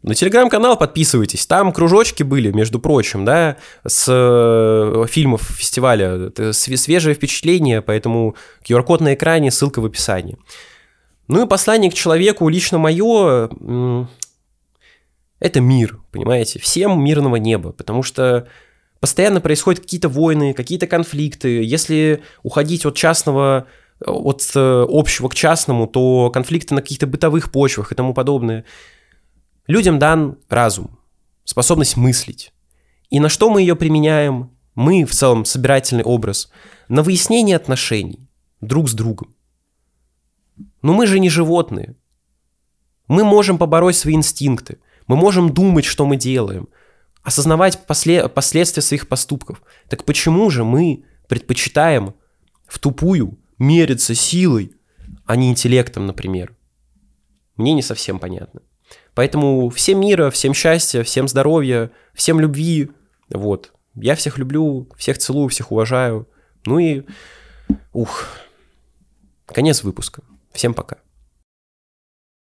[SPEAKER 2] На телеграм-канал подписывайтесь, там кружочки были, между прочим, да, с э, фильмов фестиваля. Это свежее впечатление, поэтому QR-код на экране, ссылка в описании. Ну и послание к человеку лично мое – это мир, понимаете? Всем мирного неба, потому что постоянно происходят какие-то войны, какие-то конфликты. Если уходить от частного, от э, общего к частному, то конфликты на каких-то бытовых почвах и тому подобное. Людям дан разум, способность мыслить. И на что мы ее применяем? Мы, в целом, собирательный образ, на выяснение отношений друг с другом. Но мы же не животные. Мы можем побороть свои инстинкты. Мы можем думать, что мы делаем. Осознавать после... последствия своих поступков. Так почему же мы предпочитаем в тупую мериться силой, а не интеллектом, например? Мне не совсем понятно. Поэтому всем мира, всем счастья, всем здоровья, всем любви. Вот. Я всех люблю, всех целую, всех уважаю. Ну и... Ух. Конец выпуска. Всем пока.